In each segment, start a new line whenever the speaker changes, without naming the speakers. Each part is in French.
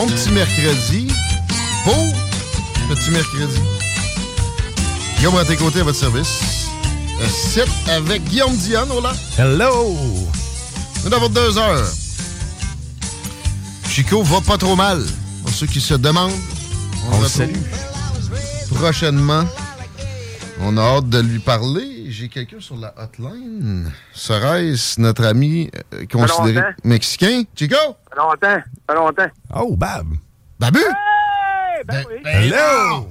Bon petit mercredi. Beau petit mercredi. Guillaume à tes côtés à votre service. Un site avec Guillaume Dion, là.
Hello.
Nous votre deux heures. Chico va pas trop mal. Pour ceux qui se demandent,
On le
retrouve
salue.
Prochainement, on a hâte de lui parler. J'ai quelqu'un sur la hotline. Serait-ce notre ami euh, considéré
longtemps.
mexicain? Chico?
Fait longtemps. Fait longtemps.
Oh, Bab.
Babu?
Hey, ben, oui.
Hello.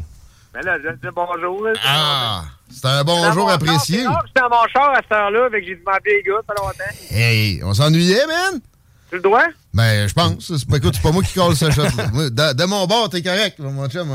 Ben là, je dis bonjour. là.
Ah! C'est un bonjour apprécié.
J'étais dans mon char à cette heure-là, fait que j'ai m'appeler les gars, fait longtemps.
Hey, on s'ennuyait, man?
Tu le dois?
Ben, je pense. C'est pas, écoute, c'est pas moi qui colle ce shot-là. De, de mon bord, t'es correct, mon chum.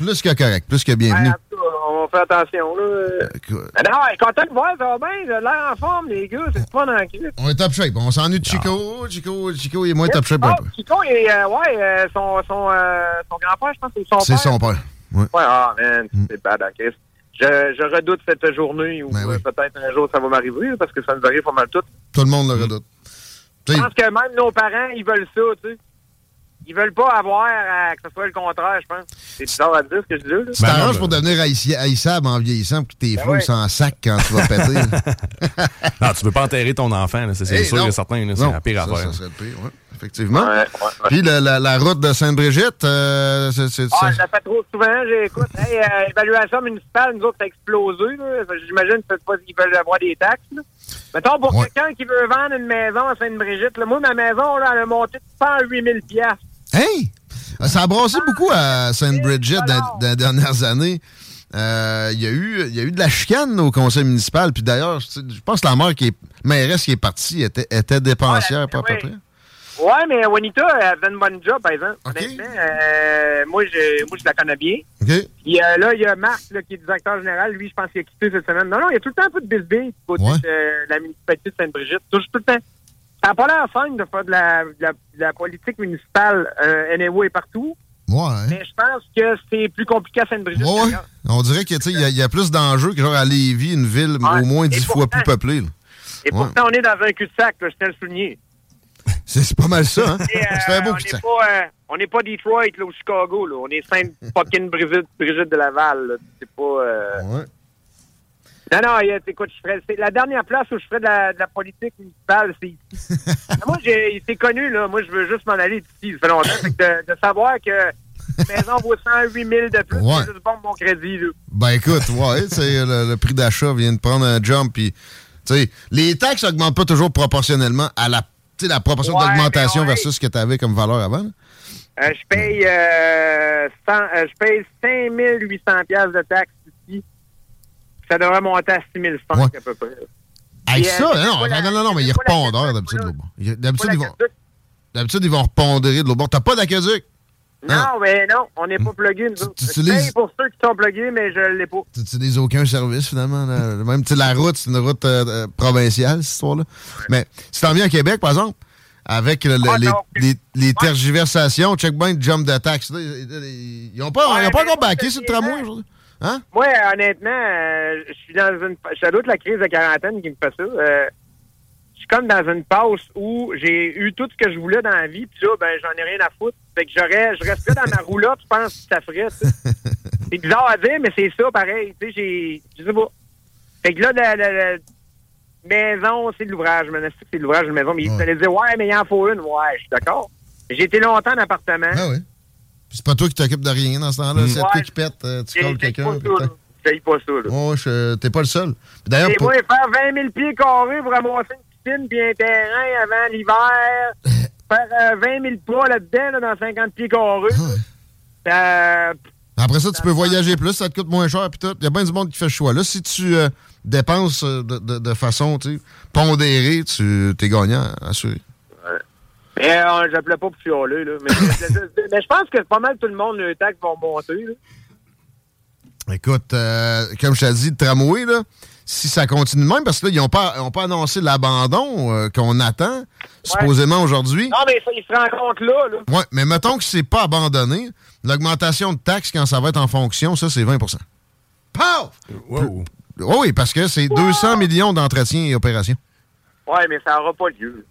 Euh, plus que correct, plus que bienvenu.
Ouais, tout on faire attention, là. Ben non, content de voir, ça va bien. J'ai l'air en forme, les gars. C'est pas dans le cul.
On est top shape. On s'ennuie de Chico. Chico, Chico, il est moins top shape un peu.
Chico, il est, euh, ouais, euh, son, son, euh, son grand-père, je pense, c'est son
C'est
père.
son père. Ouais.
Ouais, ah, man, c'est bad. Je, je redoute cette journée où
Ben oui.
euh, peut-être un jour ça va m'arriver, parce que ça nous arrive pas mal tout.
Tout le monde le redoute.
Je pense que même nos parents, ils veulent ça, tu sais. Ils veulent pas avoir à que ce soit le contraire, je pense. C'est bizarre à dire ce que je dis là.
tu
Ben
t'arranges
ben-
pour devenir haïssable en vieillissant pour que tes
Ben ouais.
sans sac quand tu vas péter.
Non, tu veux pas enterrer ton enfant, là, c'est
Hey,
sûr
non.
et certain. là, C'est
Non,
la pire
ça,
affaire.
Ça serait le pire, ouais, effectivement.
Ouais, ouais, ouais.
Puis la, la route de Sainte-Brigitte, euh, c'est... c'est-
Ah,
ça-
je la fais trop souvent, j'écoute. Hey, euh, évaluation municipale, nous autres, ça a explosé, là. J'imagine que c'est pas qu'ils veulent avoir des taxes, là. Mettons, pour
Ouais.
quelqu'un qui veut vendre une maison à Sainte-Brigitte, moi, ma maison, là, elle a monté de 108 000 piastres.
Hey! Ça a brassé beaucoup à dans,
alors.
dans les dernières années. Euh, Il y, a eu- il y a eu de la chicane au conseil municipal. Puis d'ailleurs, je pense que la maire qui est, mairesse qui est partie était, était dépensière,
Ouais,
pas à peu
oui.
près.
Ouais, mais Juanita, elle faisait une bonne job, par exemple.
OK.
Honnêtement, euh, moi, je, moi, je la connais bien.
OK?
Puis euh, là, il y a Marc, là, qui est directeur général. Lui, je pense qu'il a quitté cette semaine. Non, non, il y a tout le temps un peu de bisbille du côté
Ouais.
de la municipalité de Sainte-Brigitte. Toujours tout le temps. Ça n'a pas l'air fun de faire de la, de la, de la politique municipale euh, anyway partout.
Ouais. hein?
Mais je pense que c'est plus compliqué à Sainte-Brigitte.
Ouais. On dirait qu'il y y, a- plus d'enjeux que genre à Lévis, une ville au moins dix fois plus peuplée. là.
Et pourtant, on est dans un cul-de-sac, je tiens à le souligner.
C'est pas mal ça, hein?
Euh,
C'est un beau
on n'est pas, euh, on n'est pas Detroit là, ou Chicago. Là. On est Sainte-fucking-Brigitte Brigitte de Laval. là. C'est pas... Non, non, écoute, je ferais, c'est la dernière place où je ferais de la, de la politique municipale, c'est ici. Moi, j'ai, c'est connu, là. Moi, je veux juste m'en aller d'ici. Ça fait longtemps. Fait que de, de savoir que une maison vaut 108 000 de plus,
Ouais.
c'est juste bon mon crédit, là.
Ben écoute, ouais, tu sais, le, le prix d'achat vient de prendre un jump, puis tu sais, les taxes augmentent pas toujours proportionnellement à la, la proportion
Ouais,
d'augmentation
ouais.
versus ce que tu avais comme valeur avant. là.
Euh, je paye, euh, 100, euh, je paye 5 800 piastres de taxes. Ça devrait monter à 6 500
Ouais.
à peu près.
Avec
Et,
ça,
euh,
hein, non,
la-
non, non, non, mais ils repondent d'habitude. D'habitude, ils vont, d'habitude, ils vont repondérer de l'autre bord. T'as pas d'aqueduc?
Non, mais non, on n'est pas plugués, nous autres.
tu
Je paye pour ceux qui sont plugués, mais je ne l'ai pas.
Tu n'utilises aucun service, finalement. là. Même, la route, c'est une route euh, euh, provinciale, cette histoire-là. Mais si t'en viens à Québec, par exemple, avec le-
Ah,
les,
non.
les- les tergiversations, check bien jump de taxe. Ils n'ont pas, ils ont pas encore baqué sur le tramway aujourd'hui. Hein?
Moi, honnêtement, euh, je suis dans une. Je doute la crise de quarantaine qui me fait ça. Euh, je suis comme dans une passe où j'ai eu tout ce que je voulais dans la vie, puis là, ben, j'en ai rien à foutre. Fait que j'aurais, je resterais dans ma roulotte, je pense que ça ferait. C'est bizarre à dire, mais c'est ça, pareil. Tu sais, j'ai. Je sais pas. Fait que là, la, la- la maison, c'est de l'ouvrage. Je me que c'est de l'ouvrage de maison. Mais
Ouais.
il fallait dire, ouais, mais il en faut une. Ouais, je suis d'accord. J'ai été longtemps en appartement.
Ah oui. C'est pas toi qui t'occupes de rien dans ce temps-là. C'est
Ouais.
toi qui pète, euh, tu colles quelqu'un.
là. J'ai pas ça, là.
Oh, je- t'es pas le seul. D'ailleurs, pour-
moi, faire 20 000 pieds carrés pour ramasser une piscine puis un terrain avant l'hiver, faire euh, 20 000 pas là-dedans, là, dans 50 pieds carrés,
ouais. Après ça, tu peux voyager plus, ça te coûte moins cher. Puis tout. Il y a bien du monde qui fait ce choix-là. Si tu euh, dépenses euh, de, de- de façon tu sais, pondérée, tu es gagnant, assuré.
Mais euh, j'appelais pas pour chialer, là. Mais, mais je pense que pas mal tout le monde, le taxe vont monter, là.
Écoute, euh, comme je t'ai dit, le tramway, là, si ça continue de même, parce que là, ils n'ont pas, ont pas annoncé l'abandon euh, qu'on attend, supposément aujourd'hui.
Non, mais ça, ils se rencontrent là, là.
Ouais, mais mettons que c'est pas abandonné, l'augmentation de taxes, quand ça va être en fonction, ça, c'est 20 Paf!
Wow.
Oh oui, parce que c'est 200 millions d'entretien et opérations.
Ouais, mais ça n'aura pas lieu.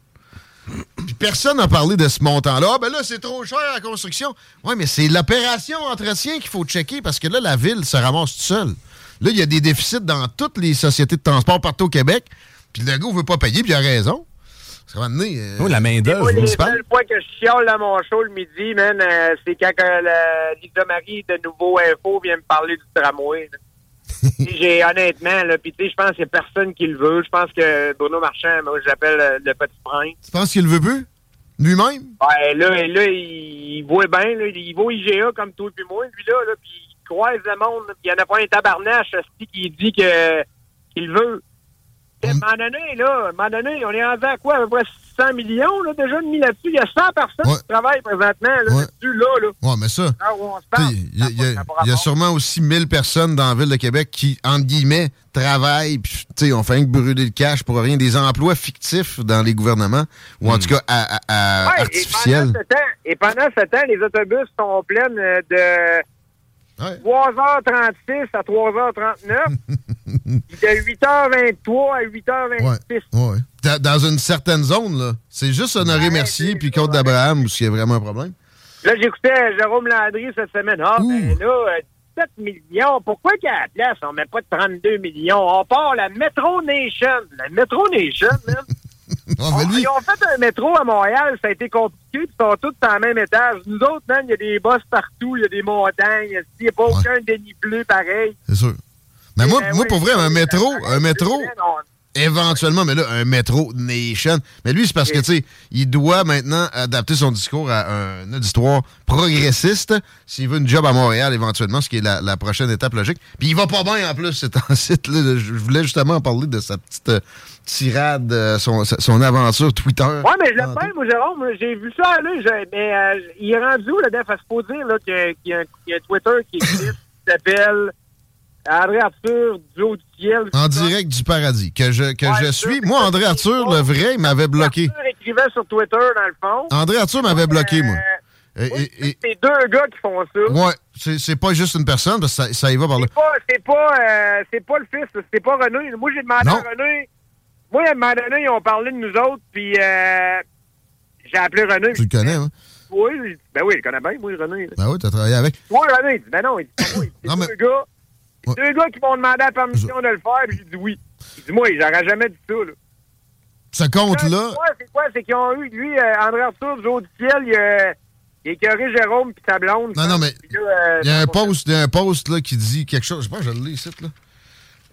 Puis personne n'a parlé de ce montant-là. Ah, ben là, c'est trop cher à la construction. Oui, mais c'est l'opération entretien qu'il faut checker parce que là, la ville se ramasse toute seule. Là, il y a des déficits dans toutes les sociétés de transport partout au Québec. Puis le gars ne veut pas payer, puis il a raison. Ça va amener. euh,
Oh, la main-d'œuvre municipale.
seules fois que je chiale dans mon show le midi, man, euh, c'est quand la Lisa Marie de Nouveau Info vient me parler du tramway. là. J'ai honnêtement, là, puis tu sais, je pense qu'il n'y a personne qui le veut. Je pense que Bruno Marchand, moi, je l'appelle euh, le petit prince.
Tu penses qu'il le veut plus? Lui-même?
Ouais, là, là, il, voit bien, là, il au IGA comme toi et moi, lui là, là puis il croise le monde, il n'y en a pas un tabarnache qui dit que qu'il veut. À un moment donné, là, à un moment donné, on est rendu à quoi? À peu près 600 millions, là, déjà de mis là-dessus. Il y a 100 personnes
Ouais.
qui travaillent présentement, là,
Ouais.
là-dessus, là, là.
Ouais, mais ça.
Ah,
Il y, a- y y sûrement aussi 1000 personnes dans la ville de Québec qui, entre guillemets, travaillent, puis tu sais, on fait rien que brûler le cash pour rien. Des emplois fictifs dans les gouvernements, ou en tout cas à- à- à-
Ouais, et
artificiels.
pendant, ce temps, et pendant ce temps, les autobus sont pleins de
Ouais.
3h36 à 3h39, puis de 8h23 à 8h26.
Ouais, ouais. Dans- Dans une certaine zone, là. C'est juste Honoré Mercier puis Côte d'Abraham où il y a vraiment un problème.
Là, j'écoutais Jérôme Landry cette semaine. Ah, ben là, euh, 17 millions. Pourquoi qu'à la place, on met pas de 32 millions? On part la Metro Nation. La Metro Nation, man.
Ah, lui,
Ils ont fait un métro à Montréal, ça a été compliqué, puis ils sont tous sur le même étage. Nous autres, man, il y a des bosses partout, il y a des montagnes, il n'y a pas
Ouais.
aucun dénivelé pareil.
c'est sûr. Mais moi,
Ben
moi pour vrai, un métro, un métro,
on-
éventuellement, mais là, un métro nation. Mais lui, c'est parce que, tu sais, il doit maintenant adapter son discours à un auditoire progressiste s'il veut une job à Montréal éventuellement, ce qui est la, la prochaine étape logique. Puis il va pas bien en plus, c'est en site. Là, je voulais justement en parler de sa petite euh, tirade, euh, son, son aventure Twitter.
Ouais, mais je l'aime bien, moi, Jérôme. J'ai vu ça je- Mais euh, il est rendu où, là-dedans? Parce qu'il faut dire là, qu'il y, un- y a un Twitter qui existe, qui s'appelle André Arthur du haut du ciel.
En direct du paradis, que je, que
Ouais,
je suis. Moi, André Arthur, le vrai, il m'avait bloqué.
Arthur écrivait sur Twitter, dans le fond.
André Arthur m'avait bloqué, moi.
Euh,
Et-
oui,
et- et-
c'est deux gars qui font ça.
ouais, c'est pas juste une personne, parce que ça, ça y va par là.
C'est pas, euh, pas le fils, c'est pas René. Moi, j'ai demandé
Non.
à René. Moi, à un moment donné, ils ont parlé de nous autres, puis euh, j'ai appelé René.
Tu le connais, hein?
Oui, ben oui, il connaît bien, moi, René.
Ben oui, t'as travaillé avec.
Oui, René, il dit, ben non, il dit, pas moi. C'est
Non, mais-
deux gars. C'est
Ouais.
deux gars qui m'ont demandé la permission de le faire, puis j'ai dit oui. Il dit, moi, j'aurais jamais dit ça, là.
Ce compte-là,
C'est quoi, c'est quoi? C'est qu'ils ont eu, lui, euh, André Arthur, haut du ciel, il a écœuré Jérôme puis sa blonde.
Non, non, mais
Puis là, euh,
il y a un post, il y a un post là, qui dit quelque chose. Je pense que je l'ai ici, là.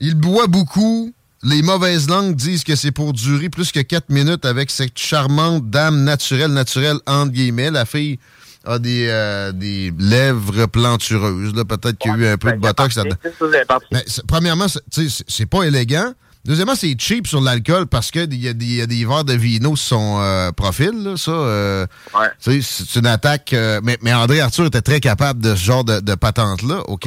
Il boit beaucoup. Les mauvaises langues disent que c'est pour durer plus que 4 minutes avec cette charmante dame naturelle, naturelle, entre guillemets. La fille a des, euh, des lèvres plantureuses. Peut-être qu'il y a eu un peu de botox là-dedans. premièrement, c'est- pas élégant. Deuxièmement, c'est cheap sur l'alcool parce qu'il y, a des- y a des verres de vino sur son euh, profil. là, ça, euh, c'est une attaque. euh, mais, mais André Arthur était très capable de ce genre de, de patente-là. OK?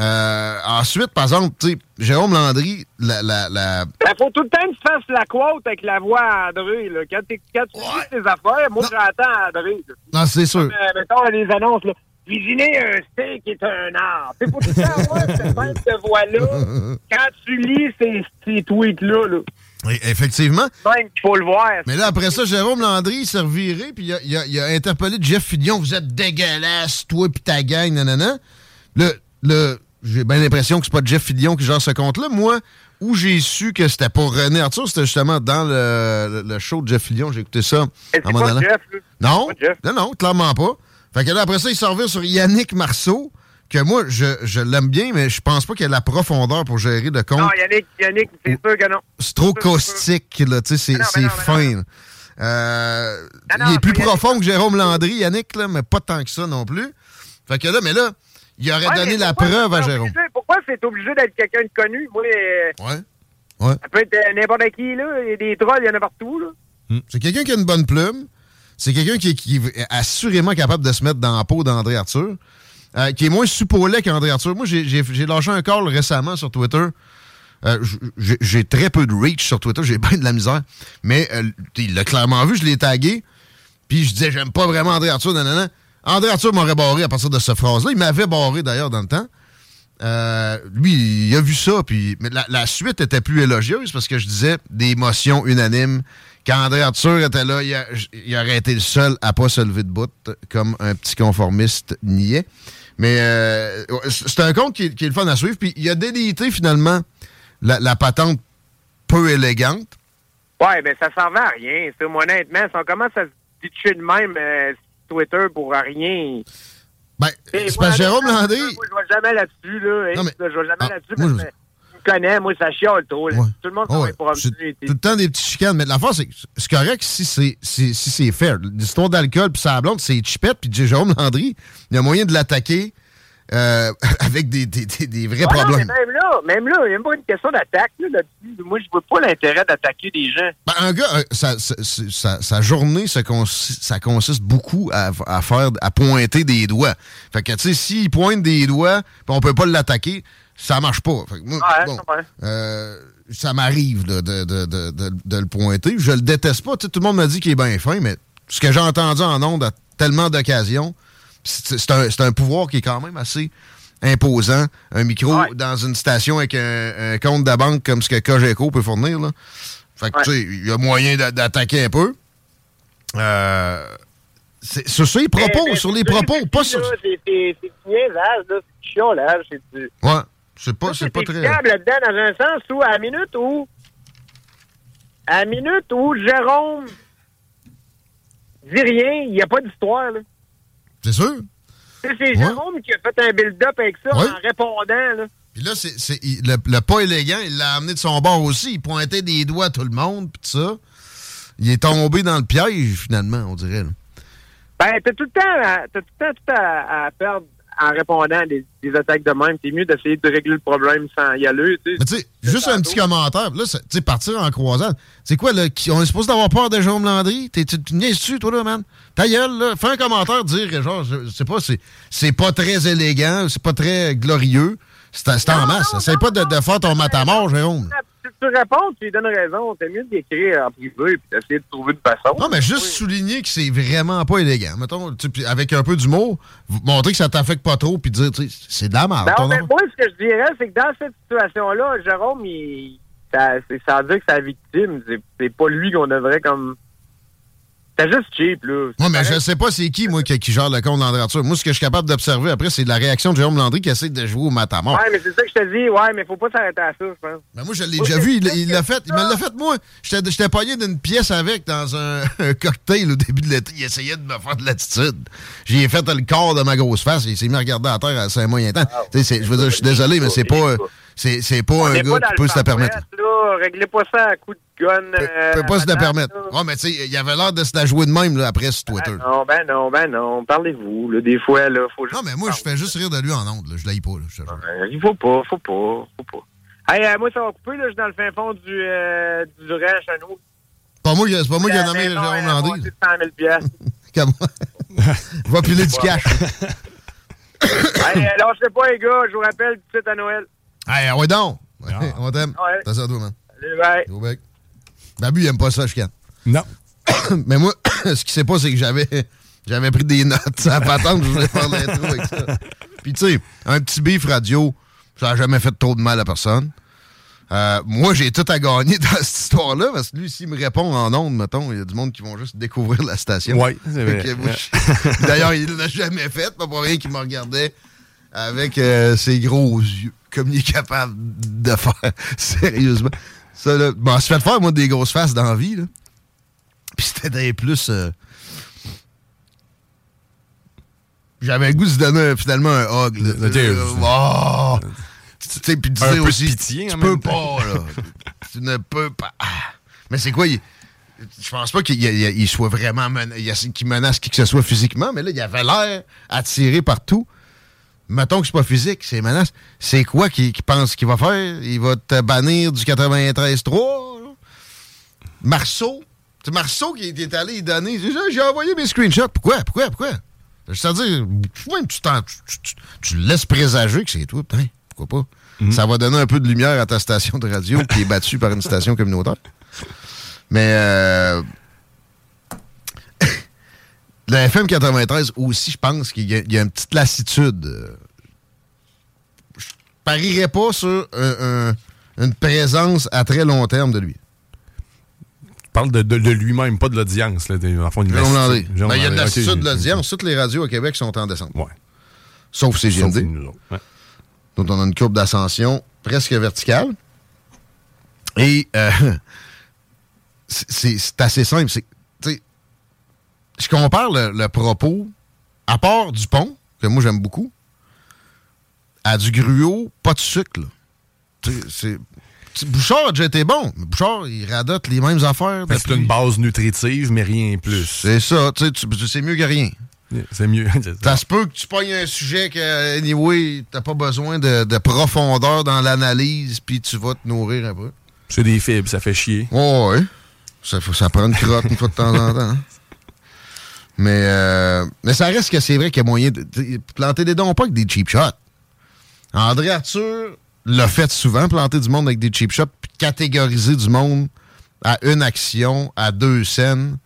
Euh, ensuite, par exemple, tu sais, Jérôme Landry, la, la, la-
Il faut tout le temps que tu fasses la quote avec la voix à André. Là. Quand, quand tu dis tes affaires, moi, j'entends André. là.
Non, c'est sûr.
Euh, mettons, les annonces, là. Cuisiner un steak est un art. C'est pour tout le temps avoir cette même voix-là quand tu lis ces, ces tweets-là. Là.
Oui, effectivement.
Même qu'il faut le voir.
Mais là, après ça, Jérôme Landry il s'est reviré, puis il a, il a- il a interpellé Jeff Fillion. Vous êtes dégueulasse, toi puis ta gang, nanana. Le, le, j'ai bien l'impression que c'est pas Jeff Fillion qui gère ce compte-là. Moi, où j'ai su que c'était pas René Arthur, c'était justement dans le, le- show de Jeff Fillion. J'ai écouté ça en allant.
Jeff.
Non,
Jeff.
non, non, clairement pas. Fait que là, après ça, il s'en sur Yannick Marceau, que moi, je, je l'aime bien, mais je pense pas qu'il a la profondeur pour gérer de compte
Non, Yannick, Yannick, c'est sûr que non.
c'est trop caustique, là, tu sais, c'est
mais
fin. Euh,
Non, non,
il est plus
Yannick-
profond que Jérôme Landry, Yannick, là, mais pas tant que ça non plus. Fait que là, mais là, il aurait
Ouais,
donné la preuve à Jérôme.
obligé- Pourquoi c'est obligé d'être quelqu'un de connu? Moi, euh,
Ouais. Ouais.
ça peut être n'importe qui, là. Il y a des trolls, il y en a partout, là.
C'est quelqu'un qui a une bonne plume. C'est quelqu'un qui, est- qui est assurément capable de se mettre dans la peau d'André Arthur. euh, qui est moins supolé qu'André Arthur. Moi, j'ai- lâché un call récemment sur Twitter. Euh, j'ai- j'ai très peu de reach sur Twitter, j'ai bien de la misère. Mais euh, il l'a clairement vu, je l'ai tagué. Puis je disais, j'aime pas vraiment André Arthur, nanana. André Arthur m'aurait barré à partir de cette phrase-là. Il m'avait barré d'ailleurs dans le temps. Euh, lui, il a vu ça, puis mais la, suite était plus élogieuse parce que je disais des motions unanimes. Quand André Arthur était là, il, aurait été le seul à pas se lever de bout, comme un petit conformiste niais. Mais euh, c'est un compte qui, est- le fun à suivre. Puis il a délité finalement la, patente peu élégante.
Ouais, ben ça servait à rien. Moi, honnêtement, si on commence à se ditcher de même euh, Twitter pour rien.
Ben, c'est que Jérôme Landry.
Moi, je vais jamais là-dessus, là. hein,
Non, mais-
je vais jamais
Ah,
là-dessus parce
je-
que tu me connais, moi, ça chiale trop.
Ouais.
Tout le monde
Oh, ouais.
pour
tout le temps des petites chicanes. Mais c'est que c'est correct si c'est si, si c'est fair. L'histoire d'alcool puis sa blonde, c'est chipette. Puis Jérôme Landry, il y a moyen de l'attaquer euh, avec des, des, des, des vrais problèmes.
mais même là, même là, il n'y a même pas une question d'attaque. Moi, je vois pas l'intérêt d'attaquer des gens.
Ben, un gars, euh, sa, sa- sa- sa journée, ça consiste, ça consiste beaucoup à, à faire, à pointer des doigts. Fait que, tu sais, s'il pointe des doigts, puis on peut pas l'attaquer, ça marche pas. Fait que moi,
Ouais,
bon,
ouais.
euh, ça m'arrive de, de, de, de, le pointer. Je le déteste pas. Tout le monde me dit qu'il est bien fin, mais ce que j'ai entendu en ondes à tellement d'occasions, c'est un, un pouvoir qui est quand même assez imposant. Un micro
Ouais.
dans une station avec un, un compte de banque comme ce que Cogeco peut fournir. Là. Fait que,
Ouais.
tu sais, il y a moyen d'a- d'attaquer un peu. Euh, sur ces propos,
Mais- mais
sur les propos, pas sur...
C'est niaisage, là. C'est du chiolage. C'est du...
Ouais, c'est pas,
Ça,
c'est pas très...
là-dedans dans un sens où, à la minute où, à la minute où Jérôme dit rien, il n'y a pas d'histoire, là.
C'est sûr.
C'est Jérôme qui a fait un build-up avec ça
Ouais.
en répondant, là.
Puis là, c'est, c'est- il- le, le pas élégant, il l'a amené de son bord aussi. Il pointait des doigts à tout le monde, puis tout ça. Il est tombé dans le piège, finalement, on dirait. là.
Ben, t'as tout le temps, à- t'as tout le temps tout à, à perdre en répondant à des, des attaques de même. C'est mieux d'essayer de régler le problème sans y aller.
Mais tu sais, juste un petit commentaire. Là, tu sais, partir en croisade. C'est quoi, là? on est supposé d'avoir peur de Jérôme Landry? T'es, dessus, toi, là, man? Ta gueule, là. Fais un commentaire, dire, genre, je, je sais pas, c'est, pas très élégant, c'est pas très glorieux. C'est, c'est en masse. Essaye pas de, de faire ton matamor, Jérôme.
Tu réponds, tu lui donnes raison. C'est mieux d'écrire en privé et d'essayer de trouver une façon.
Non, mais juste souligner que c'est vraiment pas élégant. Mettons, tu puis avec un peu d'humour, montrer que ça t'affecte pas trop, puis dire, c'est de la merde.
Ben,
affaire.
moi, ce que je dirais, c'est que dans cette situation-là, Jérôme, il, ça, c'est, veut dire que c'est la victime. C'est, c'est pas lui qu'on devrait comme. C'est juste cheap, là.
Moi, mais je sais pas c'est qui, moi, qui, qui gère le compte d'André Arthur. Moi, ce que je suis capable d'observer après, c'est la réaction de Jérôme Landry qui essaie de jouer au matamor.
Ouais, mais c'est ça que je te dis. Ouais, mais faut pas s'arrêter à ça, je pense.
Ben, moi, je l'ai déjà vu. Il l'a fait. Il me l'a fait, moi. J'étais pogné d'une pièce avec dans un, un cocktail au début de l'été. Il essayait de me faire de l'attitude. J'y ai fait le corps de ma grosse face. Il s'est mis à regarder à terre à un moyen temps. Tu sais, c'est- je veux dire, je suis désolé, mais c'est pas, euh, c'est c'est pas un
On
gars
pas
qui peut se
Far
permettre.
Là. Réglez pas ça à coup de gun. euh,
peut pas se
patate,
permettre.
là.
Mais tu sais, il avait l'air de se la jouer de même là, après sur Twitter.
Ben non, ben non, ben non. Parlez-vous. Des fois, là, faut juste.
Non, mais moi, je fais juste rire de lui en ondes. Je l'ai pas. Là,
Il faut pas, faut pas, faut pas. Hey, euh, moi, ça va couper, là. Je suis dans le fin fond du, euh, du ranch à nous.
Pas moi, c'est pas moi qui ai nommé
Euh, non,
Jérôme
euh,
Landry.
de 100 000 piastres.
Comme moi. Va piler du cash.
hey, euh, lâchez pas, les gars. Je vous rappelle tout de suite à Noël.
Hey, ouais donc.
Ah.
On t'aime.
Ouais.
T'as ça, toi, man.
Salut, bye.
Au bec. Babu, il aime pas ça, je canne.
Non.
Mais moi, ce qui s'est pas, c'est que j'avais j'avais pris des notes. Ça patente, je voulais faire l'intro avec ça. Puis tu sais, un petit bif radio, ça a jamais fait trop de mal à personne. Euh, moi, j'ai tout à gagner dans cette histoire-là, parce que lui, s'il me répond en ondes, mettons, il y a du monde qui vont juste découvrir la station.
Ouais, c'est vrai.
D'ailleurs, il l'a jamais fait, pas pour rien qu'il me regardait avec euh, ses gros yeux, comme il est capable de faire, sérieusement. Ça, là, bon, se fait faire, moi, des grosses faces dans la vie, là. Puis c'était des plus... euh, J'avais le goût de se donner un- finalement un hug, là. Euh, oh! Tu sais, puis dire
peu
aussi,
pitié,
tu peux pas, là. tu ne peux pas. Ah. Mais c'est quoi, il- je pense pas qu'il il- soit vraiment men- il y a- qu'il menace qui que ce soit physiquement, mais là, il avait l'air attiré partout. Mettons que c'est pas physique, c'est menace. C'est quoi qu'il pense qu'il va faire? Il va te bannir du 93-3? là? Marceau? C'est Marceau qui est allé y donner. J'ai j'ai envoyé mes screenshots. Pourquoi? Pourquoi? Pourquoi? C'est-à-dire, tu, tu, tu- tu- tu laisses présager que c'est toi. Putain, pourquoi pas? Ça va donner un peu de lumière à ta station de radio qui est battue par une station communautaire. Mais euh, le FM 93 aussi, je pense qu'il y, a- il y a une petite lassitude. Parierais pas sur un- un- une présence à très long terme de lui.
Tu parles de, de- de lui-même, pas de l'audience. là. En fond,
Ben, il y a de lassitude de l'audience. Toutes les radios au Québec sont en descente.
Ouais.
Sauf
Sauf
CGMD.
nous. Ouais.
dont on a une courbe d'ascension presque verticale. Et euh, c'est- assez simple. C'est- Je compare le, le propos, à part du pont, que moi j'aime beaucoup, à du gruau, pas de sucre. c'est- Bouchard a déjà été bon, mais Bouchard, il radote les mêmes affaires.
C'est une base nutritive, mais rien plus.
C'est ça, tu sais, c'est mieux que rien.
C'est mieux. ça.
Se peut que tu pognes un sujet que, anyway, t'as pas besoin de, de profondeur dans l'analyse, puis tu vas te nourrir un peu.
C'est des fibres, ça fait chier.
Ouais, ouais. Ça prend une crotte une fois de temps en temps. hein. Mais, euh, mais ça reste que c'est vrai qu'il y a moyen de, de planter des dons pas avec des cheap shots. André Arthur l'a fait souvent, planter du monde avec des cheap shots, puis catégoriser du monde à une action, à deux scènes,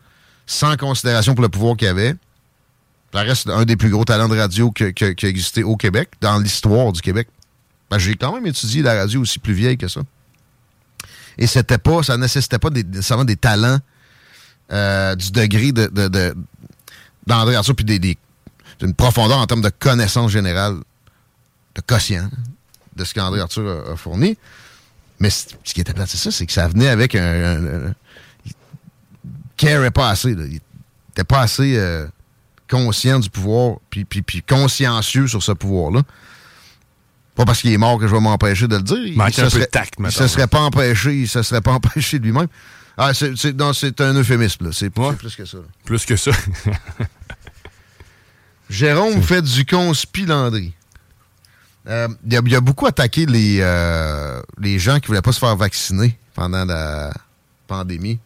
sans considération pour le pouvoir qu'il avait. Ça reste un des plus gros talents de radio que- qui a existé au Québec, dans l'histoire du Québec. Ben, J'ai quand même étudié la radio aussi plus vieille que ça. Et c'était pas, ça nécessitait pas des, nécessairement des talents euh, du degré de, d'André Arthur, puis des, d'une profondeur en termes de connaissance générale, de quotient de ce qu'André Arthur a, a fourni. Mais ce qui était plate, c'est ça, c'est que ça venait avec un. un- un- il carait pas assez. là. Il était pas assez euh, conscient du pouvoir, puis, puis, puis consciencieux sur ce pouvoir-là. Pas parce qu'il est mort que je vais m'empêcher de le dire. Il
Manquait
se serait-
tact,
Il se serait pas empêché, il se serait pas empêché de lui-même. Ah, c'est, c'est, non, c'est un euphémisme, là. C'est,
Ouais.
plus que ça. là.
Plus que ça.
Jérôme fait du conspilandry. Euh, Il y, a- il a beaucoup attaqué les, euh, les gens qui voulaient pas se faire vacciner pendant la pandémie.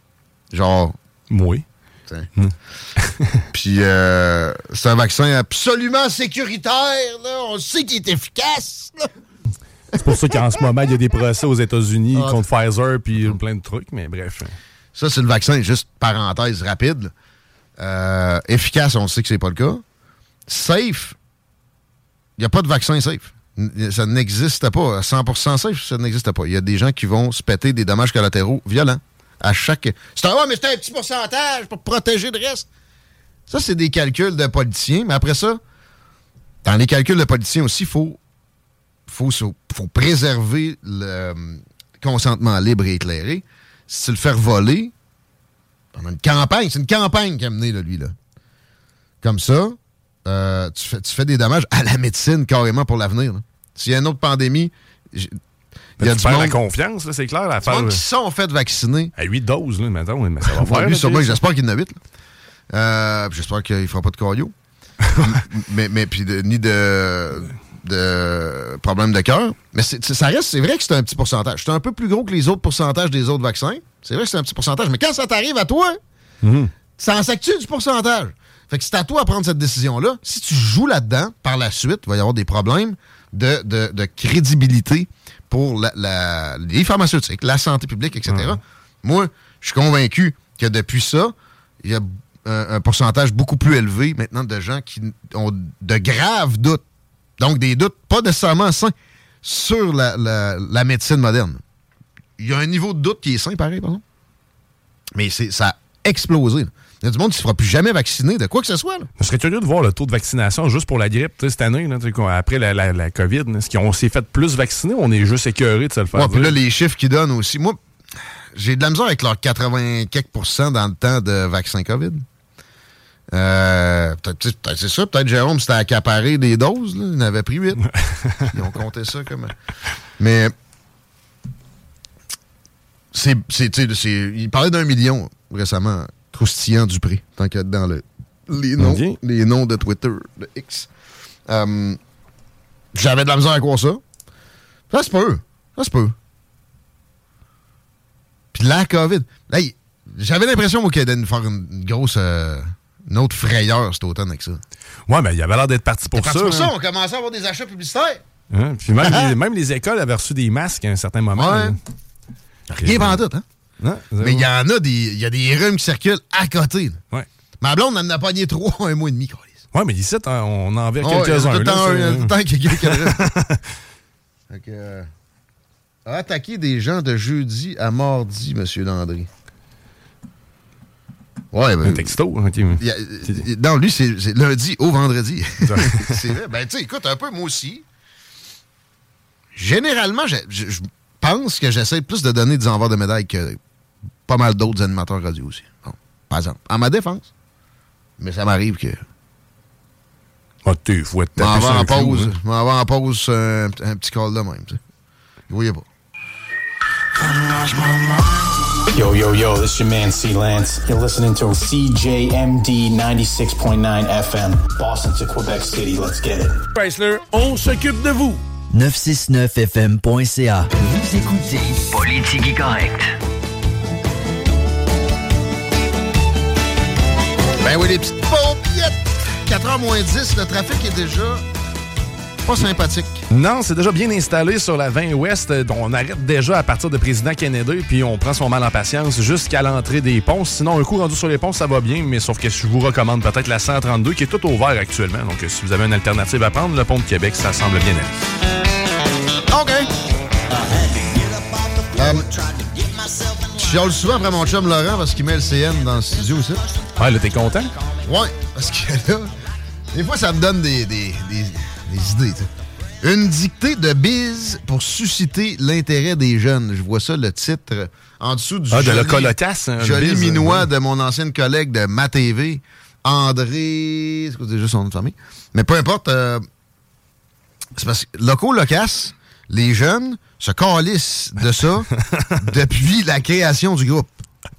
Genre,
Oui.
Puis euh, c'est un vaccin absolument sécuritaire, là. On sait qu'il est efficace.
C'est pour ça qu'en ce moment, il y a des procès aux États-Unis
Ah.
contre Pfizer puis plein de trucs, mais bref.
Ça, c'est le vaccin, juste parenthèse rapide. efficace, on sait que c'est pas le cas. Safe, il n'y a pas de vaccin safe. Ça n'existe pas. À 100% safe, ça n'existe pas. Il y a des gens qui vont se péter des dommages collatéraux violents. À chaque. C'est un, ouais, mais c'est un petit pourcentage pour protéger le reste. Ça, c'est des calculs de politiciens. Mais après ça, dans les calculs de politiciens aussi, il faut, faut, faut préserver le euh, consentement libre et éclairé. Si tu le fais voler pendant une campagne, c'est une campagne qui a mené, lui, là. Comme ça, euh, tu, fais, tu fais des dommages à la médecine carrément pour l'avenir. S'il y a une autre pandémie, il y a
tu
du
perds la
monde,
confiance, là, c'est clair. La
monde qui sont fait vacciner.
À 8 doses, là, maintenant, mais ça va faire.
lui, sûrement, j'espère qu'il en a 8. J'espère qu'il ne fera pas de cardio. mais, mais puis de- ni de de problèmes de cœur. Mais ça reste, c'est vrai que c'est un petit pourcentage. C'est un peu plus gros que les autres pourcentages des autres vaccins. C'est vrai que c'est un petit pourcentage. Mais quand ça t'arrive à toi,
Mhm.
ça en s'actue du pourcentage. Fait que c'est à toi à prendre cette décision-là. Si tu joues là-dedans, par la suite, il va y avoir des problèmes de, de- de crédibilité pour la- la- les pharmaceutiques, la santé publique, etc. Moi, je suis convaincu que depuis ça, il y a un, un pourcentage beaucoup plus élevé maintenant de gens qui ont de graves doutes. Donc, des doutes pas nécessairement sains sur la, médecine moderne. Il y a un niveau de doute qui est sain, pareil, par exemple. Mais ça a explosé. là. Il y a du monde qui ne se fera plus jamais vacciner de quoi que ce soit. là.
Je serais curieux de voir le taux de vaccination juste pour la grippe cette année, là, après la, la- la COVID. Est-ce qu'on s'est fait plus vacciner ou on est juste écœuré de se le faire
Ouais, puis là, les chiffres qu'ils donnent aussi. Moi, j'ai de la misère avec leurs 80 quelques pourcents dans le temps de vaccin COVID. Euh, c'est ça. Peut-être Jérôme s'était accaparé des doses. Là. Il en avait pris 8. Ils ont compté ça comme. Mais. C'est- il parlait d'un million récemment, croustillant du prix, tant qu'il y a dans le, les, noms, les noms de Twitter, de X. Euh, j'avais de la misère à croire ça. Ça se peut. Ça se peut. Puis la COVID. Hey, j'avais l'impression moi, qu'elle allait nous faire une, grosse. euh, une autre frayeur cet automne avec ça.
Ouais, mais il avait l'air d'être parti pour
Parce
ça.
pour ça,
hein.
on commençait à avoir des achats publicitaires.
Hein? Puis même, les, même les écoles avaient reçu des masques à un certain moment.
Ouais. Rien tout, hein?
Hein?
Mais il y en a des. Il y a des rhumes qui circulent à côté.
Ouais.
Ma blonde en a pogné trois un mois et demi.
Ouais, mais ici, hein, on en
Ouais,
quelques-uns.
tout le temps tout le quelqu'un qui. Fait que, euh, a attaqué des gens de jeudi à mardi, M. Landry. Ouais, ben,
Un texto. ok.
il y a- non, lui, c'est lundi au vendredi. c'est vrai. Ben, tu sais, écoute, un peu, moi aussi. Généralement, je pense que j'essaie plus de donner des envois de médailles que pas mal d'autres animateurs radio aussi. Bon, par exemple, en ma défense. Mais ça m'arrive que.
Ah, t'es fouet de
M'en en pause.
hein.
M'en en pause un, un petit call de même, tu sais. Vous voyez pas.
Yo, yo, yo, this your man C Lance. You're listening to CJMD 96.9 FM, Boston to Quebec City. Let's get it.
Chrysler, on s'occupe de vous.
969fm.ca. Vous écoutez Politique correct.
Ben oui, les petites paupiettes. 4h moins 10, le trafic est déjà pas sympathique.
Non, c'est déjà bien installé sur la 20 Ouest. euh, On arrête déjà à partir de Président Kennedy, puis on prend son mal en patience jusqu'à l'entrée des ponts. Sinon, un coup rendu sur les ponts, ça va bien, mais sauf que je vous recommande peut-être la 132 qui est tout ouvert actuellement. Donc, si vous avez une alternative à prendre, le pont de Québec, ça semble bien aller.
OK. Euh, je chiale souvent après mon chum Laurent parce qu'il met le CN dans le studio aussi.
Ouais, là, t'es content?
Ouais, parce que là, des fois, ça me donne des, des- des- des idées. Une dictée de bise pour susciter l'intérêt des jeunes. Je vois ça, le titre, en dessous du
Ah, de
joli-
la colocasse, hein,
joli
bise,
minois
ouais.
de mon ancienne collègue de ma TV, André... C'est déjà son nom de famille? Mais peu importe, euh, c'est parce que loco locasse, les jeunes se calissent de ça depuis la création du groupe.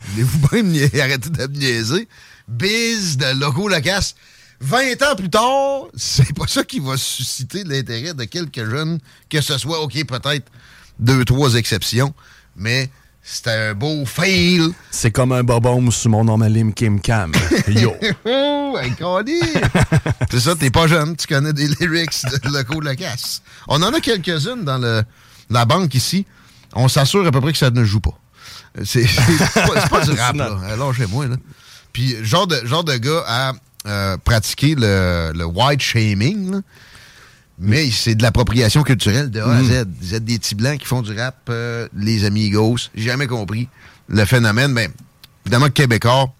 Voulez-vous bien me nia- arrêter de me niaiser? Biz de loco locasse. 20 ans plus tard, c'est pas ça qui va susciter l'intérêt de quelques jeunes, que ce soit, OK, peut-être deux, trois exceptions, mais c'était un beau fail.
C'est comme un bobom sur mon nom Kim Cam. Yo.
oh! C'est ça, t'es pas jeune, tu connais des lyrics de Loco Locasse. On en a quelques-unes dans le, la banque ici. On s'assure à peu près que ça ne joue pas. C'est pas, du rap, là. Euh, Lâchez-moi, là. Puis, genre de, genre de gars à euh, pratiquer le, le white shaming, là. Mais c'est de l'appropriation culturelle de A à Z. Vous êtes des petits blancs qui font du rap, euh, les amigos. J'ai jamais compris le phénomène. Mais évidemment, Québécois.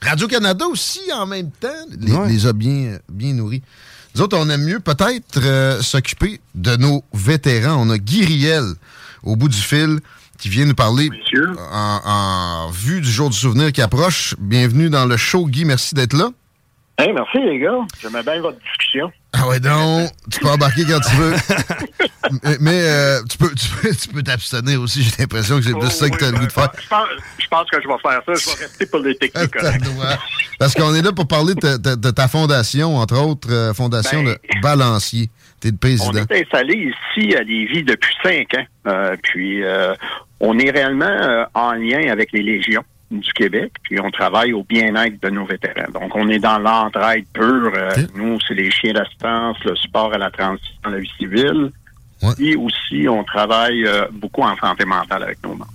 Radio-Canada aussi, en même temps, les,
Ouais.
les a bien, bien nourris. Nous autres, on aime mieux peut-être euh, s'occuper de nos vétérans. On a Guy Riel au bout du fil qui vient nous parler en, en vue du jour du souvenir qui approche. Bienvenue dans le show, Guy. Merci d'être là.
Hey, merci les gars. J'aimais bien votre discussion.
Ah ouais, donc, tu peux embarquer quand tu veux. mais mais, euh, tu peux tu peux- tu peux t'abstenir aussi. J'ai l'impression que c'est plus ça que tu as le goût de faire.
Je pense, je pense que je vais faire ça. Je vais rester pour les techniques.
Parce qu'on est là pour parler de, ta- de- de ta fondation, entre autres, euh, Fondation
Ben-
de Balancier. T'es le président.
On est installé ici à Lévis depuis cinq ans. Euh, puis euh, on est réellement euh, en lien avec les légions du Québec, puis on travaille au bien-être de nos vétérans. Donc, on est dans l'entraide pure. Euh, Nous, c'est les chiens d'assistance, le support à la transition la vie civile. Et aussi, on travaille euh, beaucoup en santé mentale avec nos membres.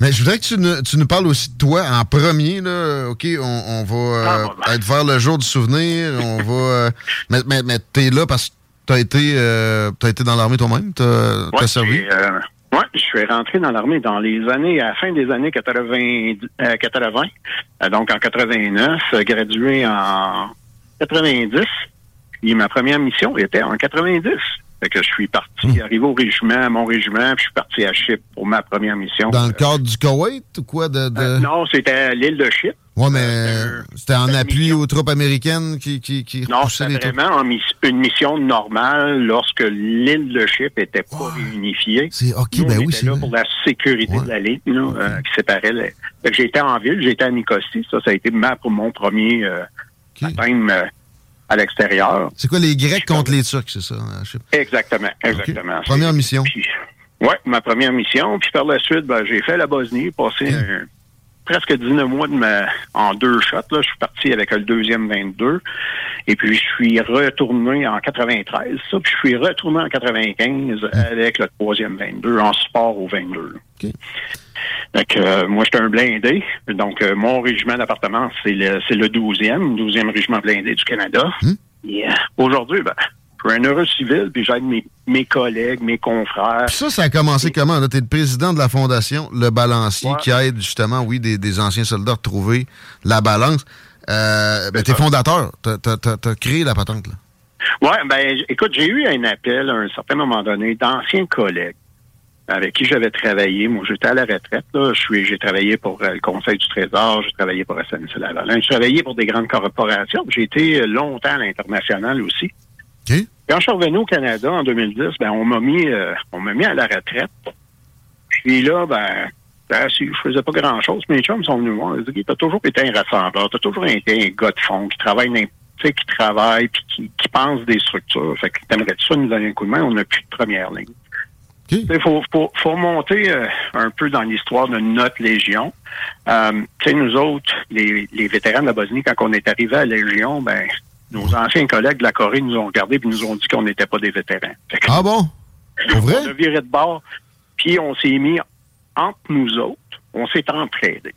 Mais je voudrais que tu nous, tu nous parles aussi de toi en premier. Là. OK, on, on va euh, être vers le jour du souvenir. On va. mais mais, mais t'es là parce que t'as été, t'as été dans l'armée toi-même. T'as t'as
Ouais,
servi?
Ouais, je suis rentré dans l'armée dans les années, à la fin des années 80, euh, 80 euh, donc en 89, euh, gradué en 90. Puis ma première mission était en 90. Fait que je suis parti,
Hmm.
arrivé au régiment, à mon régiment, puis je suis parti à Chypre pour ma première mission.
Dans le cadre du Koweït ou quoi? De, de...
Euh, non, c'était à l'île de Chypre.
Ouais, mais c'était en appui aux troupes américaines qui, qui, qui
Non, c'était vraiment en mis- une mission normale lorsque l'île de Chypre était pas réunifiée.
C'est OK,
Nous,
ben
on
oui, c'est
là
vrai.
pour la sécurité de la ligne là, euh, qui séparait les... J'étais en ville, j'étais à Nicosie. Ça, ça a été ma, pour mon premier euh, euh, à l'extérieur.
C'est quoi, les Grecs contre les Turcs, c'est ça? hein.
Exactement, exactement.
Première mission.
Oui, ma première mission. Puis par la suite, ben, j'ai fait la Bosnie, passé un- presque 19 mois de ma, en deux shots. Là. Je suis parti avec le deuxième 22. Et puis, je suis retourné en 93. Ça, puis je suis retourné en 95 avec le troisième 22, en support au 22. là. Fait que, euh, moi, j'étais un blindé. Donc, euh, mon régiment d'appartement, c'est le, c'est le 12e, 12e régiment blindé du Canada. Yeah. Aujourd'hui, ben, je suis un heureux civil, puis j'aide mes, mes collègues, mes confrères.
Puis ça, ça a commencé comment? Tu es le président de la fondation Le Balancier qui aide justement, oui, des, des anciens soldats à retrouver la balance. Euh, ben, t'es fondateur. T'as as, créé la patente. Là.
Ouais, ben, écoute, j'ai eu un appel à un certain moment donné d'anciens collègues avec qui j'avais travaillé. Moi, j'étais à la retraite. Là. Je suis, j'ai travaillé pour euh, le Conseil du Trésor, j'ai travaillé pour SNC-Lavalin, j'ai travaillé pour des grandes corporations. J'ai été euh, longtemps à l'international aussi. Quand je suis revenu au Canada en 2010, ben, on m'a mis, euh, on m'a mis à la retraite. Puis là, ben, ben, si je faisais pas grand-chose, mes chums sont venus voir. Ils disent, t'as toujours été un rassembleur, t'as toujours été un gars de fond qui travaille qui travaille puis qui, qui pense des structures. Fait que t'aimerais ça nous donner un coup de main, on n'a plus de première ligne. Il faut, faut, faut remonter euh, un peu dans l'histoire de notre Légion. Euh, tu sais, nous autres, les, les vétérans de la Bosnie, quand on est arrivé à la Légion, ben, nos anciens collègues de la Corée nous ont regardés et nous ont dit qu'on n'était pas des vétérans. Que-
Ah bon? Pour vrai?
on a viré de bord, puis on s'est mis entre nous autres, on s'est entraidés.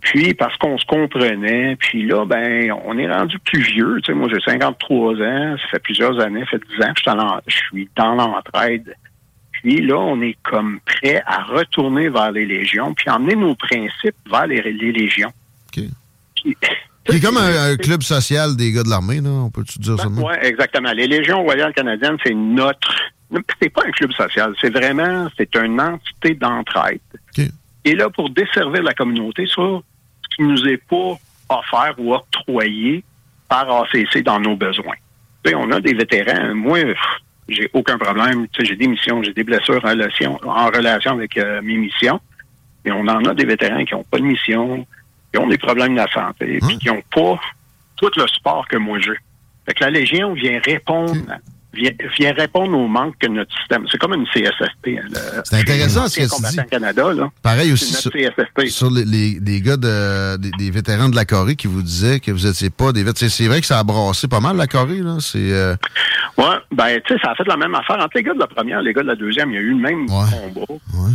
Puis, parce qu'on se comprenait, puis là, ben, on est rendu plus vieux. Tu sais, moi, j'ai 53 ans, ça fait plusieurs années, ça fait 10 ans que je suis dans l'entraide. Puis là, on est comme prêt à retourner vers les légions, puis emmener nos principes vers les, les légions.
C'est comme un, un club social des gars de l'armée, là. On peut-tu dire ça?
Oui, exactement. Les Légions royales canadiennes, c'est notre. C'est pas un club social. C'est vraiment, c'est une entité d'entraide. Et là, pour desservir la communauté sur ce qui nous est pas offert ou octroyé par ACC dans nos besoins. On a des vétérans. Moi, j'ai aucun problème. J'ai des missions, j'ai des blessures en relation, en relation avec euh, mes missions. Et on en a des vétérans qui n'ont pas de mission, qui ont des problèmes de la santé, puis qui n'ont pas tout le sport que moi j'ai. Fait que la Légion vient répondre, vient, vient répondre aux manques que notre système. C'est comme une CSSP. hein,
C'est intéressant ce que tu dis.
Canada, là.
Pareil aussi sur, sur les, les- les gars de, des, des vétérans de la Corée qui vous disaient que vous étiez pas des vétérans. C'est vrai que ça a brassé pas mal la Corée, là. C'est. euh,
Ouais, ben, tu sais, ça a fait la même affaire. Entre les gars de la première et les gars de la deuxième, il y a eu le même combat.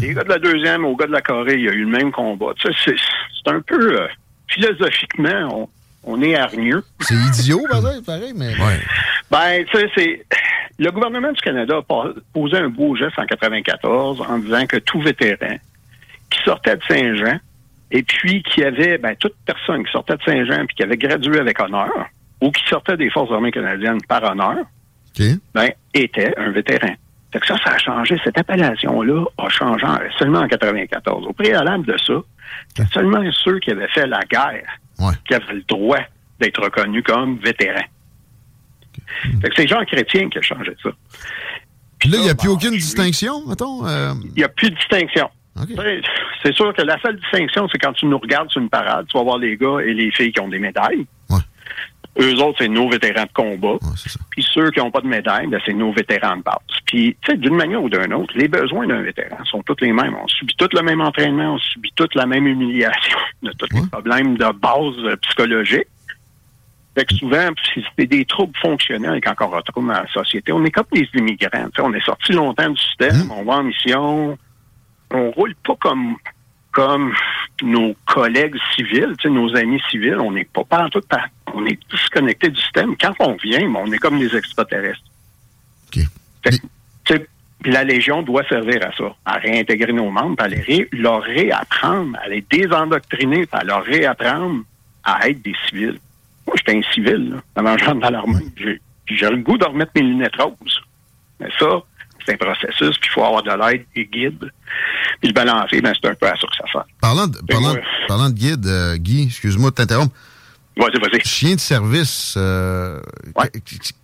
Les gars de la deuxième aux gars de la Corée, il y a eu le même combat. Tu sais, c'est- un peu, euh, philosophiquement, on, on est hargneux.
c'est idiot, pareil, pareil, mais.
Ben, tu sais, c'est. Le gouvernement du Canada a posé un beau geste en 94 en disant que tout vétéran qui sortait de Saint-Jean et puis qui avait, ben, toute personne qui sortait de Saint-Jean puis qui avait gradué avec honneur ou qui sortait des Forces armées canadiennes par honneur, ben, était un vétéran. Fait que ça, ça a changé. Cette appellation-là a changé en- seulement en 94. Au préalable de ça, seulement ceux qui avaient fait la guerre qui avaient le droit d'être reconnus comme vétérans. Que c'est Jean Chrétien qui a changé ça.
Puis là, il n'y a plus aucune distinction, mettons. euh,
Il n'y a plus de distinction. C'est sûr que la seule distinction, c'est quand tu nous regardes sur une parade, tu vas voir les gars et les filles qui ont des médailles. Eux autres, c'est nos vétérans de combat. Puis ceux qui n'ont pas de médaille, ben, c'est nos vétérans de base. Puis, tu sais, d'une manière ou d'une autre, les besoins d'un vétéran sont tous les mêmes. On subit tous le même entraînement, on subit toute la même humiliation, on a tous les problèmes de base euh, psychologique. Fait que souvent, c'est des troubles fonctionnels quand on retrouve dans la société. On est comme des immigrants. on est sorti longtemps du système, on va en mission, on roule pas comme comme nos collègues civils, nos amis civils, on n'est pas partout, on est disconnecté du système. Quand on vient, on est comme des extraterrestres. Fait que, la Légion doit servir à ça, à réintégrer nos membres, à les leur réapprendre, à les désendoctriner, à leur réapprendre à être des civils. Moi, j'étais un civil, là, avant de dans l'armée. J'ai le goût de remettre mes lunettes roses. Mais ça, c'est un processus, puis il faut avoir de l'aide et guide. Puis le balancer, ben, c'est un peu à ça que ça fait.
Parlant de, parlant, de guide, euh, Guy, excuse-moi de t'interrompre.
Vas-y, vas-y.
Chien de service, euh,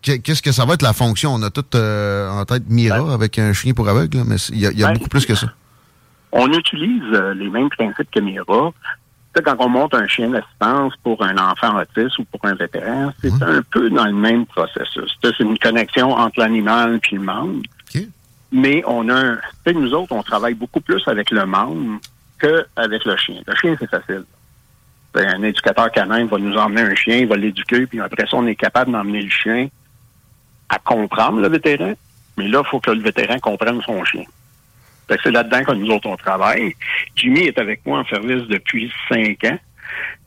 qu'est-ce que ça va être la fonction? On a tout euh, en tête Mira avec un chien pour aveugle, mais il y a, beaucoup plus que ça.
On utilise les mêmes principes que Mira. Quand on monte un chien d'assistance pour un enfant autiste ou pour un vétéran, c'est un peu dans le même processus. C'est une connexion entre l'animal et le membre. Mais on a un. nous autres, on travaille beaucoup plus avec le membre qu'avec le chien. Le chien, c'est facile. un éducateur canin va nous emmener un chien, il va l'éduquer, puis après ça, on est capable d'emmener le chien à comprendre le vétéran. Mais là, il faut que le vétéran comprenne son chien. C'est là-dedans que nous autres, on travaille. Jimmy est avec moi en service depuis cinq ans.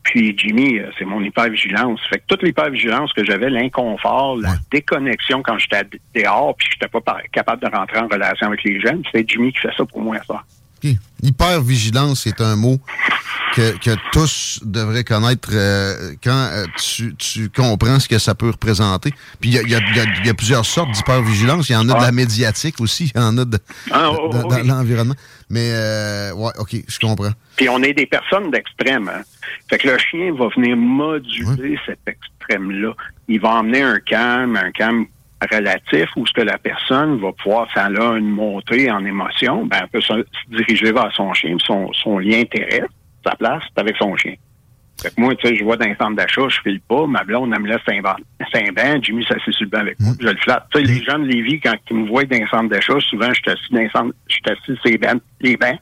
Puis Jimmy, euh, c'est mon hypervigilance. Fait que toute l'hypervigilance que j'avais, l'inconfort, la déconnexion quand j'étais dehors, puis j'étais pas capable de rentrer en relation avec les jeunes, c'est Jimmy qui fait ça pour moi, ça.
Hypervigilance, c'est un mot que, tous devraient connaître euh, quand euh, tu, comprends ce que ça peut représenter. Puis il y a, plusieurs sortes d'hypervigilance. Il y en a de la médiatique aussi, il y en a de,
ah, oh, oh,
dans l'environnement. Mais, euh, ouais, OK, je comprends.
Puis on est des personnes d'extrême. Hein? Fait que le chien va venir moduler cet extrême-là. Il va emmener un calme, un calme relatif où ce que la personne va pouvoir, ça a une montée en émotion, ben, elle peut se, diriger vers son chien, son, son lien intérêt, sa place, c'est avec son chien. Fait que moi, tu sais, je vois dans un centre d'achat, je file pas, ma blonde, elle me laisse bain, Jimmy ça sur le banc avec moi, je le flatte. Tu sais, les gens de Lévis, quand ils me voient dans un centre d'achat, souvent, je suis assis dans un centre, je suis assis sur les bancs, les bancs,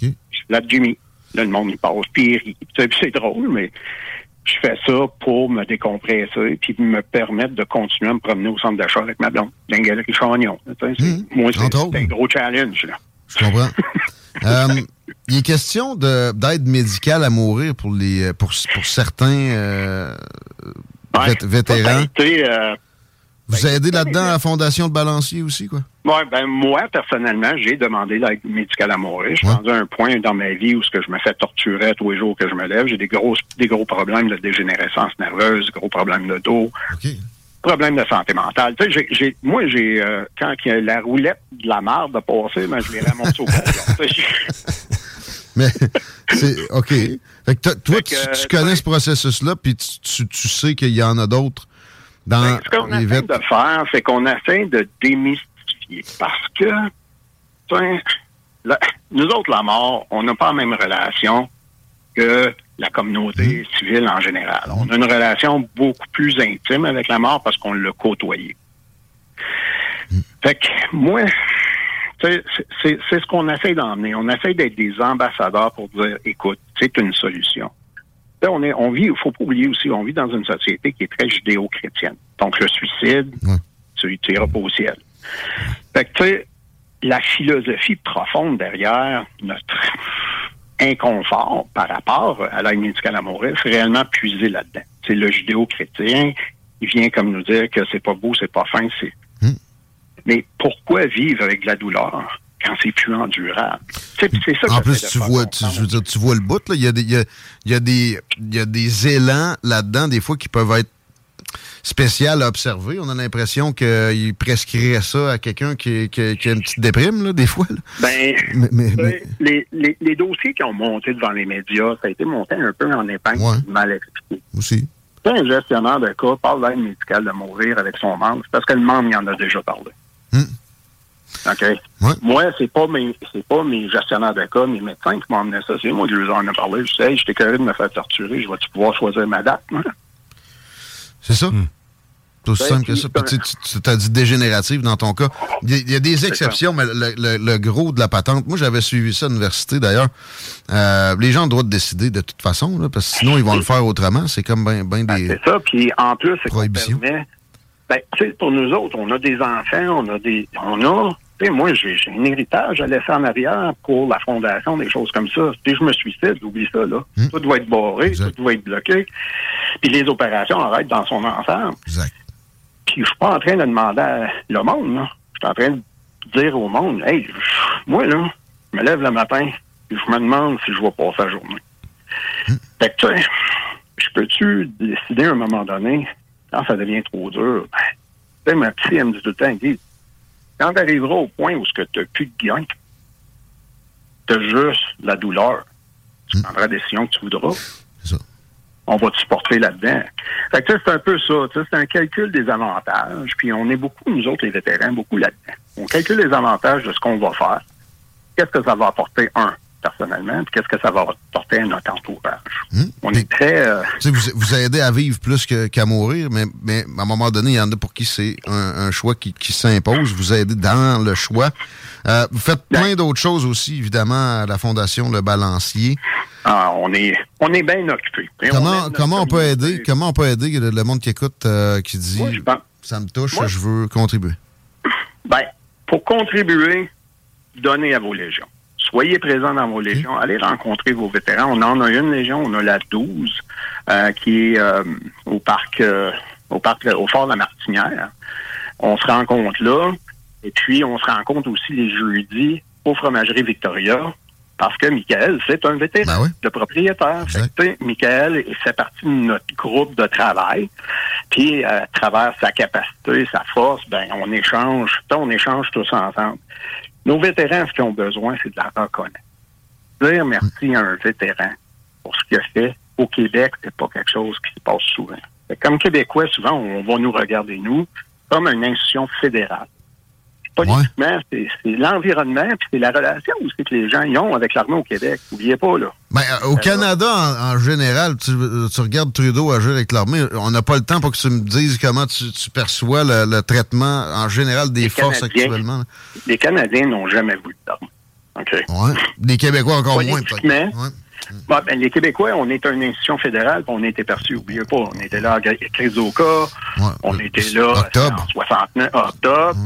je flatte Jimmy. Là, le monde, il passe, puis il rit. c'est drôle, mais je fais ça pour me décompresser puis me permettre de continuer à me promener au centre d'achat avec ma blonde, dans une galerie Chagnon. Mmh, moi, c'est un gros challenge. Là.
Je comprends. euh, il est question d'aide médicale à mourir pour les pour, pour certains euh, vétérans. Euh, vous aidez là-dedans à la Fondation de Balancier aussi, quoi?
Oui, ben moi, personnellement, j'ai demandé l'aide médicale à mourir. Je suis rendu à un point dans ma vie où ce que je me fais torturer tous les jours que je me lève. J'ai des gros, des gros problèmes de dégénérescence nerveuse, gros problèmes de dos. Problèmes de santé mentale. Moi, j'ai euh, quand la roulette de la marde a passé, ben, je l'ai ramassé au
Mais c'est OK. Fait que toi, tu, connais ce processus-là, puis tu, tu sais qu'il y en a d'autres ben,
ce qu'on essaie de faire, c'est qu'on essaie de démystifier. Parce que, nous autres, la mort, on n'a pas la même relation que la communauté mmh. civile en général. On a une relation beaucoup plus intime avec la mort parce qu'on l'a côtoyé. Mmh. Fait que moi, c'est ce qu'on essaie d'emmener. On essaie d'être des ambassadeurs pour dire, écoute, c'est une solution on, est, on vit, il faut pas oublier aussi, on vit dans une société qui est très judéo-chrétienne. Donc, le suicide, tu n'iras pas au ciel. Fait que, tu sais, la philosophie profonde derrière notre inconfort par rapport à l'aide médicale à mourir, c'est réellement puiser là-dedans. C'est le judéo-chrétien, il vient comme nous dire que c'est pas beau, c'est pas fin, c'est... Hmm. Mais pourquoi vivre avec de la douleur? Quand c'est plus endurable. C'est ça
En plus, tu vois, tu, je veux dire, tu vois le bout, là. Il y a des, il y a, des, il y a des élans là-dedans, des fois, qui peuvent être spécial à observer. On a l'impression qu'il prescrirait ça à quelqu'un qui, qui, a une petite déprime, là, des fois.
Ben, mais, Les, les, les, dossiers qui ont monté devant les médias, ça a été monté un peu en épingle mal expliqué.
Aussi.
un gestionnaire de cas parle d'aide médicale de mourir avec son membre, c'est parce que le membre il en a déjà parlé. Hmm. OK? Moi, c'est pas mes c'est pas mes gestionnaires de cas, mes médecins qui m'ont amené ça. C'est moi qui leur en ai parlé. Je sais, j'étais curieux de me faire torturer. Je vais-tu pouvoir choisir ma date, moi?
C'est ça. C'est aussi
Ben,
simple que ça. Puis, tu tu as dit dégénérative dans ton cas. Il y a, il y a des exceptions, mais le, le- le gros de la patente, moi j'avais suivi ça à l'université d'ailleurs. Euh, les gens ont le droit de décider de toute façon, là, parce que sinon ils vont le faire autrement. C'est comme bien ben des.
C'est ça. Puis en plus, c'est qu'on permet. Ben, tu sais, pour nous autres, on a des enfants, on a des. On a. Tu sais, moi, j'ai un héritage à laisser en arrière pour la fondation, des choses comme ça. Si je me suicide, oublie ça, là.
Hmm.
Tout doit être barré, tout doit être bloqué. Puis les opérations arrêtent dans son ensemble.
Exact.
Puis je suis pas en train de demander à le monde, là. Je suis en train de dire au monde, hey, moi, là, je me lève le matin, puis je me demande si je vais passer la journée. Fait que, tu sais, je peux-tu décider à un moment donné, quand ça devient trop dur, ben, ma psy, elle me dit tout le temps, dit, quand tu arriveras au point où tu n'as plus de gain, tu as juste la douleur, tu prendras la décision que tu voudras. On va te supporter là-dedans. Fait que tu sais, c'est un peu ça. C'est un calcul des avantages. Puis on est beaucoup, nous autres, les vétérans, beaucoup là-dedans. On calcule les avantages de ce qu'on va faire. Qu'est-ce que ça va apporter, un, personnellement, puis qu'est-ce que ça va apporter à notre entourage? On est très... euh,
vous, vous aidez à vivre plus qu'à mourir, mais, mais à un moment donné, il y en a pour qui c'est un, un choix qui, qui s'impose. Vous aidez dans le choix. Euh, vous faites plein d'autres choses aussi, évidemment, à la Fondation Le Balancier.
ah, on est, on est bien occupés. Et on
Comment, comment on peut aider comment on peut aider le, le monde qui écoute euh, qui dit ça me touche,
Moi-
je veux contribuer?
Ben, pour contribuer, donnez à vos légions. Soyez présents dans vos légions. Allez rencontrer vos vétérans. On en a une légion, on a la 12, euh, qui est euh, au parc, euh, au parc, au fort de la Martinière. On se rencontre là. Et puis, on se rencontre aussi les jeudis au fromagerie Victoria. Parce que Michael, c'est un vétéran de propriétaire. Fait que, Michael il fait partie de notre groupe de travail. Puis, à travers sa capacité, sa force, ben, on échange, on échange tous ensemble. Nos vétérans, ce qu'ils ont besoin, c'est de la reconnaître. Dire merci à un vétéran pour ce qu'il a fait au Québec, c'est pas quelque chose qui se passe souvent. Comme Québécois, souvent, on va nous regarder, nous, comme une institution fédérale. Politiquement, c'est c'est l'environnement, puis c'est la relation aussi que les gens y ont avec l'armée au Québec. N'oubliez pas, là.
Ben, euh, au Canada, en, en général, tu, tu regardes Trudeau agir avec l'armée, on n'a pas le temps pour que tu me dises comment tu, tu perçois le, le traitement en général des forces
Canadiens.
actuellement. là.
Les Canadiens n'ont jamais voulu d'armes. OK?
Ouais. Les Québécois encore moins,
bon, ben, les Québécois, on est une institution fédérale, puis on était perçus, n'oubliez pas. On était là à Krizoka, on était là en 69, octobre.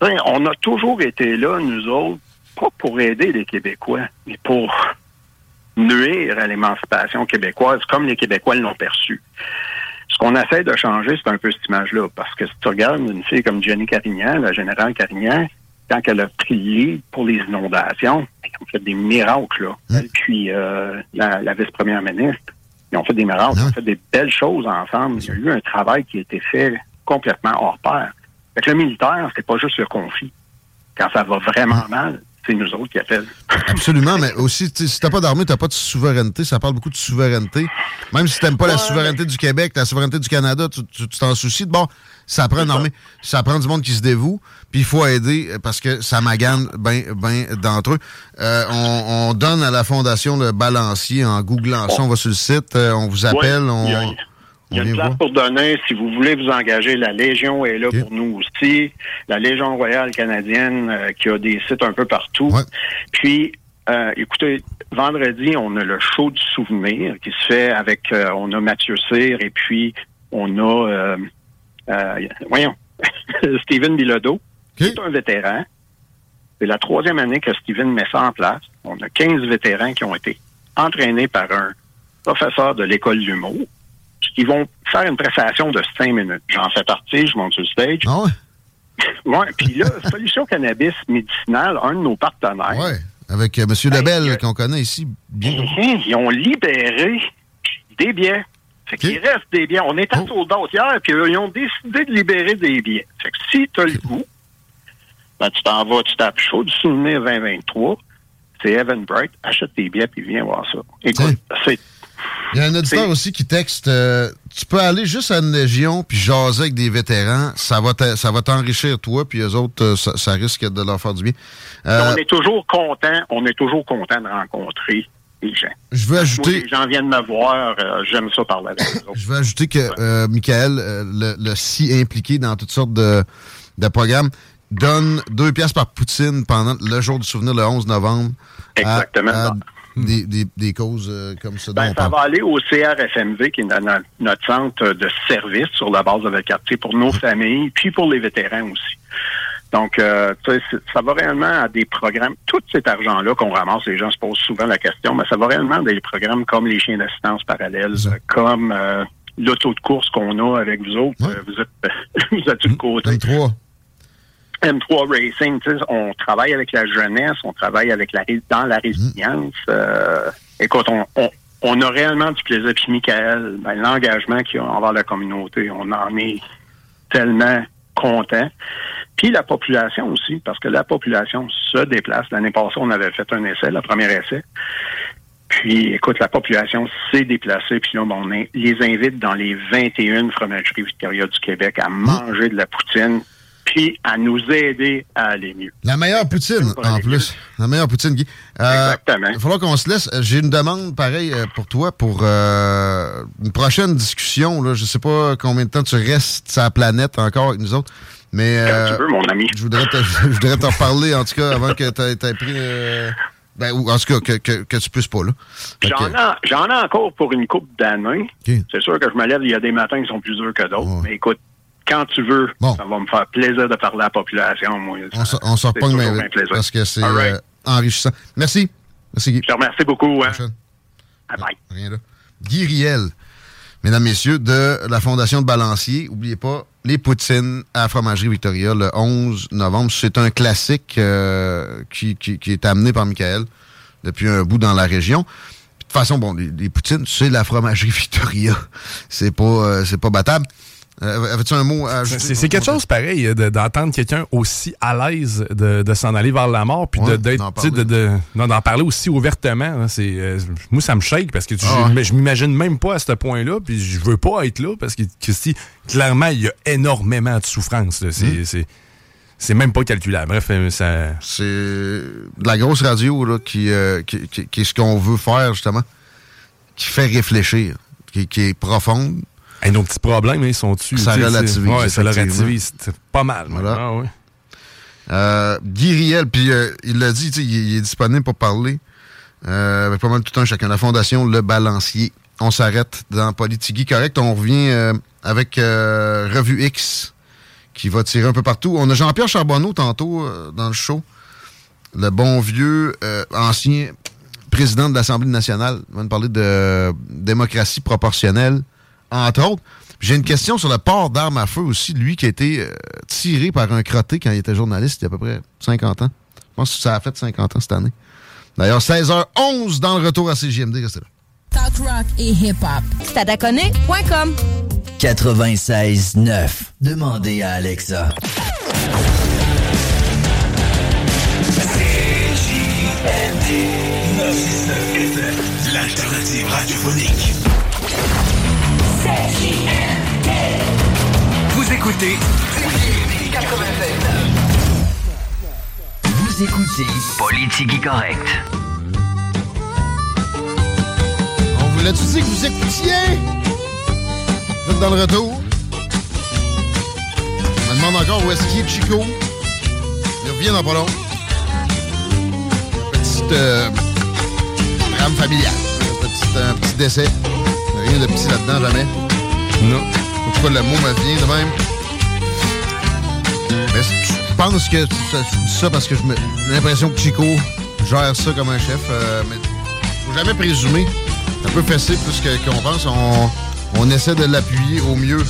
On a toujours été là, nous autres, pas pour aider les Québécois, mais pour nuire à l'émancipation québécoise, comme les Québécois l'ont perçu. Ce qu'on essaie de changer, c'est un peu cette image-là. Parce que si tu regardes une fille comme Jenny Carignan, la générale Carignan, quand elle a prié pour les inondations, ils ont fait des miracles, là. Elle, puis euh, la, la vice-première ministre, ils ont fait des miracles, ils ont fait des belles choses ensemble. Il y a eu un travail qui a été fait complètement hors pair. Fait que le militaire, c'est pas juste le conflit. Quand ça va vraiment mal, c'est nous autres qui a fait.
Absolument, mais aussi, tu sais, si t'as pas d'armée, t'as pas de souveraineté. Ça parle beaucoup de souveraineté. Même si t'aimes pas la souveraineté du Québec, la souveraineté du Canada, tu t'en soucies. Bon, ça prend une armée. Ça prend du monde qui se dévoue. Puis il faut aider euh, parce que ça magane bien ben d'entre eux. Euh, on, on donne à la Fondation le balancier en googlant ça. On va sur le site, euh, on vous appelle,
Ouais,
on,
il y a- une place pour donner. Si vous voulez vous engager, la Légion est là pour nous aussi. La Légion royale canadienne euh, qui a des sites un peu partout. Puis, euh, écoutez, vendredi, on a le show du souvenir qui se fait avec, euh, on a Mathieu Cyr et puis on a, euh, euh, voyons, Steven Bilodeau, qui est un vétéran. C'est la troisième année que Steven met ça en place. On a 15 vétérans qui ont été entraînés par un professeur de l'école de l'humour. Ils vont faire une prestation de cinq minutes. J'en fais partie, je monte sur le stage.
Ah ouais?
Ouais, puis là, Solution Cannabis Médicinal, un de nos partenaires,
Ouais, avec euh, M. Lebel, qu'on connaît ici. Bien.
Mhm, ils ont libéré des biens. Fait qu'il reste des biens. On était à soldat hier, puis eux, ils ont décidé de libérer des biens. Fait que si tu as le goût, ben, tu t'en vas, tu tapes chaud du souvenir 2023, c'est Evan Bright, achète tes billets puis viens voir ça. Écoute, c'est
Il y a un auditeur aussi qui texte euh, Tu peux aller juste à une légion puis jaser avec des vétérans, ça va t'a- ça va t'enrichir toi, puis eux autres, euh, ça, ça risque de leur faire du bien. Euh,
on est toujours content, on est toujours content de rencontrer les gens.
Je veux ajouter.
Moi, les gens viennent me voir, euh, j'aime ça parler avec eux.
Je veux ajouter que Michael, le, le si impliqué dans toutes sortes de, de programmes, donne deux pièces par poutine pendant le jour du souvenir, le 11 novembre. à-
Exactement.
à des, des, des causes euh, comme ça.
Ben, ça va aller au CRFMV, qui est no- no- notre centre de service sur la base de notre quartier pour nos familles, puis pour les vétérans aussi. Donc, euh, tu sais, c'est- ça va réellement à des programmes. Tout cet argent-là qu'on ramasse, les gens se posent souvent la question, mais ça va réellement à des programmes comme les chiens d'assistance parallèles, comme euh, l'auto de course qu'on a avec vous autres. Euh, vous êtes, vous êtes du côté.
M3.
M3 Racing, on travaille avec la jeunesse, on travaille avec la dans la résilience. Euh, écoute, on, on, on a réellement du plaisir. Puis Michael, ben, l'engagement qu'il a envers la communauté, on en est tellement content. Puis la population aussi, parce que la population se déplace. L'année passée, on avait fait un essai, le premier essai. Puis, écoute, la population s'est déplacée. Puis là, bon, on les invite dans les 21 fromageries Victoria du Québec à manger de la poutine, puis à nous aider à aller mieux.
La meilleure poutine, en plus. La meilleure poutine, Guy. Exactement. Il va falloir qu'on se laisse. J'ai une demande pareille euh, pour toi pour euh, une prochaine discussion. Là. Je sais pas combien de temps tu restes sur la planète encore avec nous autres. Mais,
Quand tu veux, mon ami.
Je voudrais te, je voudrais t'en reparler, en tout cas, avant que tu aies pris. euh, ben, ou en tout cas, que, que, que tu puisses pas, là.
Ai, j'en ai encore pour une coupe d'années. C'est sûr que je me lève, il y a des matins qui sont plus durs que d'autres. Mais écoute, quand tu veux, ça va me faire plaisir de parler à la population. Moi,
on se- on se
c'est
repogne
toujours
bien
un plaisir.
parce que c'est
right.
euh, enrichissant. Merci. Merci, Guy.
Je te remercie beaucoup. Hein.
Bye bye. Rien là. Guy Riel, mesdames, messieurs, de la Fondation de Balancier. N'oubliez pas, les poutines à la Fromagerie Victoria le 11 novembre. C'est un classique euh, qui, qui- qui est amené par Michael depuis un bout dans la région. Puis, De toute façon, bon, les, les poutines, c'est la Fromagerie Victoria. C'est pas, euh, c'est pas battable. Euh, Avais-tu un mot à ajouter?
C'est quelque chose pareil de- d'entendre quelqu'un aussi à l'aise de, de s'en aller vers la mort puis
Ouais, d'en
de- de- parler aussi ouvertement. hein, c'est euh, moi ça me shake parce que tu-
Ah
je, mais je m'imagine même pas à ce point-là puis je veux pas être là parce que Christy, clairement il y a énormément de souffrance. C'est c'est- c'est même pas calculable. Bref, euh, ça.
C'est de la grosse radio là, qui, euh, qui, qui- qui est ce qu'on veut faire, justement, qui fait réfléchir, qui, qui est profonde.
Hey, nos petits problèmes, ils sont dessus.
Ça relativise.
Ouais, ça relativise. C'est pas mal.
Voilà.
Ah, ouais.
Euh, Guy Riel, puis euh, il l'a dit, il, il est disponible pour parler euh, avec pas mal tout un chacun. La Fondation Le Balancier. On s'arrête dans Politigui. Correct, on revient euh, avec Revue X qui va tirer un peu partout. On a Jean-Pierre Charbonneau tantôt dans le show. Le bon vieux ancien président de l'Assemblée nationale. Il va nous parler de démocratie proportionnelle, entre autres. J'ai une question sur le port d'armes à feu aussi. Lui qui a été euh, tiré par un crotté quand il était journaliste il y a à peu près 50 ans. Je pense que ça a fait 50 ans cette année. D'ailleurs, 16h11 dans le retour à CGMD. Restez là.
Talk rock et hip-hop. Stadaconé.com
96.9. Demandez à Alexa.
L'alternative radiophonique.
Écoutez Vous écoutez Politique Correct.
On vous l'a-tu dit que vous écoutiez? Vous êtes dans le retour. On me demande encore où est-ce qu'il est Chico. Il revient dans pas long. Petite euh, drame familial. Petit, un petit décès. Rien de petit là-dedans, jamais.
Non.
En tout cas, le mot me vient de même. Mais je pense que tu dis ça parce que j'ai l'impression que Chico gère ça comme un chef. euh, mais faut jamais présumer. C'est un peu facile plus qu'on pense. On, on essaie de l'appuyer au mieux.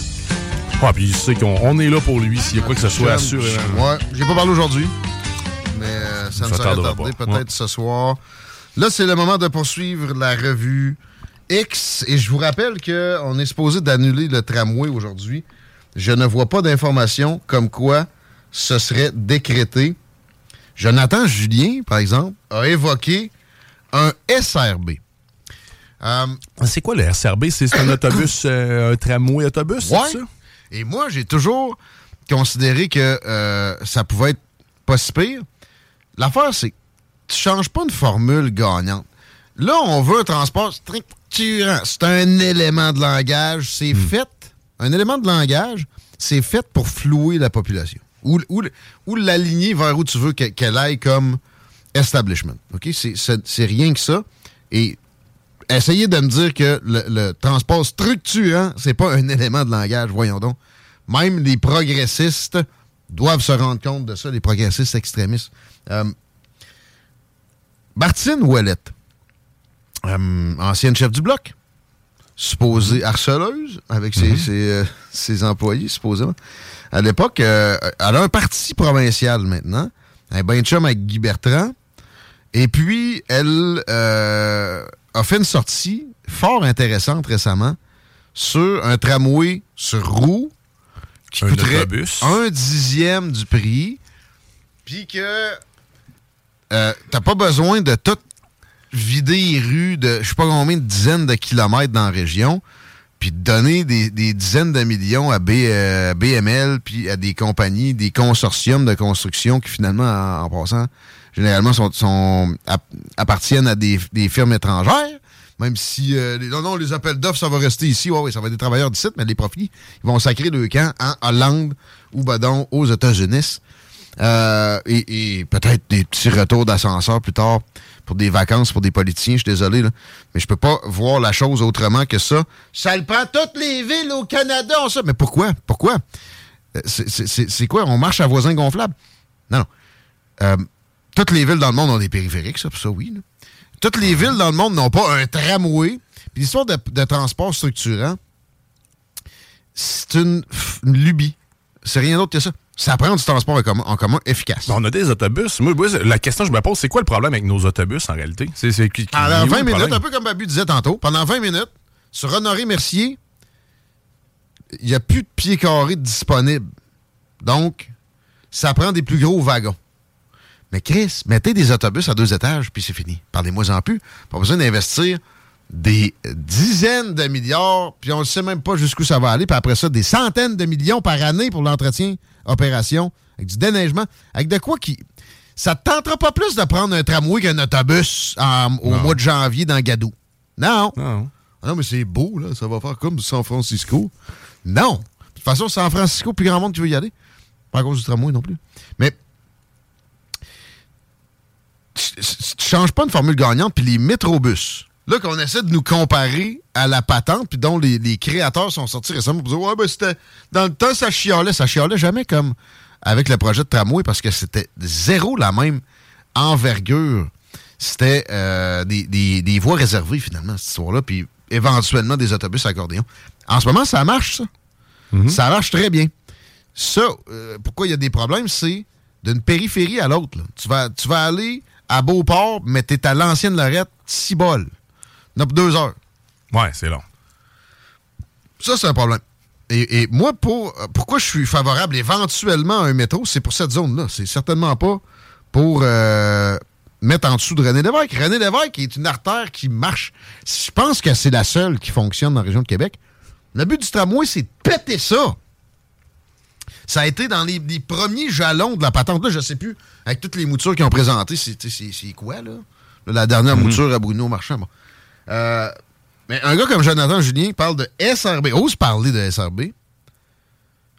Ah, puis il sait qu'on on est là pour lui s'il y a quoi que ce soit assurément.
Ouais, j'ai pas parlé aujourd'hui. Mais euh, ça,
Ça
ne serait
tardera
tardé
pas.
peut-être
Ouais.
ce soir. Là, c'est le moment de poursuivre la revue X. Et je vous rappelle qu'on est supposé d'annuler le tramway aujourd'hui. Je ne vois pas d'informations comme quoi ce serait décrété. Jonathan Julien, par exemple, a évoqué un SRB. Euh,
C'est quoi le SRB? C'est un autobus, euh, un tramway autobus,
Ouais.
c'est ça?
Et moi, j'ai toujours considéré que euh, ça pouvait être pas si pire. L'affaire, c'est que tu changes pas une formule gagnante. là, on veut un transport structurant. C'est un élément de langage. C'est
Hmm.
fait, un élément de langage, c'est fait pour flouer la population. Ou, ou, ou l'aligner vers où tu veux que- qu'elle aille comme establishment. OK? C'est- rien que ça. Et essayez de me dire que le, le transport structurant, c'est pas un élément de langage, voyons donc. Même les progressistes doivent se rendre compte de ça, les progressistes extrémistes. Euh, Martine Ouellette, euh, ancienne chef du bloc, supposée harceleuse avec ses, ses, euh, ses employés, supposément. À l'époque, euh, elle a un parti provincial maintenant, un bain de chum avec Guy Bertrand. Et puis, elle a fait une sortie fort intéressante récemment sur un tramway sur roue qui
Un
coûterait
autobus.
un dixième du prix, puis que t'as pas besoin de tout vider les rues de je sais pas combien de dizaines de kilomètres dans la région, puis donner des, des dizaines de millions à B, euh, BML, puis à des compagnies, des consortiums de construction qui finalement, en, passant, généralement sont, sont- app- appartiennent à des, des firmes étrangères. Même si, euh, les, non, non, les appels d'offres, ça va rester ici. Ouais, ouais, ça va être des travailleurs d'ici, mais les profits, ils vont sacrer deux camps en Hollande ou, ben donc, aux États-Unis. Euh, et et peut-être des petits retours d'ascenseur plus tard pour des vacances pour des politiciens. Je suis désolé, là. mais je peux pas voir la chose autrement que ça. Ça le prend toutes les villes au Canada, ça. Mais pourquoi? Pourquoi? Euh, c'est- quoi? On marche à voisins gonflables? Non, non. Euh, toutes les villes dans le monde ont des périphériques, ça, pour ça, oui. Toutes les villes dans le monde n'ont pas un tramway. L'histoire de, transport structurant, c'est une lubie. C'est rien d'autre que ça. Ça prend du transport en commun, efficace.
On a des autobus. Moi, la question que je me pose, c'est quoi le problème avec nos autobus en réalité? C'est, qui- qui- où
20
le
minutes, un peu comme Babu disait tantôt, pendant 20 minutes, sur Honoré-Mercier, il n'y a plus de pieds carrés disponibles. Donc, ça prend des plus gros wagons. Mais Chris, mettez des autobus à deux étages, puis c'est fini. Parlez-moi en plus. Pas besoin d'investir des dizaines de milliards, puis on ne sait même pas jusqu'où ça va aller, puis après ça, des centaines de millions par année pour l'entretien, opération, avec du déneigement, avec de quoi qui... Ça te tentera pas plus de prendre un tramway qu'un autobus au
Non.
mois de janvier dans Gadou. Non.
Non.
Ah non, mais c'est beau, là. Ça va faire comme San Francisco. Non. De toute façon, San Francisco, plus grand monde qui veut y aller. Pas à cause du tramway non plus. Mais tu tu changes pas une formule gagnante, puis les métrobus, là, qu'on essaie de nous comparer à la patente, puis dont les, les créateurs sont sortis récemment pour dire Ouais, ben c'était. Dans le temps, ça chialait. Ça chialait jamais comme avec le projet de tramway, parce que c'était zéro la même envergure. C'était euh, des, des- des voies réservées, finalement, cette histoire-là, puis éventuellement des autobus accordéons. En ce moment, ça marche, ça. Ça marche très bien. Ça, euh, pourquoi il y a des problèmes, c'est d'une périphérie à l'autre. Tu vas, tu vas aller à Beauport, mais t'es à l'ancienne Lorette, bols. N'a pour deux heures.
Ouais, c'est long.
Ça, c'est un problème. Et, et moi, pour, pourquoi je suis favorable éventuellement à un métro, c'est pour cette zone-là. C'est certainement pas pour euh, mettre en dessous de René Lévesque. René Lévesque est une artère qui marche. Je pense que c'est la seule qui fonctionne dans la région de Québec. Le but du tramway, c'est de péter ça. Ça a été dans les, les premiers jalons de la patente. Là, je sais plus, avec toutes les moutures qu'ils ont présentées, c'est quoi, là? La dernière mouture à Bruno Marchand. bon. Euh, mais un gars comme Jonathan Julien parle de SRB, ose parler de SRB.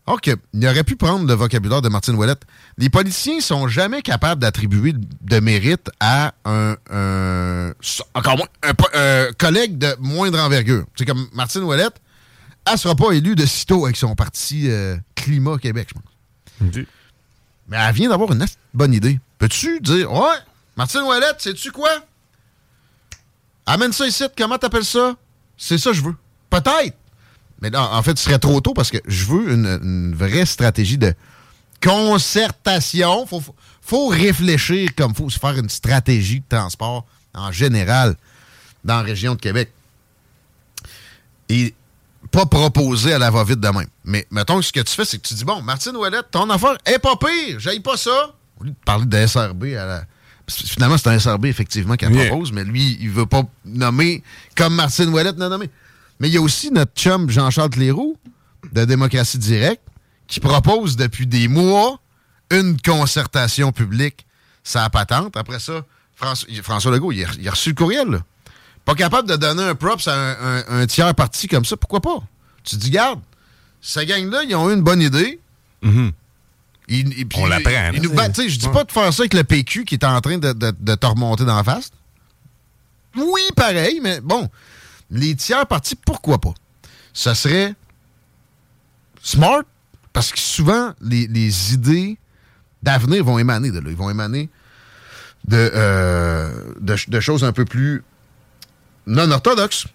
Or qu'il aurait pu prendre le vocabulaire de Martine Ouellette. Les politiciens sont jamais capables d'attribuer de mérite à un, un- encore moins, un, un collègue de moindre envergure. C'est comme Martine Ouellette, elle ne sera pas élue de sitôt avec son parti euh, Climat Québec, je pense. Mais elle vient d'avoir une bonne idée. Peux-tu dire, ouais, Martine Ouellette, sais-tu quoi? Amène ça ici, comment t'appelles ça? C'est ça que je veux. Peut-être. Mais en fait, ce serait trop tôt parce que je veux une, vraie stratégie de concertation. Faut, faut réfléchir comme faut se faire une stratégie de transport en général dans la région de Québec. Et pas proposer à la va-vite de même. Mais mettons que ce que tu fais, c'est que tu dis bon, Martine Ouellette, ton affaire est pas pire, j'aille pas ça. Au lieu de parler de SRB à la. Finalement, c'est un SRB, effectivement, qu'elle
Yeah.
propose, mais lui, il veut pas nommer comme Martine Ouellette l'a nommé. Mais il y a aussi notre chum Jean-Charles Cléroux, de Démocratie Directe, qui propose depuis des mois une concertation publique. Ça patente. Après ça, François, François Legault, il a, il a reçu le courriel. là. pas capable de donner un props à un, un- un tiers parti comme ça, pourquoi pas? Tu te dis, garde, cette gang-là, ils ont eu une bonne idée.
Mhm.
Ils- et puis,
On l'apprend,
nous sais, Je dis pas de faire ça avec le PQ qui est en train de, de- de te remonter dans la face. Oui, pareil, mais bon, les tiers partis, pourquoi pas? Ça serait smart, parce que souvent, les, les idées d'avenir vont émaner de là. Ils vont émaner de, euh, de, de choses un peu plus non orthodoxes.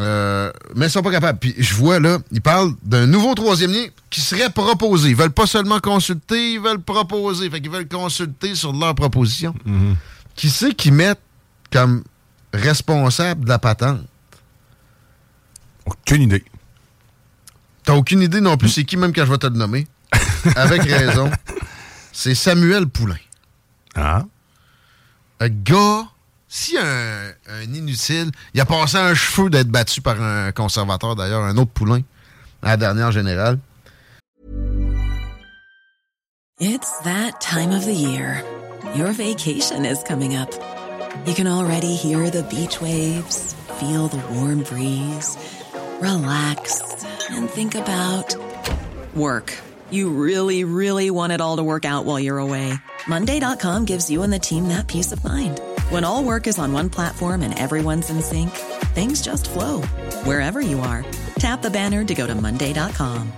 Euh, mais ils sont pas capables. Puis je vois là, ils parlent d'un nouveau troisième lien qui serait proposé. Ils veulent pas seulement consulter, ils veulent proposer. Fait qu'ils veulent consulter sur leur proposition. Qui c'est qui mettent comme responsable de la patente?
Aucune idée.
T'as aucune idée non plus c'est qui, même quand je vais te le nommer? Avec raison. C'est Samuel Poulain.
Ah.
Un gars, si un, un inutile, il a passé un cheveu d'être battu par un conservateur, d'ailleurs, un autre Poulain, à la dernière générale.
It's that time of the year. Your vacation is coming up. You can already hear the beach waves, feel the warm breeze, relax, and think about work. You really, really want it all to work out while you're away. Monday.com gives you and the team that peace of mind. When all work is on one platform and everyone's in sync, things just flow wherever you are. Tap the banner to go to Monday.com.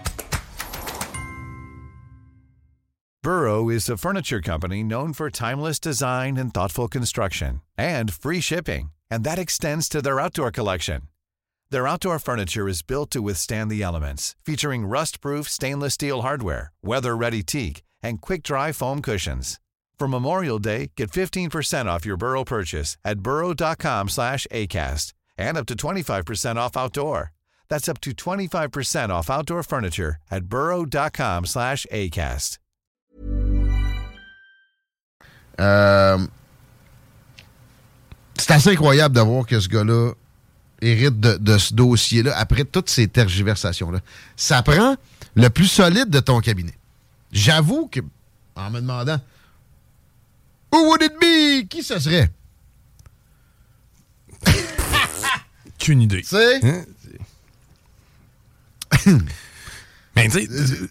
Burrow is a furniture company known for timeless design and thoughtful construction and free shipping, and that extends to their outdoor collection. Their outdoor furniture is built to withstand the elements, featuring rust-proof stainless steel hardware, weather-ready teak, and quick-dry foam cushions. For Memorial Day, get 15% off your Burrow purchase at burrow.com slash ACAST and up to 25% off outdoor. That's up to 25% off outdoor furniture at burrow.com slash ACAST.
Euh, c'est assez incroyable de voir que ce gars-là hérite de, de ce dossier-là après toutes ces tergiversations-là. Ça prend le plus solide de ton cabinet. J'avoue que, en me demandant Who would it be? Qui ce serait?
Aucune idée.
Tu sais?
Hein? Mais tu sais,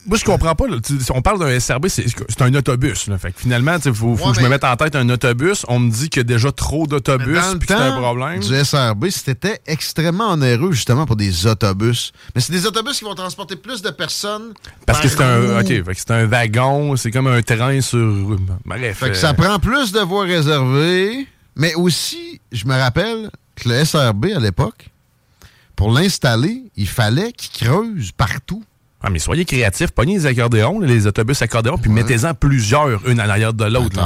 moi je comprends pas. là. On parle d'un SRB, c'est un autobus. Là. Fait que finalement, il faut, faut
Ouais,
que je me mette en tête un autobus. On me dit qu'il y a déjà trop d'autobus puis que c'est un problème.
Du SRB, c'était extrêmement onéreux justement pour des autobus. Mais c'est des autobus qui vont transporter plus de personnes.
Parce que c'est un, ok, c'est un wagon, c'est comme un train sur. Bref.
Fait que
euh,
ça prend plus de voies réservées. Mais aussi, je me rappelle que le SRB à l'époque, pour l'installer, il fallait qu'il creuse partout.
Ah, mais soyez créatifs, pognez les accordéons, les autobus accordéons, puis mettez-en plusieurs, une à l'arrière de l'autre.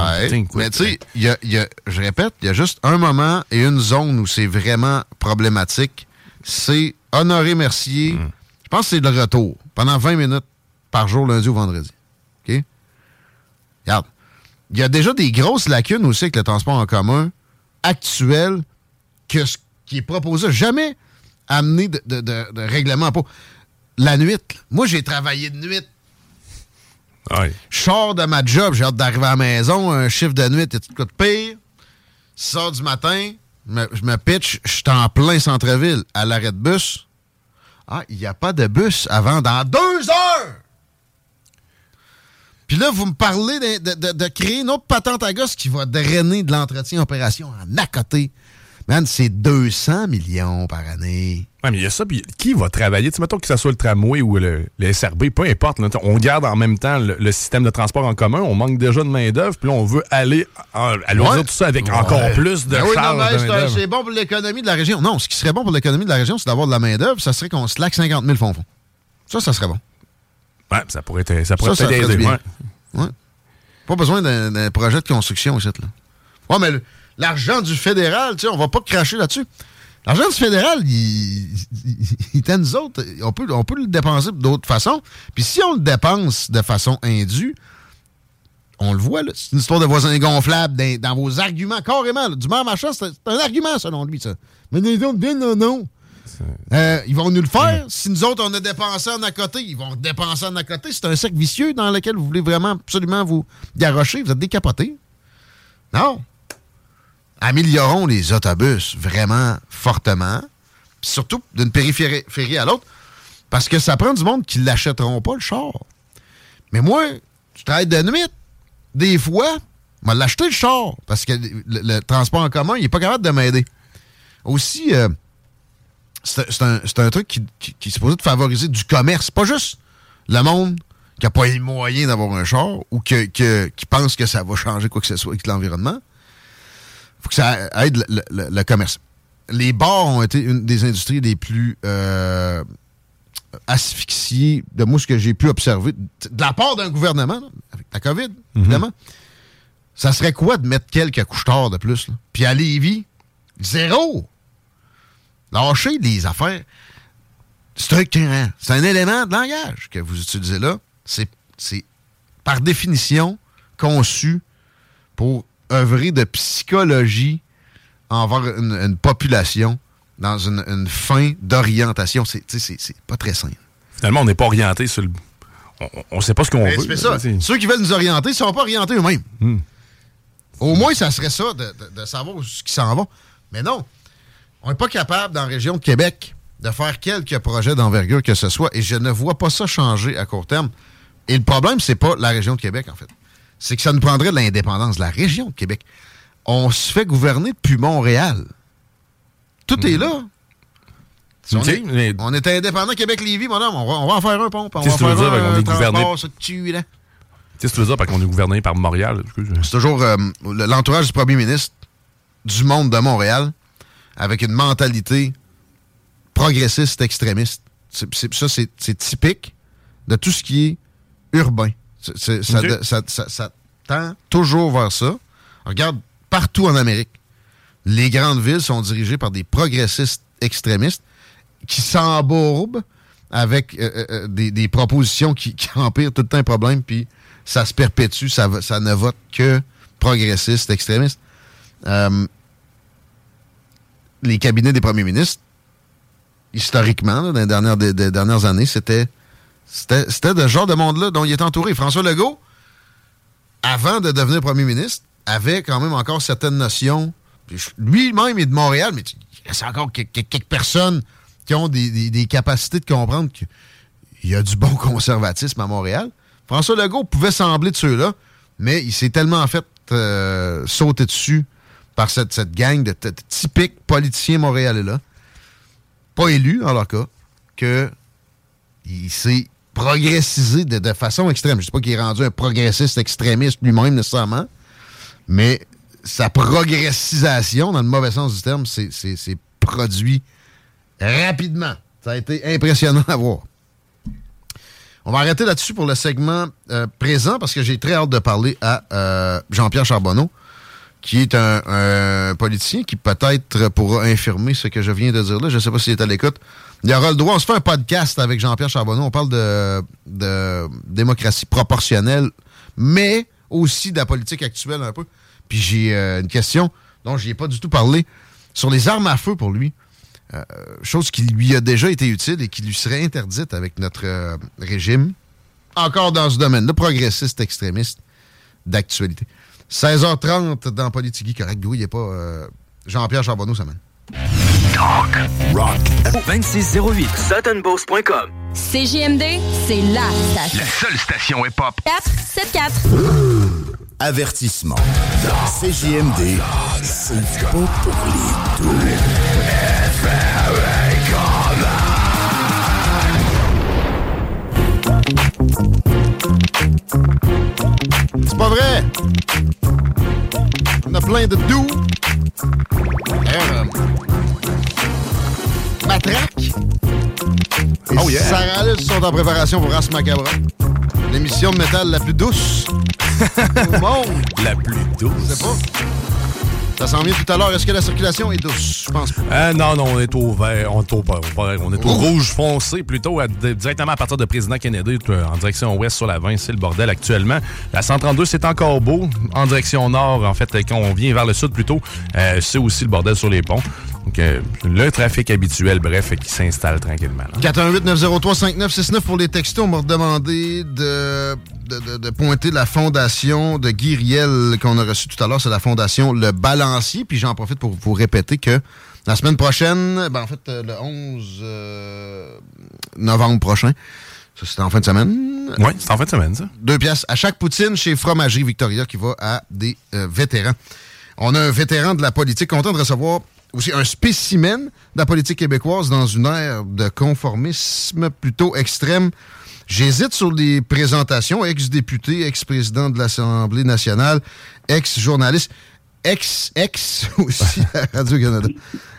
Mais tu sais, y a- il y a- je répète, il y a juste un moment et une zone où c'est vraiment problématique. C'est Honoré Mercier.
Hmm.
Je pense que c'est le retour. Pendant 20 minutes par jour, lundi ou vendredi. OK? Regarde. Il y a déjà des grosses lacunes aussi avec le transport en commun actuel que ce qui est proposé. Jamais amené de, de, de- de règlement. La nuit. là. Moi, j'ai travaillé de nuit. Je sors de ma job, j'ai hâte d'arriver à la maison, un chiffre de nuit, et tout de pire? 6 heures du matin, me- je me pitch, je suis en plein centre-ville, à l'arrêt de bus. Ah, il n'y a pas de bus avant dans deux heures! Puis là, vous me parlez de, de- de- de créer une autre patente à gosse qui va drainer de l'entretien opération en à côté. Man, c'est 200 millions par année.
Mais il y a ça, puis qui va travailler? Tu sais, mettons que ce soit le tramway ou le, le SRB, peu importe. là, on garde en même temps le, le système de transport en commun, on manque déjà de main-d'œuvre, puis là, on veut aller à,
Ouais.
tout ça avec
Ouais.
encore plus de
Ben oui, non, ben, c'est bon pour l'économie de la région. Non, ce qui serait bon pour l'économie de la région, c'est d'avoir de la main-d'œuvre. Ça serait qu'on slack 50 000 fonds. Ça, ça serait bon.
Ouais, ça pourrait être- ça pourrait
Ça, ça bien.
ouais.
Pas besoin d'un projet de construction ici. Là. Ouais, mais l'argent du fédéral, tu sais, on va pas cracher là-dessus. L'argent du fédéral, il, est à nous autres. On peut, on peut le dépenser d'autres façons. Puis si on le dépense de façon indue, on le voit, là, c'est une histoire de voisins gonflables dans, dans vos arguments, carrément. là. Du maire machin, c'est un argument selon lui, ça. Mais les autres, bien, non, non. Euh, ils vont nous le faire. Si nous autres, on a dépensé en à côté, ils vont dépenser en à côté. C'est un cercle vicieux dans lequel vous voulez vraiment absolument vous garrocher. Vous êtes décapotés. Non. Améliorons les autobus vraiment fortement, surtout d'une périphérie à l'autre, parce que ça prend du monde qui ne l'achèteront pas, le char. Mais moi, je travaille de nuit. Des fois, je l'acheter le char, parce que le, transport en commun, il n'est pas capable de m'aider. Aussi, euh, c'est un, truc qui, qui, est supposé de favoriser du commerce, pas juste le monde qui n'a pas les moyens d'avoir un char ou qui pense que ça va changer quoi que ce soit avec l'environnement. Faut que ça aide le, commerce. Les bars ont été une des industries les plus euh, asphyxiées, de moi, ce que j'ai pu observer, de la part d'un gouvernement, avec la COVID, mhm. évidemment. Ça serait quoi de mettre quelques couches de plus? Puis à Lévis, zéro! Lâcher les affaires structurant. C'est un élément de langage que vous utilisez là. C'est par définition conçu pour œuvrer de psychologie envers une, population dans une, fin d'orientation. C'est pas très simple.
Finalement, on n'est pas orienté sur le. On ne sait pas ce qu'on
ben, veut. Ça. Ceux qui veulent nous orienter ne sont pas orientés eux-mêmes. Hmm. Au moins, ça serait ça, de, de savoir ce qui s'en va. Mais non, on n'est pas capable, dans la région de Québec, de faire quelques projets d'envergure que ce soit, et je ne vois pas ça changer à court terme. Et le problème, c'est pas la région de Québec, en fait. C'est que ça nous prendrait de l'indépendance de la région de Québec. On se fait gouverner depuis Montréal. Tout est hmm. là. on, est, on, est, indépendant Québec-Lévis, mon homme. On va, on va, en faire un pont. On va
faire
un,
dire, on est gouverné. Qu'est-ce que tu veux dire parce qu'on est gouverné par Montréal?
C'est toujours euh, l'entourage du premier ministre du monde de Montréal avec une mentalité progressiste extrémiste. ça, c'est typique de tout ce qui est urbain. Ça, tend toujours vers ça. regarde, partout en Amérique, les grandes villes sont dirigées par des progressistes extrémistes qui s'embourbent avec euh, euh, euh, des, propositions qui, empirent tout le temps un problème, puis ça se perpétue, ça, ça ne vote que progressistes extrémistes. les cabinets des premiers ministres historiquement, dans les dernières, des, dernières années, c'était c'était ce genre de monde-là dont il est entouré. François Legault, avant de devenir premier ministre, avait quand même encore certaines notions. Lui-même est de Montréal, mais il y a encore quelques personnes qui ont des, capacités de comprendre qu'il y a du bon conservatisme à Montréal. François Legault pouvait sembler de ceux-là, mais il s'est tellement fait euh, sauter dessus par cette, cette gang de, typiques politiciens montréalais-là pas élu, en leur cas, qu'il s'est progressisé de, façon extrême. Je ne sais pas qu'il est rendu un progressiste extrémiste lui-même nécessairement, mais sa progressisation, dans le mauvais sens du terme, c'est produit rapidement. Ça a été impressionnant à voir. On va arrêter là-dessus pour le segment euh, présent parce que j'ai très hâte de parler à euh, Jean-Pierre Charbonneau qui est un, politicien qui peut-être pourra infirmer ce que je viens de dire là. Je ne sais pas s'il est à l'écoute. Il aura le droit. On se fait un podcast avec Jean-Pierre Charbonneau. On parle de, démocratie proportionnelle, mais aussi de la politique actuelle un peu. Puis j'ai euh, une question dont je ai pas du tout parlé sur les armes à feu pour lui. Euh, chose qui lui a déjà été utile et qui lui serait interdite avec notre euh, régime. Encore dans ce domaine, le progressiste extrémiste d'actualité. 16h30 dans Politique correct. Oui, il n'est pas euh, Jean-Pierre Charbonneau, ça mène.
Talk, rock, 2608, suttonboss.com.
CJMD, c'est la
station. La seule station hip-hop.
474.
Avertissement. CJMD, c'est pas pour les deux.
C'est pas vrai! On a plein de doux. Matraque. oh yeah. Sarah Alice sont en préparation pour Ras Macabra. L'émission de métal la plus douce au monde.
La plus douce.
Je sais pas. Ça s'en vient tout à l'heure. Est-ce que la circulation est douce? Je pense pas.
Euh, non, non, on est au vert. On est au, on est au rouge foncé plutôt, directement à partir de Président Kennedy, en direction ouest sur la 20. C'est le bordel actuellement. La 132, c'est encore beau. En direction nord, en fait, quand on vient vers le sud plutôt, euh, c'est aussi le bordel sur les ponts. Donc, euh, le trafic habituel, bref, qui s'installe tranquillement.
418-903-5969 pour les textos. On m'a demandé de, de, de, pointer la fondation de Guy Riel qu'on a reçue tout à l'heure. C'est la fondation Le Balancier. Puis j'en profite pour vous répéter que la semaine prochaine, ben en fait, le 11 euh, novembre prochain, ça, c'est en fin de semaine.
Oui, c'est en fin de semaine, ça.
Deux pièces à chaque poutine chez Fromagerie Victoria qui va à des euh, vétérans. On a un vétéran de la politique content de recevoir aussi un spécimen de la politique québécoise dans une ère de conformisme plutôt extrême. J'hésite sur les présentations. Ex-député, ex-président de l'Assemblée nationale, ex-journaliste, ex-ex aussi à Radio-Canada.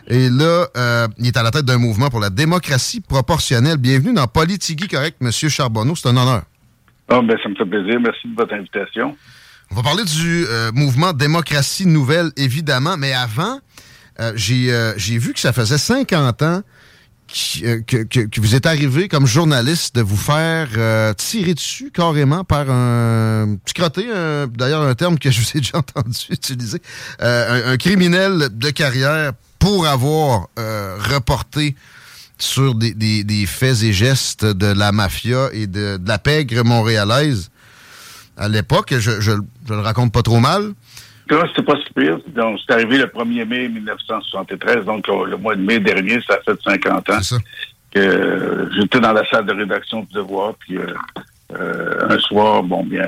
Et là, euh, il est à la tête d'un mouvement pour la démocratie proportionnelle. Bienvenue dans Politigui Correct, M. Charbonneau. C'est un honneur.
Oh, ben, ça me fait plaisir. Merci de votre invitation.
On va parler du euh, mouvement Démocratie Nouvelle, évidemment. Mais avant, euh, j'ai vu que ça faisait 50 ans que, que, vous êtes arrivé comme journaliste de vous faire tirer dessus carrément par un petit d'ailleurs un terme que je vous ai déjà entendu utiliser, un, criminel de carrière pour avoir euh, reporté sur des, faits et gestes de la mafia et de, la pègre montréalaise à l'époque. Je, je, le raconte pas trop mal.
C'était pas si pire? Donc, c'est arrivé le 1er mai 1973, donc le mois de mai dernier, ça fait 50 ans. que j'étais dans la salle de rédaction du Devoir, puis euh, euh, un soir, bon, bien,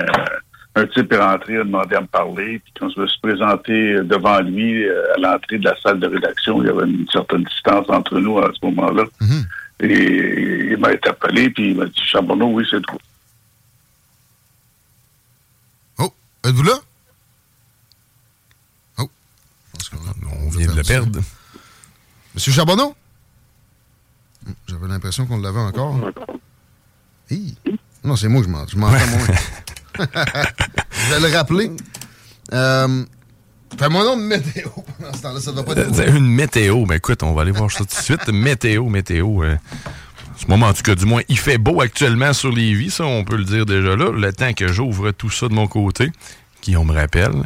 un type est rentré, a demandé à me parler, puis quand je me suis présenté devant lui euh, à l'entrée de la salle de rédaction, il y avait une certaine distance entre nous à ce moment-là.
Mhm.
Et il m'a interpellé, puis il m'a dit Charbonneau, oui, c'est tout.
Oh, êtes-vous là?
Oh. On vient de le perdre.
Monsieur Charbonneau? J'avais l'impression qu'on l'avait encore. Non, c'est moi, je m'entends moins. je vais le rappeler. Euh, Fais-moi nom de météo pendant ce temps-là, ça doit pas être.
Euh, une météo, ben écoute, on va aller voir ça tout de suite. Météo, météo. Euh, ce moment, en tout cas, du moins, il fait beau actuellement sur les vies, ça, on peut le dire déjà là. Le temps que j'ouvre tout ça de mon côté, qui on me rappelle.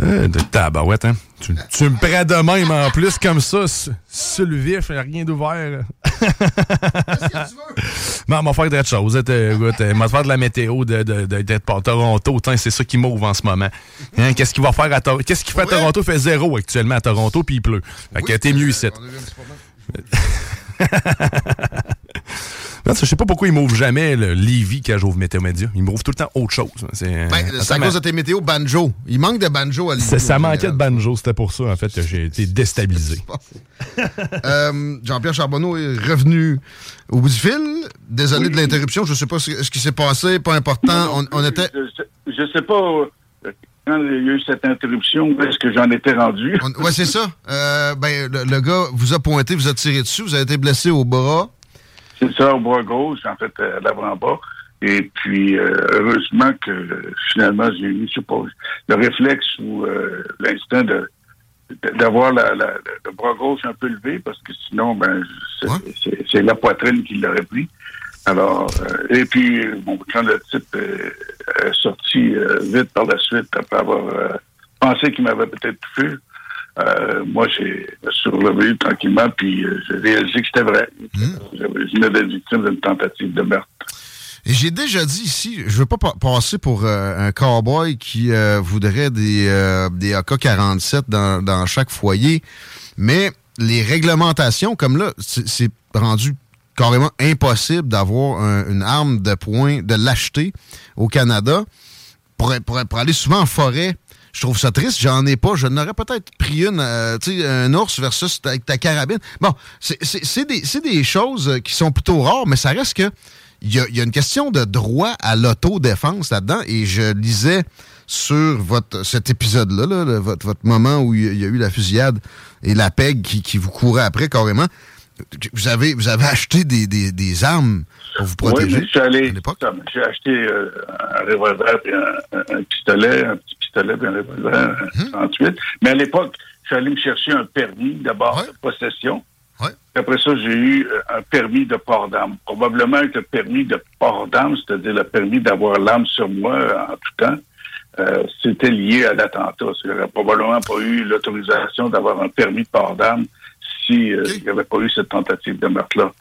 Euh, de tabarouette, hein? Tu, me prends de même en plus comme ça, sur le vif, rien d'ouvert. Qu'est-ce que tu veux? Non, on va faire d'autres choses. Euh, écoute, on va faire de la météo de, de, de, Toronto. C'est ça qui m'ouvre en ce moment. Hein, qu'est-ce qu'il va faire à Toronto? Qu'est-ce qu'il fait à Toronto? Il fait zéro actuellement à Toronto, puis il pleut. Fait que t'es mieux ici. Je sais pas pourquoi il m'ouvre jamais le Lévi quand j'ouvre Météo Média. Il m'ouvre tout le temps autre chose.
C'est ben, à cause de tes météos banjo. Il manque de banjo à Lévi.
Ça manquait de banjo. C'était pour ça, en fait, que j'ai été déstabilisé.
euh, Jean-Pierre Charbonneau est revenu au bout du fil. Désolé de l'interruption. Je sais pas ce qui s'est passé. Pas important. on, était...
Je, sais pas euh, quand il y a eu cette interruption, est-ce que j'en étais rendu?
Oui, c'est ça. Euh, ben, le, le, gars vous a pointé, vous a tiré dessus, vous avez été blessé au bras.
C'est ça, au bras gauche, en fait, à l'avant-bas. Et puis, euh, heureusement que finalement, j'ai eu, je sais pas, le réflexe ou euh, l'instinct de d'avoir la, le bras gauche un peu levé parce que sinon, ben, c'est la poitrine qui l'aurait pris. Alors, euh, et puis, bon, quand le type est sorti vite par la suite après avoir pensé qu'il m'avait peut-être touché, euh, moi, j'ai surlevé tranquillement, puis euh, j'ai réalisé que c'était vrai. Mmh. J'avais victime d'une tentative de meurtre.
Et j'ai déjà dit ici, je veux pas passer pour euh, un cowboy qui voudrait des, des AK-47 dans, dans chaque foyer, mais les réglementations, comme là, c'est rendu carrément impossible d'avoir une arme de poing, de l'acheter au Canada pour, pour, pour, aller souvent en forêt je trouve ça triste. J'en ai pas. Je n'aurais peut-être pris une, euh, tu sais, un ours versus avec ta carabine. Bon, c'est des, des, choses qui sont plutôt rares, mais ça reste que il y, y a, une question de droit à l'autodéfense là-dedans. Et je lisais sur votre cet épisode-là, là, votre, votre moment où il y a eu la fusillade et la PEG qui, qui vous courait après carrément. Vous avez, vous avez acheté des, des, des armes pour vous protéger.
Oui, j'ai acheté euh, un revolver et un, un, pistolet, un petit 38. Hum. Mais à l'époque, je suis allé me chercher un permis, d'abord de possession.
Ouais.
Après ça, j'ai eu euh, un permis de port d'armes. Probablement avec le permis de port d'armes, c'est-à-dire le permis d'avoir l'arme sur moi en tout temps. euh, c'était lié à l'attentat. Il n'aurait probablement pas eu l'autorisation d'avoir un permis de port d'armes s'il euh, n'y avait pas eu cette tentative de meurtre-là.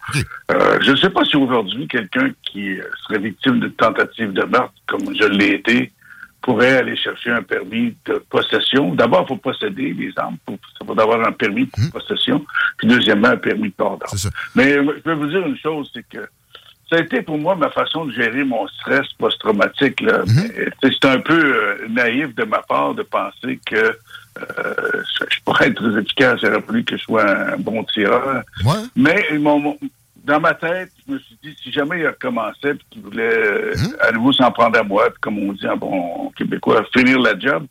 Euh, je ne sais pas si aujourd'hui, quelqu'un qui serait victime d'une tentative de meurtre, comme je l'ai été, pourrait aller chercher un permis de possession. D'abord, il faut posséder les armes. Pour, ça faut avoir un permis de
Hum.
possession. Puis deuxièmement, un permis de port d'armes. Mais euh, je vais vous dire une chose, c'est que ça a été pour moi ma façon de gérer mon stress post-traumatique. là. Mais, sais, C'est un peu euh, naïf de ma part de penser que euh, je pourrais être très efficace. Il aurait fallu que je sois un bon tireur. Mais mon- mon- dans ma tête, je me suis dit, si jamais il recommençait et qu'il voulait euh, à nouveau s'en prendre à moi, puis comme on dit en bon québécois, finir la job,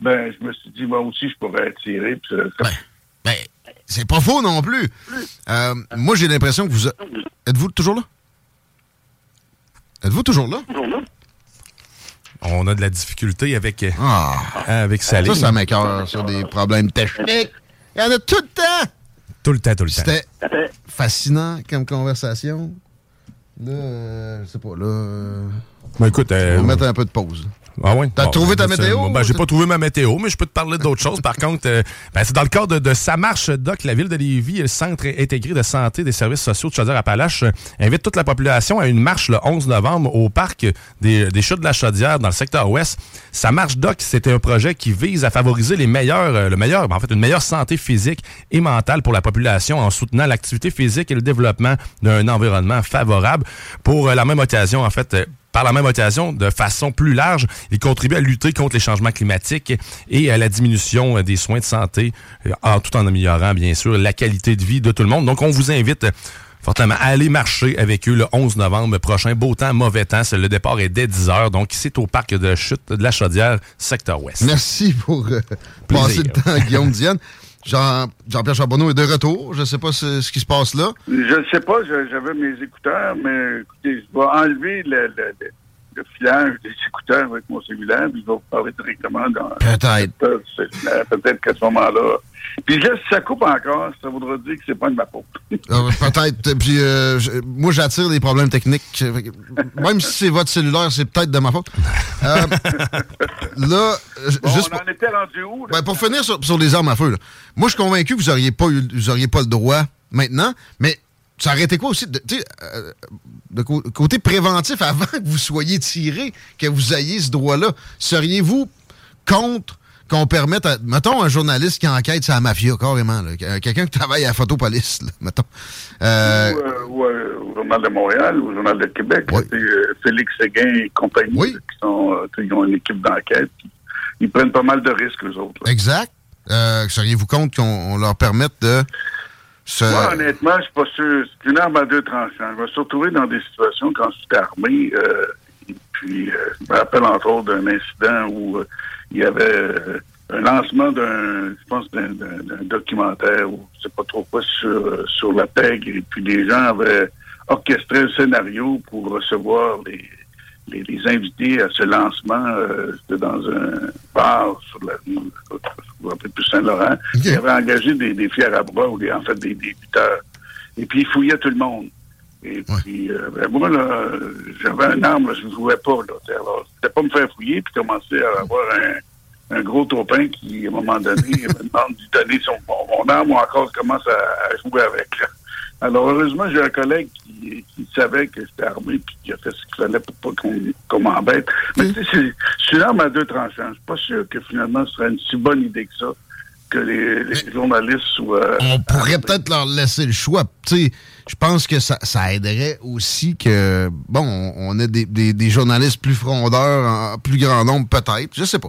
ben je me suis dit, moi aussi, je pourrais tirer. Puis ça- ça-
Ben, c'est pas faux non plus. Euh, moi, j'ai l'impression que vous... a- Êtes-vous toujours là? Êtes-vous toujours là?
On a de la difficulté avec, euh,
Ah.
avec sa ligne.
Ça, ça m'écœure, ça, des problèmes techniques. Il y en a tout le temps!
Tout le temps, tout le temps.
C'était fascinant comme conversation. Là, euh, je sais pas, là... euh,
Ben, écoute, euh,
on va mettre un peu de pause.
Ah ouais?
T'as trouvé ta
ben, c'est-
météo?
Ben, j'ai pas trouvé ma météo, mais je peux te parler d'autres choses. Par contre, euh, ben, c'est dans le cadre de, de sa marche doc, la ville de Lévis le Centre intégré de santé des services sociaux de Chaudière-Appalaches euh, invite toute la population à une marche le 11 novembre au parc des, des Chutes de la Chaudière dans le secteur ouest. Sa marche doc, c'était un projet qui vise à favoriser les meilleurs, euh, le meilleur, ben, en fait, une meilleure santé physique et mentale pour la population en soutenant l'activité physique et le développement d'un environnement favorable. Pour euh, la même occasion, en fait, euh, par la même occasion, de façon plus large, il contribue à lutter contre les changements climatiques et à la diminution euh, des soins de santé, euh, en, tout en améliorant, bien sûr, la qualité de vie de tout le monde. Donc, on vous invite euh, fortement à aller marcher avec eux le 11 novembre prochain. Beau temps, mauvais temps. Le départ est dès 10 heures. Donc, c'est au parc de chute de la Chaudière, secteur ouest.
Merci pour euh, passer le temps, Guillaume Diane. Jean- Jean-Pierre Charbonneau est de retour. Je ne sais pas ce, qui se passe là.
Je ne sais pas, j'avais mes écouteurs, mais écoutez, je vais enlever le, le, le- le filage des écouteurs avec mon cellulaire, puis je vais vous parler directement dans
Peut-être.
Peut-être qu'à ce moment-là. Puis là, si ça coupe encore, ça voudra dire que c'est pas de ma faute.
Euh, Peut-être. Puis euh, moi, j'attire des problèmes techniques. Même si c'est votre cellulaire, c'est peut-être de ma faute. Euh, là, j-
Bon,
juste
on en était rendu où?
Ben, pour finir sur, sur les armes à feu, là. moi, je suis convaincu que vous n'auriez pas, eu- vous auriez pas le droit maintenant, mais ça aurait été quoi aussi, de, euh, de côté préventif, avant que vous soyez tiré, que vous ayez ce droit-là, seriez-vous contre qu'on permette, à, mettons, un journaliste qui enquête sur la mafia, carrément, quelqu'un qui travaille à la photopolice, là, mettons? Euh,
Ou, euh, ou, au Journal de Montréal, ou au Journal de Québec. C'est, Félix Séguin et compagnie, là, qui sont, ils ont une équipe d'enquête. Ils prennent pas mal de risques, eux autres. là.
exact. Seriez-vous contre qu'on on leur permette de se...
Moi, honnêtement, je suis pas sûr. C'est une arme à deux tranchants. Je me suis retrouvé dans des situations quand j'étais armé. euh, et puis, euh, je me rappelle entre autres d'un incident où euh, il y avait euh, un lancement d'un, je pense, d'un, documentaire ou je sais pas trop quoi sur, euh, sur la pègre. Et puis, les gens avaient orchestré un scénario pour recevoir les, les, les invités à ce lancement. euh, C'était dans un bar sur la rue, plus Saint-Laurent. Ils avaient engagé des, des fiers à bras ou des, en fait des, lutteurs. Et puis, ils fouillaient tout le monde. Et puis, euh, ben, moi, là, j'avais un arme, là, je ne jouais pas. Là, alors, c'était pas me faire fouiller puis commencer à avoir un, un gros topin qui, à un moment donné, me demande de lui donner son, mon, mon arme ou encore commence à, à jouer avec. là. Alors, heureusement, j'ai un collègue qui, qui savait que j'étais armé puis qui a fait ce qu'il fallait pour pas qu'on qu'on m'embête. Mais tu sais, c'est- une arme à deux tranchants. Je suis pas sûr que finalement, ce serait une si bonne idée que ça que les, les journalistes soient...
on pourrait peut-être leur laisser le choix. Tu sais, je pense que ça, ça aiderait aussi que, bon, on, on ait des, des- des journalistes plus frondeurs, en plus grand nombre, peut-être. Je sais pas.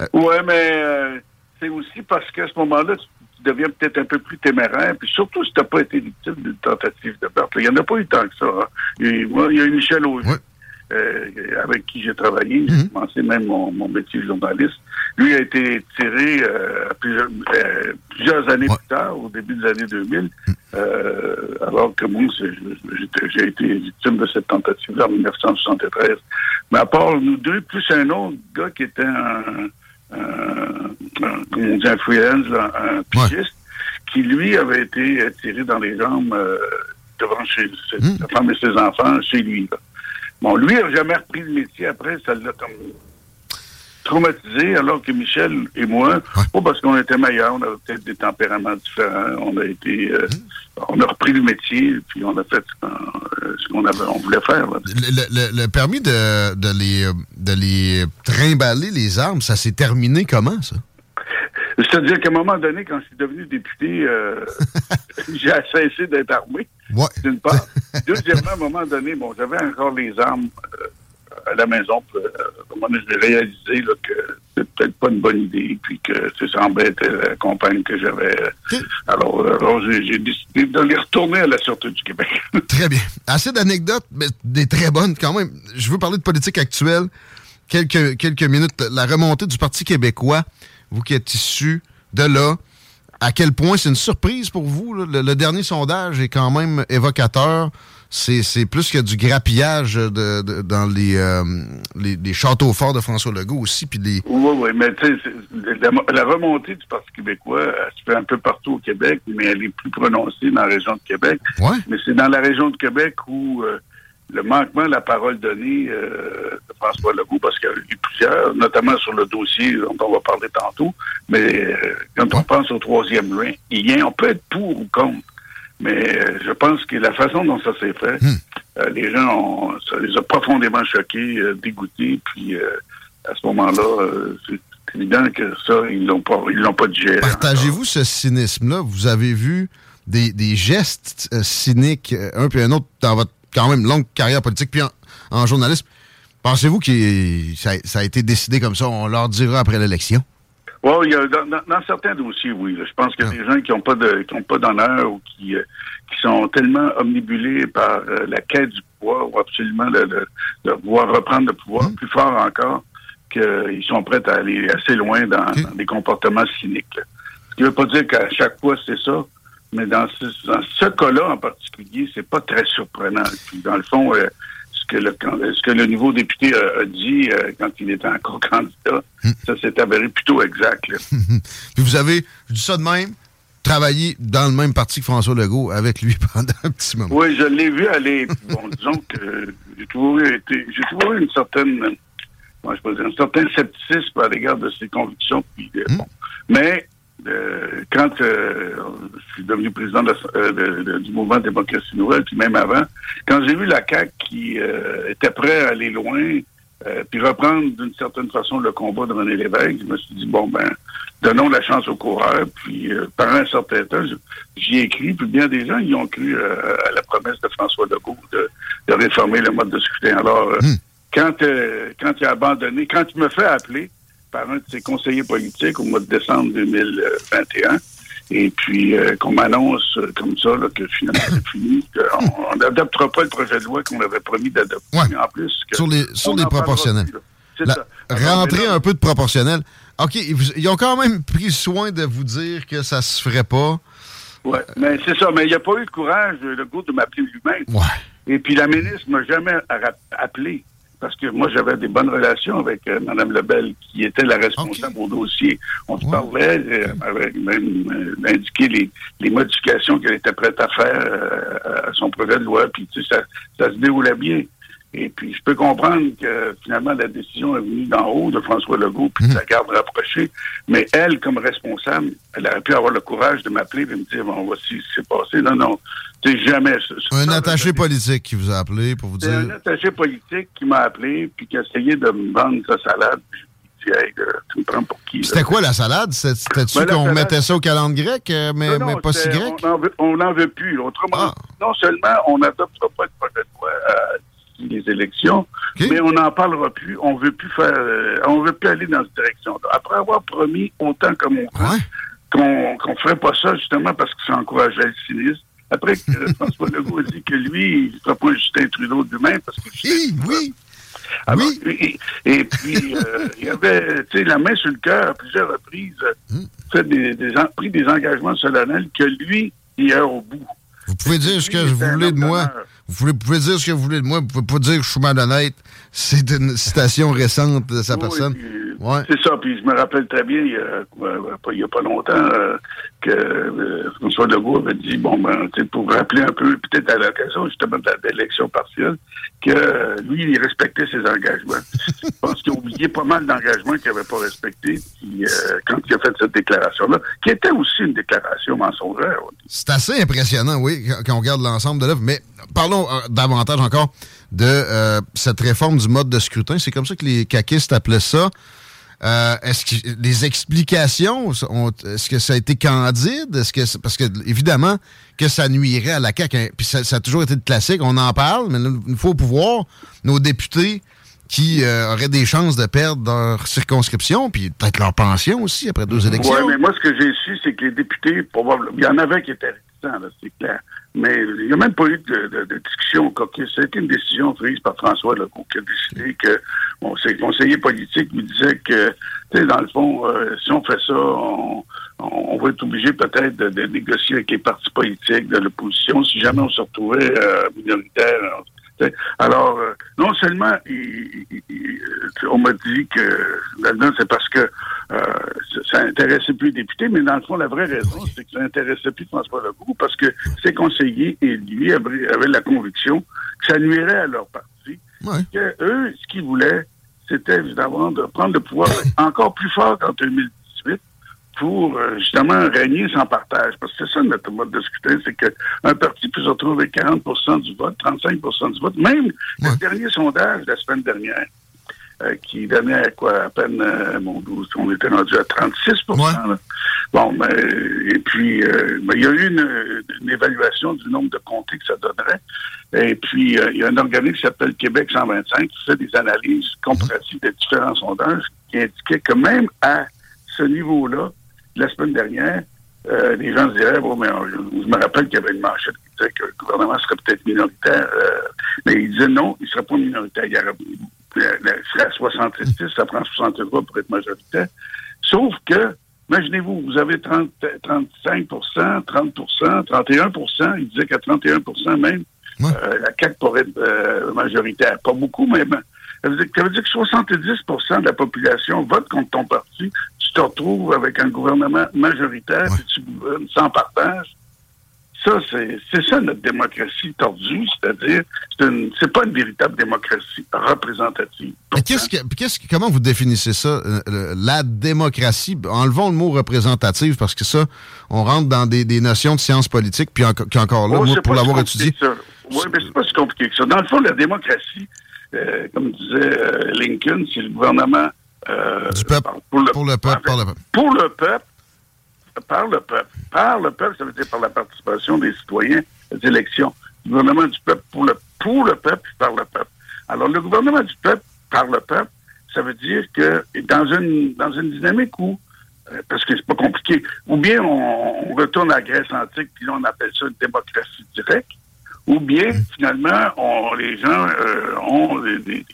Euh,
Ouais, mais euh, c'est aussi parce qu'à ce moment-là, tu, tu deviens peut-être un peu plus téméraire, puis surtout si tu n'as pas été victime d'une tentative de meurtre. Il n'y en a pas eu tant que ça. hein. Et moi, il y a eu Michel Auger, euh, avec qui j'ai travaillé. J'ai commencé même mon, mon métier de journaliste. Lui a été tiré euh, plusieurs, euh, plusieurs années plus tard, au début des années 2000, euh, alors que moi, j'ai été victime de cette tentative-là en 1973. Mais à part nous deux, plus un autre gars qui était un, on dit, un freelance, là, un pigiste, qui lui avait été euh, tiré dans les jambes euh, devant chez sa femme et ses enfants chez lui. là. Bon, lui, il n'a jamais repris le métier après, ça l'a comme traumatisés, alors que Michel et moi, pas parce qu'on était meilleurs, on avait peut-être des tempéraments différents, on a été, euh, on a repris le métier, puis on a fait ce qu'on euh, avait, on voulait faire.
Le, le- le permis de, de les, euh, de les trimballer, les armes, ça s'est terminé comment, ça?
C'est-à-dire qu'à un moment donné, quand je suis devenu député, euh, j'ai cessé d'être armé, d'une part. Deuxièmement, à un moment donné, bon, j'avais encore les armes euh, à la maison. Puis, euh, j'ai réalisé là, que c'était peut-être pas une bonne idée, puis que ça semblait être la compagne que j'avais. Alors, euh, alors j'ai j'ai décidé de les retourner à la Sûreté du Québec.
Très bien. Assez d'anecdotes, mais des très bonnes quand même. Je veux parler de politique actuelle. Quelques, quelques minutes. La remontée du Parti québécois, vous qui êtes issu de là, à quel point c'est une surprise pour vous? là? Le, le dernier sondage est quand même évocateur. C'est plus que du grappillage de, de- dans les, euh, les, les châteaux forts de François Legault aussi. Puis les...
Oui, oui, mais tu sais, la, la remontée du Parti québécois, elle se fait un peu partout au Québec, mais elle est plus prononcée dans la région de Québec. Mais c'est dans la région de Québec où euh, le manquement de la parole donnée euh, de François Legault, parce qu'il y a eu plusieurs, notamment sur le dossier dont on va parler tantôt, mais quand on pense au troisième lien, on peut être pour ou contre. Mais euh, je pense que la façon dont ça s'est fait, euh, les gens, ont, ça les a profondément choqués, euh, dégoûtés, puis à ce moment-là, c'est évident que ça, ils l'ont pas, ils l'ont pas digéré.
Partagez-vous ce cynisme-là? Vous avez vu des, des gestes euh, cyniques, un puis un autre, dans votre quand même longue carrière politique, puis en, en journalisme. Pensez-vous que ça, ça a été décidé comme ça? On leur dira après l'élection?
Ouais, il y a, dans, dans- dans certains dossiers, oui. là. Je pense qu'il y a des gens qui n'ont pas de qui ont pas d'honneur ou qui, euh, qui sont tellement omnibulés par euh, la quête du pouvoir ou absolument le, le- de pouvoir reprendre le pouvoir plus fort encore qu'ils sont prêts à aller assez loin dans, dans des comportements cyniques. là. Ce qui ne veut pas dire qu'à chaque fois c'est ça, mais dans ce, dans ce cas-là en particulier, c'est pas très surprenant. Puis dans le fond, euh, que le can- ce que le nouveau député a, a dit euh, quand il était encore candidat, ça s'est avéré plutôt exact. là.
Puis vous avez, je dis ça de même, travaillé dans le même parti que François Legault avec lui pendant un petit moment.
Oui, je l'ai vu aller. Bon, disons que j'ai toujours eu une certaine, euh, comment je peux dire, un certain scepticisme à l'égard de ses convictions. Puis, euh, bon. Mais euh, quand euh, je suis devenu président de euh, de- de- du mouvement démocratie nouvelle, puis même avant, quand j'ai vu la CAQ qui euh, était prêt à aller loin, puis reprendre d'une certaine façon le combat de René Lévesque, je me suis dit, bon, ben, donnons la chance aux coureurs. Puis, pendant un certain temps, j'y ai cru, puis bien des gens y ont cru à la promesse de François Legault de, de réformer le mode de scrutin. Alors, euh, quand, quand il a abandonné, quand il me fait appeler par un de ses conseillers politiques au mois de décembre 2021, et puis euh, qu'on m'annonce euh, comme ça là, que finalement c'est fini, qu'on n'adoptera pas le projet de loi qu'on avait promis d'adopter. En plus, que
Sur les, sur les proportionnels. rentrer un peu de proportionnel. OK, ils, ont quand même pris soin de vous dire que ça se ferait pas.
Oui, mais c'est ça. Mais il n'y a pas eu le courage, le goût de m'appeler lui-même. Et puis la ministre m'a jamais appelé. Parce que moi, j'avais des bonnes relations avec euh, Mme Lebel, qui était la responsable au dossier. On se parlait, elle m'avait même euh, indiqué les, les modifications qu'elle était prête à faire euh, à son projet de loi. Puis tu sais, ça, ça se déroulait bien. Et puis, je peux comprendre que finalement, la décision est venue d'en haut de François Legault, puis de la garde rapprochée. Mais elle, comme responsable, elle aurait pu avoir le courage de m'appeler et de me dire, bon, voici ce qui s'est passé. Non, non, sais, jamais. ça- ça-
Un attaché politique qui vous a appelé pour vous
c'est un
dire.
attaché politique qui m'a appelé puis qui a essayé de me vendre sa salade. Puis je lui ai dit, hey, euh, tu me prends pour qui?
C'était quoi la salade? C'était- C'était-tu
Ben,
qu'on mettait ça au calendrier grec, euh, mais,
Non,
mais
non,
pas si grec?
On n'en veut, plus. Autrement,
Ah.
non seulement on n'adoptera pas le projet de loi euh, les élections, mais on n'en parlera plus. On veut plus faire, euh, on veut plus aller dans cette direction-là. Après avoir promis autant comme on peut qu'on qu'on ferait pas ça justement parce que ça encourageait le cynisme. Après que François Legault a dit que lui, il ne fera pas Justin Trudeau de lui-même parce que
oui, oui.
Alors, et, et puis, euh, il avait tu sais, la main sur le cœur à plusieurs reprises, euh, fait des, pris des engagements solennels que lui, il est au bout.
Vous pouvez dire ce que vous voulez de moi. Vous pouvez, dire ce que vous voulez de moi. Vous pouvez pas dire que je suis malhonnête. C'est une citation récente de sa
Oui,
personne.
puis,
Ouais.
C'est ça, puis je me rappelle très bien, il y a, quoi, pas- il y a pas longtemps, euh, que euh, François Legault avait dit, bon, ben, pour rappeler un peu, peut-être à l'occasion justement de l'élection partielle, que euh, lui, il respectait ses engagements. Je pense qu'il a oublié pas mal d'engagements qu'il n'avait pas respectés puis, euh, quand il a fait cette déclaration-là, qui était aussi une déclaration mensongère.
C'est assez impressionnant, oui, quand- quand on regarde l'ensemble de l'œuvre. Mais parlons euh, davantage encore de euh, cette réforme du mode de scrutin. C'est comme ça que les caquistes appelaient ça. Euh, est-ce que les explications, est-ce que ça a été candide? Est-ce que parce que évidemment que ça nuirait à la CAQ, hein, puis ça, ça a toujours été le classique, on en parle, mais fois au pouvoir, nos députés qui euh, auraient des chances de perdre leur circonscription, puis peut-être leur pension aussi après deux élections.
Oui, mais moi, ce que j'ai su, c'est que les députés, probablement, il y en avait qui étaient réticents, là, c'est clair. Mais il n'y a même pas eu de, de- de discussion au caucus. C'était une décision prise par François Legault qui a décidé que bon, ses conseillers politiques lui disaient que, dans le fond, euh, si on fait ça, on, on va être obligé peut-être de, de négocier avec les partis politiques de l'opposition si jamais on se retrouvait euh, minoritaire. sais. Alors, euh, non seulement il- il- on m'a dit que là-dedans, c'est parce que euh, ça- ça intéressait plus les députés, mais dans le fond, la vraie raison, c'est que ça intéressait plus François Legault parce que ses conseillers et lui avaient, la conviction que ça nuirait à leur parti. Que eux, ce qu'ils voulaient, c'était évidemment de prendre le pouvoir encore plus fort qu'en 2018 pour euh, justement régner sans partage. Parce que c'est ça notre mode de scrutin, c'est qu'un parti peut se retrouver avec 40% du vote, 35% du vote. Même le dernier sondage de la semaine dernière, euh, qui donnait quoi, à peine, euh, mon Dieu, on était rendu à 36 là. Bon, ben, et puis, euh, il y a eu une, une évaluation du nombre de comtés que ça donnerait. Et puis, il y a un organisme qui s'appelle Québec 125 qui fait des analyses comparatives des différents sondages qui indiquaient que même à ce niveau-là, la semaine dernière, euh, les gens se diraient, bon, mais je, me rappelle qu'il y avait une manchette qui disait que le gouvernement serait peut-être minoritaire, euh, mais il disait non, il ne serait pas minoritaire. Il, y aurait, à 66, ça prend 63 pour être majoritaire. Sauf que, imaginez-vous, vous avez 30, 35% 30% 31% Il disait qu'à 31% même, euh, la CAQ pourrait être euh, majoritaire. Pas beaucoup, mais ben, ça veut, dire, ça veut dire que 70% de la population vote contre ton parti. Tu te retrouves avec un gouvernement majoritaire, puis tu gouvernes sans partage. Ça, c'est ça notre démocratie tordue, c'est-à-dire, c'est pas une véritable démocratie représentative.
Mais qu'est-ce que, puis qu'est-ce que- comment vous définissez ça, euh, la démocratie? Enlevons le mot représentative parce que ça, on rentre dans des, des notions de sciences politiques, puis encore là,
Oh,
moi, pour l'avoir étudié.
Oui, mais c'est pas si compliqué que ça. Dans le fond, la démocratie, euh, comme disait euh, Lincoln, c'est le gouvernement du
peuple,
pour le,
pour le peuple, par le peuple.
Pour le peuple, par le peuple. Par le peuple, ça veut dire par la participation des citoyens aux élections. Le gouvernement du peuple pour le, pour le peuple, par le peuple. Alors, le gouvernement du peuple par le peuple, ça veut dire que dans une, dans une dynamique où, euh, parce que c'est pas compliqué, ou bien on, retourne à la Grèce antique, puis là, on appelle ça une démocratie directe, ou bien, finalement, on, les gens euh, ont des-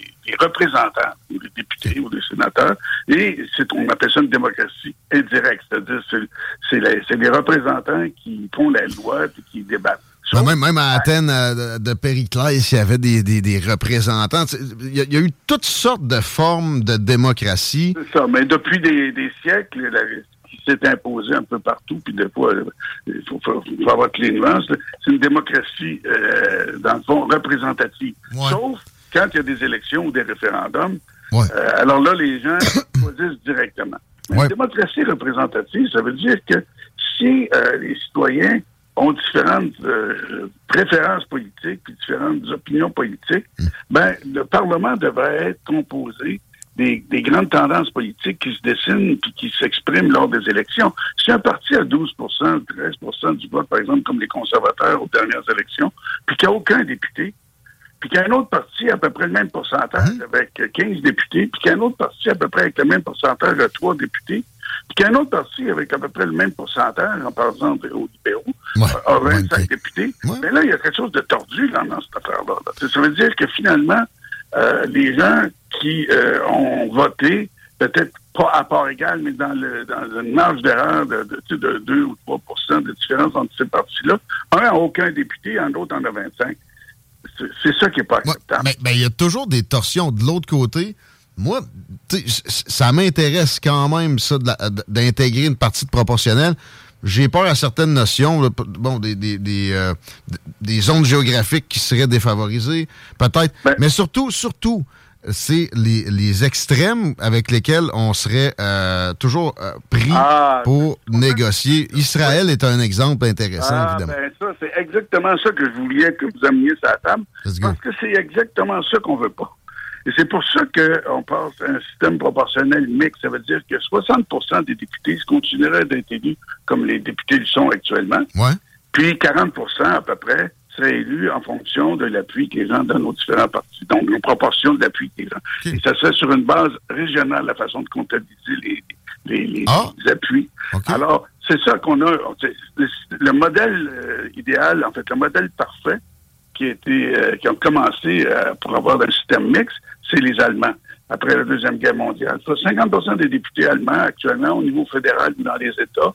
représentants, ou des députés, ou des sénateurs, et c'est on appelle ça une démocratie indirecte, c'est-à-dire c'est c'est les représentants qui font la loi et qui débattent.
Ben, même, même à Athènes, euh, de, Périclès, il y avait des, des- des représentants. Il y, a, il y a eu toutes sortes de formes de démocratie.
C'est ça, mais depuis des, des siècles, la, qui s'est imposé un peu partout, puis des fois, euh, il faut, faut- faut avoir toutes les nuances, là. c'est une démocratie, euh, dans le fond, représentative. Sauf quand il y a des élections ou des référendums. Euh, alors là, les gens choisissent directement. Mais Une démocratie représentative, ça veut dire que si euh, les citoyens ont différentes euh, préférences politiques puis différentes opinions politiques, ben le Parlement devrait être composé des, des grandes tendances politiques qui se dessinent puis qui s'expriment lors des élections. Si un parti a 12% 13% du vote, par exemple, comme les conservateurs aux dernières élections, puis qu'il n'y a aucun député, puis qu'il y a un autre parti à peu près le même pourcentage avec 15 députés, puis qu'il y a un autre parti à peu près avec le même pourcentage à 3 députés, puis qu'il y a un autre parti avec à peu près le même pourcentage, en passant aux libéraux, à 25 députés, mais là, il y a quelque chose de tordu là, dans cette affaire-là. là. Ça veut dire que finalement, euh, les gens qui euh, ont voté, peut-être pas à part égale, mais dans, le, dans une marge d'erreur de, de, de 2 ou 3% de différence entre ces partis-là, un n'a aucun député, un autre en a 25. C'est- ça qui n'est pas acceptable.
Mais mais il y a toujours des torsions de l'autre côté. Moi, ça m'intéresse quand même, ça, d'intégrer une partie de proportionnelle. j'ai peur à certaines notions, là, bon, des, des, des, euh, d- des zones géographiques qui seraient défavorisées, peut-être. Mais surtout, surtout, c'est les, les extrêmes avec lesquels on serait euh, toujours euh, pris
Ah,
pour négocier. Israël est un exemple intéressant,
Ah,
évidemment.
ben ça, c'est exactement ça que je voulais que vous ameniez sur la table. Parce que c'est exactement ça qu'on veut pas. Et c'est pour ça qu'on passe à un système proportionnel mixte. Ça veut dire que 60% des députés continueraient d'être élus comme les députés le sont actuellement.
Ouais.
Puis 40% à peu près seraient élus en fonction de l'appui que les gens donnent aux différents partis. Donc, une proportion de l'appui que les gens. Et ça serait sur une base régionale, la façon de comptabiliser les, les, les- les appuis. Alors, c'est ça qu'on a. Le, le modèle euh, idéal, en fait, le modèle parfait qui a été, euh, qui ont commencé euh, pour avoir un système mixte, c'est les Allemands après la Deuxième Guerre mondiale. Ça, 50 des députés allemands actuellement au niveau fédéral ou dans les États,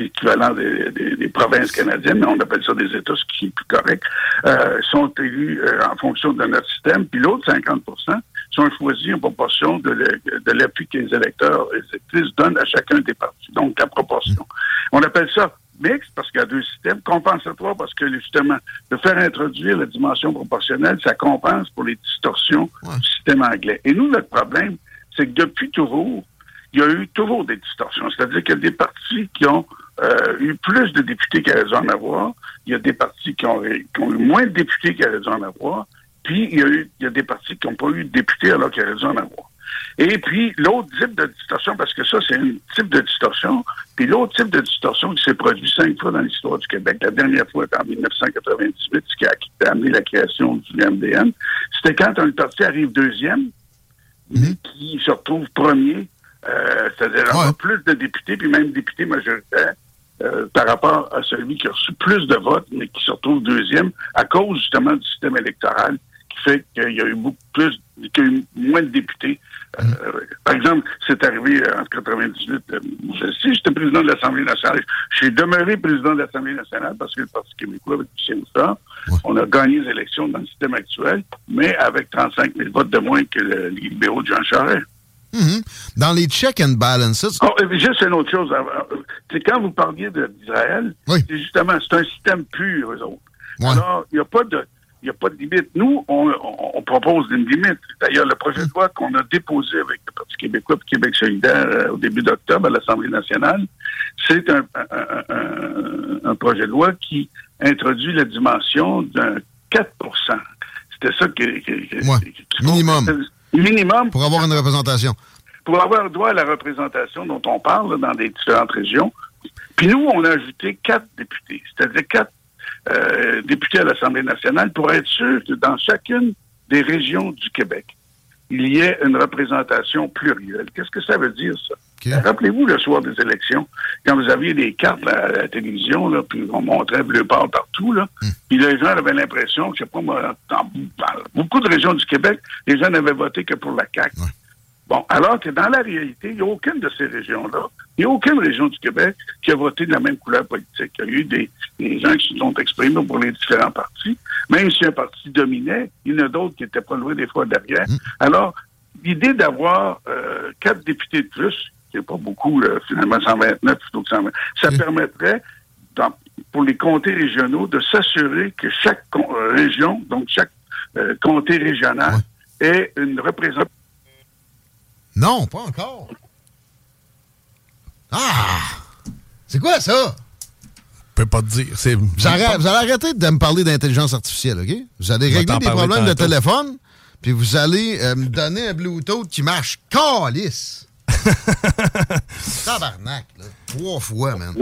l'équivalent des, des- des provinces canadiennes, mais on appelle ça des États, ce qui est plus correct, euh, sont élus euh, en fonction de notre système. Puis l'autre 50% sont choisis en proportion de l'appui que les électeurs et les électrices donnent à chacun des partis. Donc, la proportion. On appelle ça mixte parce qu'il y a deux systèmes, compensatoire parce que justement, de faire introduire la dimension proportionnelle, ça compense pour les distorsions du système anglais. Et nous, notre problème, c'est que depuis toujours, il y a eu toujours des distorsions. C'est-à-dire qu'il y a des partis qui ont euh, eu plus de députés auraient dû en avoir. Il y a des partis qui ont, qui ont eu moins de députés auraient dû en avoir. Puis, il y a, eu, il y a des partis qui n'ont pas eu de députés alors auraient dû en avoir. Et puis, l'autre type de distorsion, parce que ça, c'est un type de distorsion, puis l'autre type de distorsion qui s'est produit cinq fois dans l'histoire du Québec, la dernière fois en 1998, ce qui a, amené la création du MDN, c'était quand un parti arrive deuxième, mais qui se retrouve premier, euh, c'est-à-dire avoir plus de députés, puis même députés majoritaires, euh, par rapport à celui qui a reçu plus de votes, mais qui se retrouve deuxième, à cause justement du système électoral qui fait qu'il y a eu beaucoup plus, qu'il y a eu moins de députés. Euh, par exemple, c'est arrivé en 98. euh, je- si j'étais président de l'Assemblée nationale, j'ai demeuré président de l'Assemblée nationale parce que le Parti québécois, avec Michel Houssard, on a gagné les élections dans le système actuel, mais avec 35 000 votes de moins que le- les libéraux de Jean Charest.
Mhm. Dans les check and balances,
Oh, juste une autre chose. C'est quand vous parliez d'Israël, c'est justement, c'est un système pur, eux autres. Alors, il n'y a pas de. Il n'y a pas de limite. Nous, on, on- on propose une limite. D'ailleurs, le projet de loi qu'on a déposé avec le Parti québécois et Québec solidaire euh, au début d'octobre à l'Assemblée nationale, c'est un, un- un- un projet de loi qui introduit la dimension d'un 4% C'était ça que... que- que- que-
minimum.
Minimum.
Pour avoir une représentation.
Pour avoir droit à la représentation dont on parle dans les différentes régions. Puis nous, on a ajouté quatre députés, c'est-à-dire quatre euh, députés à l'Assemblée nationale pour être sûr que dans chacune des régions du Québec, il y ait une représentation plurielle. Qu'est-ce que ça veut dire, ça? Ben, Rappelez-vous le soir des élections, quand vous aviez des cartes là, à la télévision, là, puis on montrait bleu pâle partout, là, puis les gens avaient l'impression que, je sais pas moi, dans, dans beaucoup de régions du Québec, les gens n'avaient voté que pour la CAQ. Bon, alors que dans la réalité, il n'y a aucune de ces régions-là, il n'y a aucune région du Québec qui a voté de la même couleur politique. Il y a eu des, des gens qui se sont exprimés pour les différents partis. Même si un parti dominait, il y en a d'autres qui n'étaient pas loin des fois derrière. Alors, l'idée d'avoir euh, quatre députés de plus, qui n'est pas beaucoup, là, finalement 129 plutôt que 120, ça permettrait, dans- pour les comtés régionaux, de s'assurer que chaque con- euh, région, donc chaque euh, comté régional, ait une représentation
Non, pas encore. Ah! C'est quoi ça?
Je peux pas te dire. C'est...
Vous, allez arrêter de me parler d'intelligence artificielle, OK? Vous allez
Je
régler des problèmes de téléphone, puis vous allez euh, me donner un Bluetooth qui marche calice. Tabarnak, là. Trois fois, man.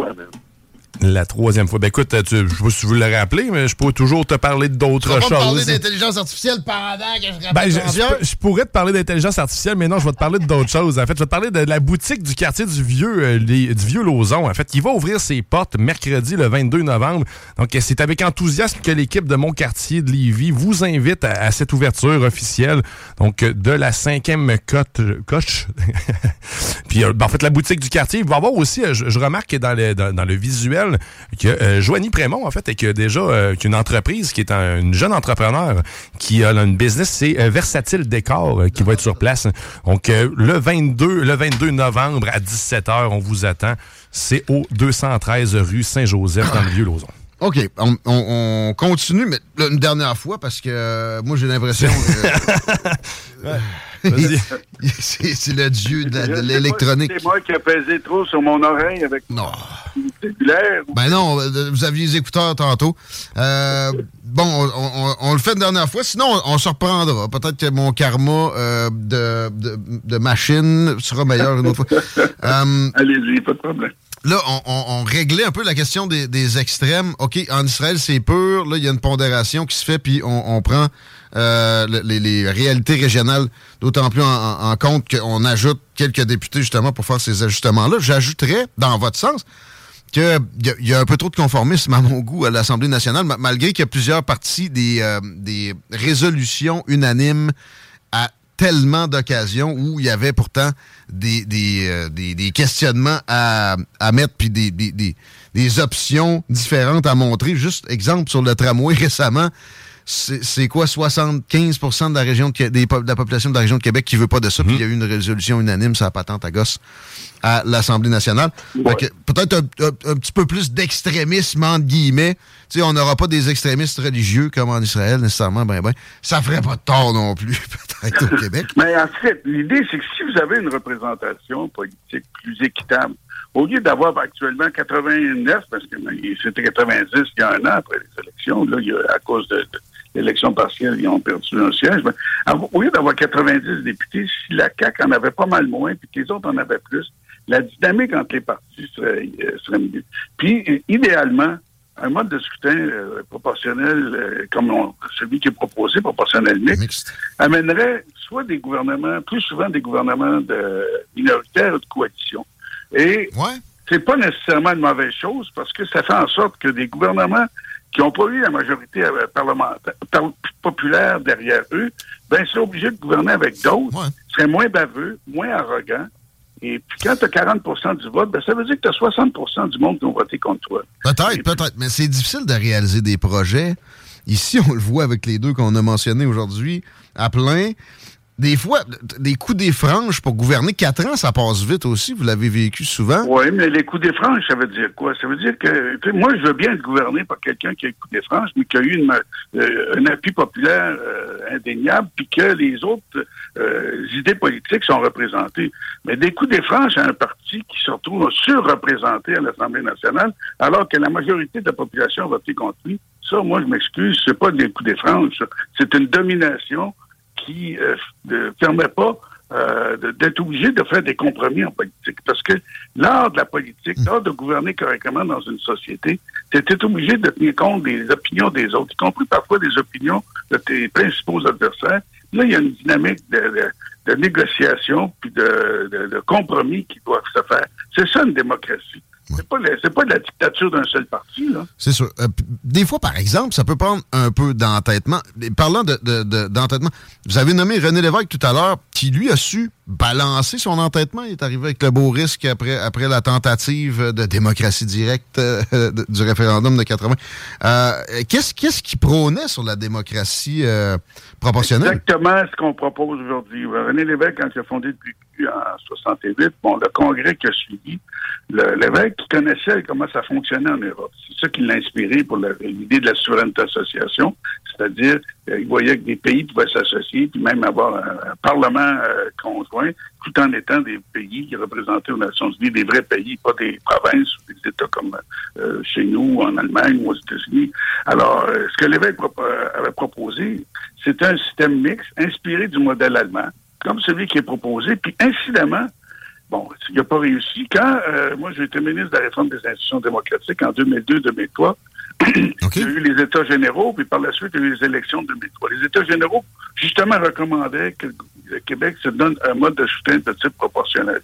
La troisième fois. Ben écoute, tu, je sais pas si tu veux le rappeler, mais je peux toujours te parler
Tu
d'autres
pas me parler
choses.
d'intelligence artificielle pendant que je
Ben, je, je je pourrais te parler d'intelligence artificielle, mais non, je vais te parler d'autres choses. En fait, je vais te parler de la boutique du quartier du Vieux, euh, les- du Vieux Lauson, en fait, qui va ouvrir ses portes mercredi le 22 novembre. Donc, euh, c'est avec enthousiasme que l'équipe de mon quartier de Lévis vous invite à, à cette ouverture officielle. Donc, euh, de la cinquième cote, coche. Puis, euh, ben, en fait, la boutique du quartier, il va y avoir aussi, je, je remarque que dans le, dans, dans le visuel, Que euh, Joanie Prémont, en fait, et qui a déjà euh, une entreprise, qui est un, une jeune entrepreneur, qui a une business, c'est euh, Versatile Décor, euh, qui va être sur place. Donc, euh, le 22 le 22 novembre à 17h, on vous attend. C'est au 213 rue Saint-Joseph, dans le Vieux-Lauson.
OK, on, on- on continue, mais là, une dernière fois, parce que euh, moi, j'ai l'impression... euh, c'est c'est le dieu de, l'électronique.
C'est moi qui ai pesé trop sur mon oreille avec
non. Ben non, euh, vous aviez les écouteurs tantôt. Euh, bon, on, on- on le fait une dernière fois, sinon on, on se reprendra. Peut-être que mon karma euh, de, de, de machine sera meilleur une autre fois. Euh,
Allez-y, pas de problème.
Là, on, on- on réglait un peu la question des, des extrêmes. OK, en Israël, c'est pur. Là, il y a une pondération qui se fait, puis on, on prend euh, le- les, réalités régionales d'autant plus en, compte qu'on ajoute quelques députés justement pour faire ces ajustements-là. J'ajouterais, dans votre sens, qu'il y, y a un peu trop de conformisme à mon goût à l'Assemblée nationale, ma- malgré qu'il y a plusieurs parties des, euh, des résolutions unanimes à tellement d'occasions où il y avait pourtant des, des, euh, des- questionnements à, à mettre, puis des, des- des options différentes à montrer. Juste exemple sur le tramway récemment, c'est quoi 75 de la région de, des de la population de la région de Québec qui veut pas de ça, puis il y a eu une résolution unanime, ça patente à gosse à l'Assemblée nationale. Peut-être un, un- un petit peu plus d'extrémisme, entre guillemets. Tu sais, on n'aura pas des extrémistes religieux comme en Israël, nécessairement, ben ben. Ça ferait pas de tort non plus, peut-être, au Québec.
Mais en fait, l'idée, c'est que si vous avez une représentation politique plus équitable, au lieu d'avoir actuellement 89, parce que ben, c'était 90 il y a un an après les élections, là, il y a- à cause de, de l'élection partielle, ils ont perdu un siège. au lieu d'avoir 90 députés, si la CAQ en avait pas mal moins, puis que les autres en avaient plus, la dynamique entre les partis serait, euh, serait mieux. Puis, euh, idéalement, un mode de scrutin euh, proportionnel, comme on- celui qui est proposé, proportionnel mixte, amènerait soit des gouvernements, plus souvent des gouvernements de minoritaires ou de coalition. Et c'est pas nécessairement une mauvaise chose parce que ça fait en sorte que des gouvernements qui n'ont pas eu la majorité euh, parlementaire, par- populaire derrière eux, ben, seraient obligés de gouverner avec d'autres, seraient moins baveux, moins arrogants. Et puis quand tu as 40% du vote, ben, ça veut dire que tu as 60% du monde qui ont voté contre toi.
Peut-être, peut-être, mais c'est difficile de réaliser des projets. Ici, on le voit avec les deux qu'on a mentionnés aujourd'hui, à plein. Des fois, des coups des franges pour gouverner quatre ans, ça passe vite aussi. Vous l'avez vécu souvent.
Oui, mais les coups des franges, ça veut dire quoi? Ça veut dire que, moi, je veux bien être gouverné par quelqu'un qui a les coups des franges, mais qui a eu euh, un appui populaire euh, indéniable, puis que les autres euh, idées politiques sont représentées. Mais des coups des franges à un parti qui se retrouve surreprésenté à l'Assemblée nationale, alors que la majorité de la population a voté contre lui, ça, moi, je m'excuse, c'est pas des coups des franges, c'est une domination qui euh, ne permet pas euh, d'être obligé de faire des compromis en politique. Parce que l'art de la politique, l'art de gouverner correctement dans une société, c'était obligé de tenir compte des opinions des autres, y compris parfois des opinions de tes principaux adversaires. Là, il y a une dynamique de, négociation puis de, de- compromis qui doivent se faire. C'est ça une démocratie. C'est pas, pas de la dictature d'un seul parti, là.
C'est sûr. Euh, des fois, par exemple, ça peut prendre un peu d'entêtement. Parlant de- de- de- d'entêtement, vous avez nommé René Lévesque tout à l'heure, qui lui a su balancer son entêtement. Il est arrivé avec le beau risque après, après la tentative de démocratie directe euh, du référendum de 80. Euh, qu'est-ce, qu'est-ce qui prônait sur la démocratie euh, proportionnelle?
Exactement ce qu'on propose aujourd'hui. René Lévesque, quand il a fondé le PQ en 68, bon, le congrès qui a suivi, l'évêque connaissait comment ça fonctionnait en Europe. C'est ça qui l'a inspiré pour l'idée de la souveraineté association, c'est-à-dire il voyait que des pays pouvaient s'associer, puis même avoir un, un parlement euh, tout en étant des pays qui représentaient aux Nations Unies, des vrais pays, pas des provinces ou des États comme euh, chez nous, en Allemagne ou aux États-Unis. Alors, euh, ce que l'évêque propo- euh, avait proposé, c'était un système mixte inspiré du modèle allemand, comme celui qui est proposé, puis incidemment, Bon, il n'a pas réussi. Quand euh, moi, j'ai été ministre de la réforme des institutions démocratiques en 2002-2003, il y a eu les États généraux, puis par la suite, il y a eu les élections de 2003. Les États généraux, justement, recommandaient que le Québec se donne un mode de soutien de type proportionnel.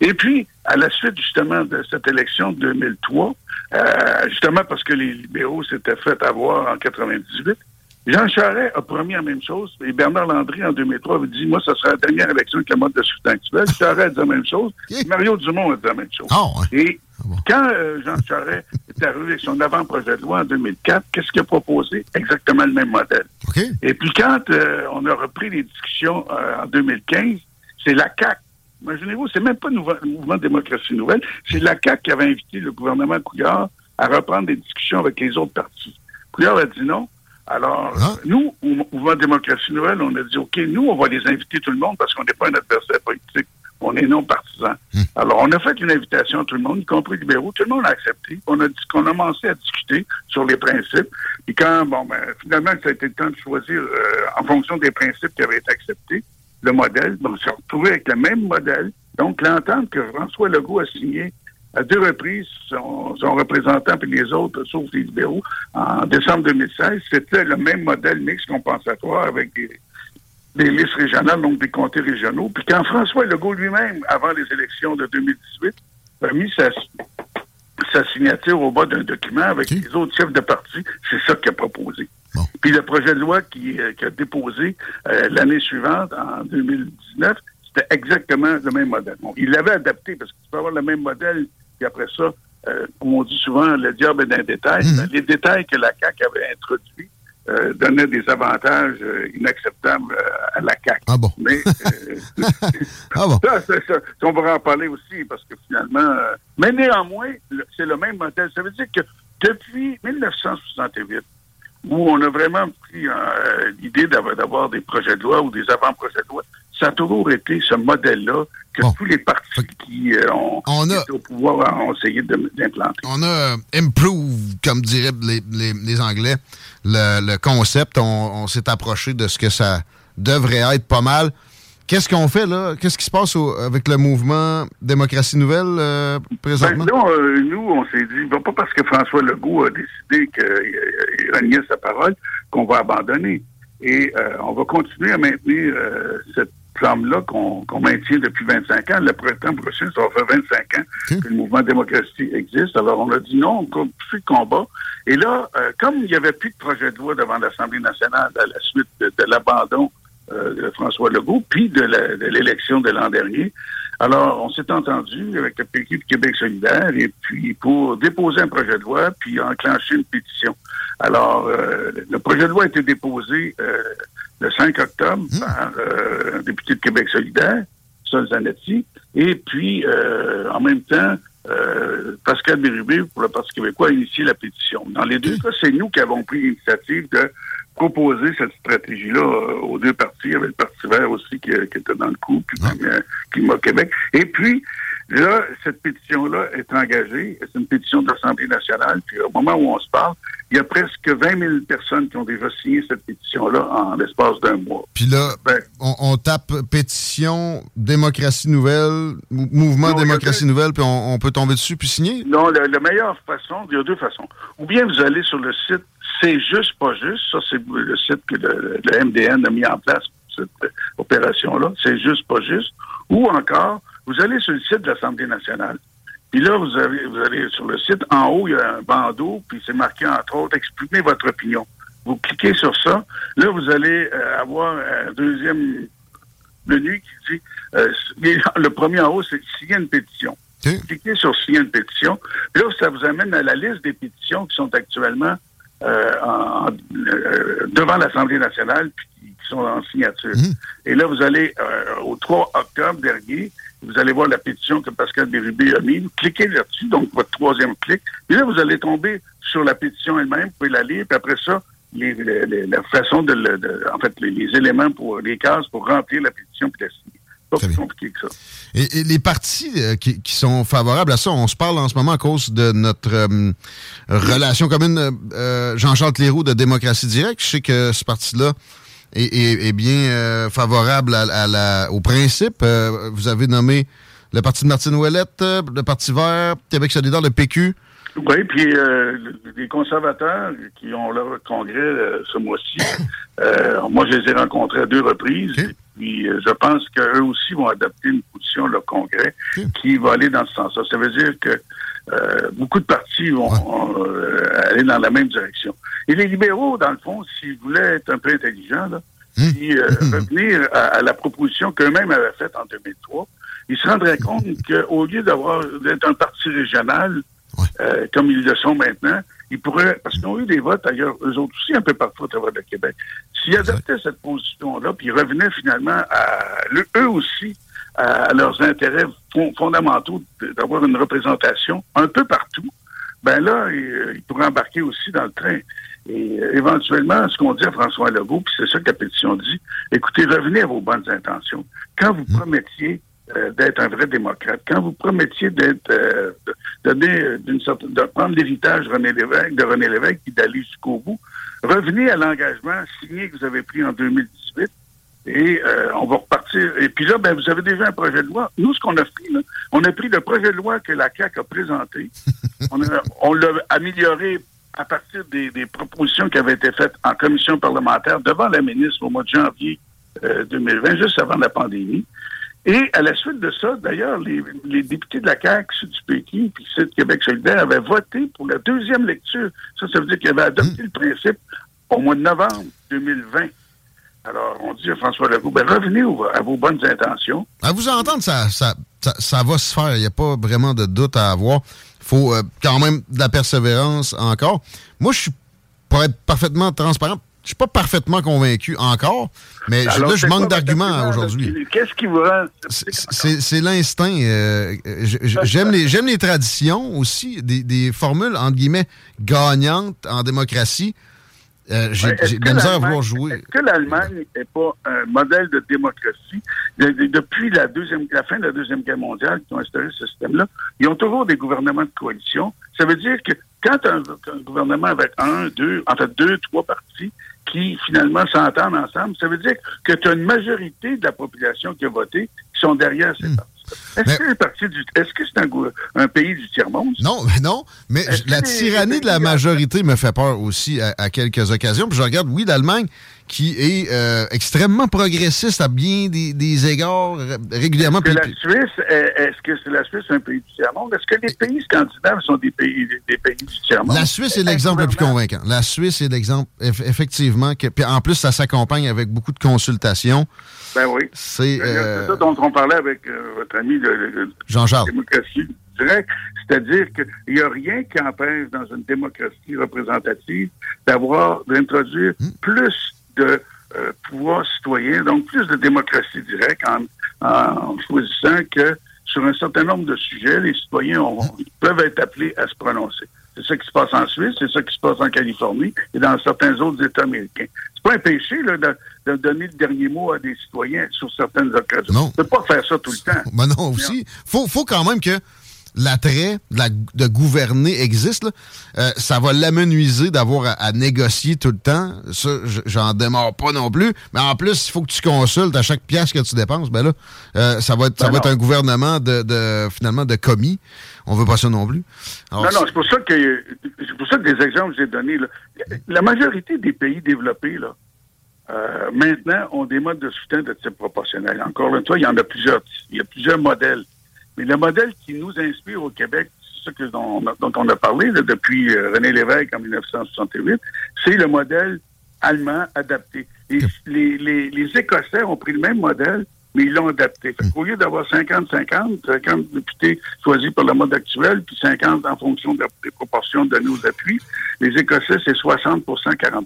Et puis, à la suite, justement, de cette élection de 2003, euh, justement parce que les libéraux s'étaient fait avoir en 98, Jean Charest a promis la même chose, et Bernard Landry, en 2003, avait dit, moi, ce sera la dernière élection avec le mode de scrutin actuel. Charest a dit la même chose. Mario Dumont a dit la même chose. Et quand euh, Jean Charest est arrivé avec son avant-projet de loi en 2004, qu'est-ce qu'il a proposé? Exactement le même modèle. Et puis quand euh, on a repris les discussions euh, en 2015, c'est la CAQ. Imaginez-vous, c'est même pas le mouvement démocratie nouvelle, c'est la CAQ qui avait invité le gouvernement Couillard à reprendre des discussions avec les autres partis. Couillard a dit non. Alors, nous, au mouvement démocratie nouvelle, on a dit, OK, nous, on va les inviter tout le monde parce qu'on n'est pas un adversaire politique. On est non partisan. Alors, on a fait une invitation à tout le monde, y compris les libéraux. Tout le monde a accepté. On a dit qu'on a commencé à discuter sur les principes. Et quand, bon, ben, finalement, ça a été le temps de choisir, euh, en fonction des principes qui avaient été acceptés, le modèle. Donc, on s'est retrouvé avec le même modèle. Donc, l'entente que François Legault a signée à deux reprises, son, représentant et les autres, sauf les libéraux, en décembre 2016, c'était le même modèle mixte compensatoire avec des, des listes régionales, donc des comtés régionaux. Puis quand François Legault lui-même, avant les élections de 2018, a mis sa, signature au bas d'un document avec les autres chefs de parti, c'est ça qu'il a proposé. Puis le projet de loi qui, euh, a déposé euh, l'année suivante, en 2019, c'était exactement le même modèle. il l'avait adapté parce que tu peux avoir le même modèle, puis après ça, euh, comme on dit souvent, le diable est dans les détails. Mhm. Les détails que la CAQ avait introduits euh, donnaient des avantages euh, inacceptables à la CAQ.
Ah bon?
Mais ah bon? Ça, ça, on va en parler aussi parce que finalement... mais néanmoins, c'est le même modèle. Ça veut dire que depuis 1968, où on a vraiment pris l'idée d'avoir des projets de loi ou des avant-projets de loi, ça a toujours été ce modèle-là que tous les partis qui euh, ont été au pouvoir ont essayé d'implanter.
On a euh, improve, comme diraient les, Anglais, le, concept. On, s'est approché de ce que ça devrait être pas mal. Qu'est-ce qu'on fait là? Qu'est-ce qui se passe avec le mouvement Démocratie Nouvelle euh, présentement?
Ben, nous, on s'est dit, pas parce que François Legault a décidé qu'il reniait sa parole qu'on va abandonner. Et on va continuer à maintenir cette flamme-là qu'on maintient depuis 25 ans. Le printemps prochain, ça va faire 25 ans que le mouvement démocratique existe. Alors, on a dit non, on continue le combat. Et là, euh, comme il n'y avait plus de projet de loi devant l'Assemblée nationale à la suite de, l'abandon euh, de François Legault, puis de l'élection de l'an dernier, alors, on s'est entendu avec le PQ de Québec solidaire et puis pour déposer un projet de loi puis enclencher une pétition. Alors, euh, le projet de loi a été déposé le 5 octobre hmm. par euh, un député de Québec solidaire, Sol Zanetti, et puis euh, en même temps, euh, Pascal Bérubé, pour le Parti québécois, a initié la pétition. Dans les deux cas, c'est nous qui avons pris l'initiative de proposer cette stratégie-là aux deux partis. Avait le Parti vert aussi qui, était dans le coup, puis ah. Climat Québec. Et puis, Là, cette pétition-là est engagée. C'est une pétition de l'Assemblée nationale. Puis au moment où on se parle, il y a presque 20 000 personnes qui ont déjà signé cette pétition-là en l'espace d'un mois.
Puis là, ben, on, tape pétition démocratie nouvelle, mouvement démocratie nouvelle, puis on, peut tomber dessus puis signer?
Non, la, meilleure façon, il y a deux façons. Ou bien vous allez sur le site C'est juste pas juste. Ça, c'est le site que le, le MDN a mis en place pour cette opération-là. C'est juste pas juste. Ou encore, vous allez sur le site de l'Assemblée nationale. Puis là, vous, allez sur le site, en haut, il y a un bandeau, puis c'est marqué, entre autres, exprimez votre opinion. Vous cliquez sur ça. Là, vous allez euh, avoir un deuxième menu qui dit, euh, le premier en haut, c'est signer une pétition. Cliquez sur signer une pétition. Là, ça vous amène à la liste des pétitions qui sont actuellement euh, devant l'Assemblée nationale, puis qui sont en signature. Mmh. Et là, vous allez au 3 octobre dernier, vous allez voir la pétition que Pascal Bérubé a mise. Vous cliquez là-dessus, donc votre troisième clic. Et là, vous allez tomber sur la pétition elle-même. Vous pouvez la lire. Puis après ça, les, la façon de, en fait, les, éléments pour les cases pour remplir la pétition puis la signer. Pas plus compliqué que ça.
Et, les partis euh, qui, sont favorables à ça, on se parle en ce moment à cause de notre euh, relation commune, euh, Jean-Charles Cléroux de Démocratie Directe. Je sais que ce parti-là est, bien euh, favorable à, la, au principe. Euh, vous avez nommé le Parti de Martine Ouellette, euh, le Parti vert, Québec solidaire, le PQ.
Oui, puis les conservateurs qui ont leur congrès ce mois-ci, moi je les ai rencontrés à deux reprises. puis euh, je pense qu'eux aussi vont adopter une position, le Congrès, qui va aller dans ce sens-là. Ça veut dire que euh, beaucoup de partis vont euh, aller dans la même direction. Et les libéraux, dans le fond, s'ils voulaient être un peu intelligents, là, puis euh, revenir à, à la proposition qu'eux-mêmes avaient faite en 2003, ils se rendraient compte qu'au lieu d'avoir d'être un parti régional, euh, comme ils le sont maintenant, ils pourraient, parce qu'ils ont eu des votes ailleurs, eux autres aussi, un peu partout à travers le Québec. S'ils adoptaient cette position-là, puis ils revenaient finalement à eux aussi à leurs intérêts fon- fondamentaux d'avoir une représentation un peu partout, ben là, ils, ils pourraient embarquer aussi dans le train. Et euh, éventuellement, ce qu'on dit à François Legault, puis c'est ça que la pétition dit, écoutez, revenez à vos bonnes intentions. Quand vous promettiez euh, d'être un vrai démocrate, quand vous promettiez d'être euh, de donner d'une de prendre l'héritage de René Lévesque, de René Lévesque, puis d'aller jusqu'au bout, revenez à l'engagement signé que vous avez pris en 2018 et euh, on va repartir. Et puis là, ben, vous avez déjà un projet de loi. Nous, ce qu'on a pris, là, on a pris le projet de loi que la CAQ a présenté. on a- on l'a amélioré à partir des, des propositions qui avaient été faites en commission parlementaire devant la ministre au mois de janvier euh, 2020, juste avant la pandémie. Et à la suite de ça, d'ailleurs, les, députés de la CAQ, ceux du PQ, puis ceux de Québec solidaire avaient voté pour la deuxième lecture. Ça, ça veut dire qu'ils avaient adopté le principe au mois de novembre 2020. Alors, on dit à François Legault, ben, revenez à vos bonnes intentions.
À vous entendre, ça, ça va se faire. Il n'y a pas vraiment de doute à avoir. Il faut euh, quand même de la persévérance encore. Moi, je suis, pour être parfaitement transparent, je suis pas parfaitement convaincu encore, mais
Alors,
là, je manque d'arguments aujourd'hui.
Qu'est-ce qui vous rend...
C'est l'instinct. euh, J'aime les, traditions aussi, des, des formules, entre guillemets, gagnantes en démocratie. Euh, J'ai de la misère à vouloir jouer.
Est-ce que l'Allemagne n'est pas un modèle de démocratie? De- de- depuis la, deuxième, la fin de la Deuxième Guerre mondiale, qui ont instauré ce système-là, ils ont toujours des gouvernements de coalition. Ça veut dire que quand un, un gouvernement avec un, deux, en fait deux, trois partis qui finalement s'entendent ensemble, ça veut dire que tu as une majorité de la population qui a voté qui sont derrière
Hmm.
ces partis. Est-ce que, du- c'est un, pays du tiers-monde?
Non, mais non. Mais la tyrannie de la majorité me fait peur aussi à, à quelques occasions. Puis je regarde, oui, l'Allemagne, qui est euh, extrêmement progressiste à bien des, des égards régulièrement.
Est-ce que
Puis-
la Suisse, est- est-ce que la Suisse un pays du tiers-monde? Est-ce que les pays scandinaves sont des pays, des pays du tiers-monde?
La Suisse est l'exemple le plus convaincant. La Suisse est l'exemple, eff- effectivement. Que, puis en plus, ça s'accompagne avec beaucoup de consultations.
Ben oui.
C'est.
C'est
euh,
ça dont on parlait avec euh, votre ami
Jean-Charles.
démocratie directe. C'est-à-dire qu'il n'y a rien qui empêche dans une démocratie représentative d'avoir, d'introduire
Hmm.
plus de euh, pouvoir citoyen, donc plus de démocratie directe en, en choisissant que sur un certain nombre de sujets, les citoyens ont- peuvent être appelés à se prononcer. C'est ça qui se passe en Suisse, c'est ça qui se passe en Californie et dans certains autres États américains. C'est pas un péché là, de, de donner le dernier mot à des citoyens sur certaines occasions.
Non.
On ne peut pas faire ça tout le temps.
Ben non, aussi. Faut, faut quand même que l'attrait de, gouverner existe. là. Euh, ça va l'amenuiser d'avoir à, à négocier tout le temps. Ça, j'en démarre pas non plus. Mais en plus, il faut que tu consultes à chaque pièce que tu dépenses. Ben là, euh, ça va être, ça
Ben
être un gouvernement de, de- finalement de commis. On veut pas ça non plus. Alors,
non, non, c'est pour ça que c'est pour ça que des exemples que j'ai donnés. La majorité des pays développés, là, euh, maintenant, ont des modes de soutien de type proportionnel. Encore une fois, il y en a plusieurs. Il y a plusieurs modèles. Mais le modèle qui nous inspire au Québec, c'est ça que dont, dont on a parlé là, depuis euh, René Lévesque en 1968, c'est le modèle allemand adapté. Les, les, les, les Écossais ont pris le même modèle, mais ils l'ont adapté. Au lieu d'avoir 50-50, 50 députés choisis par le mode actuel, puis 50 en fonction de- des proportions de nos appuis, les Écossais, c'est 60 40%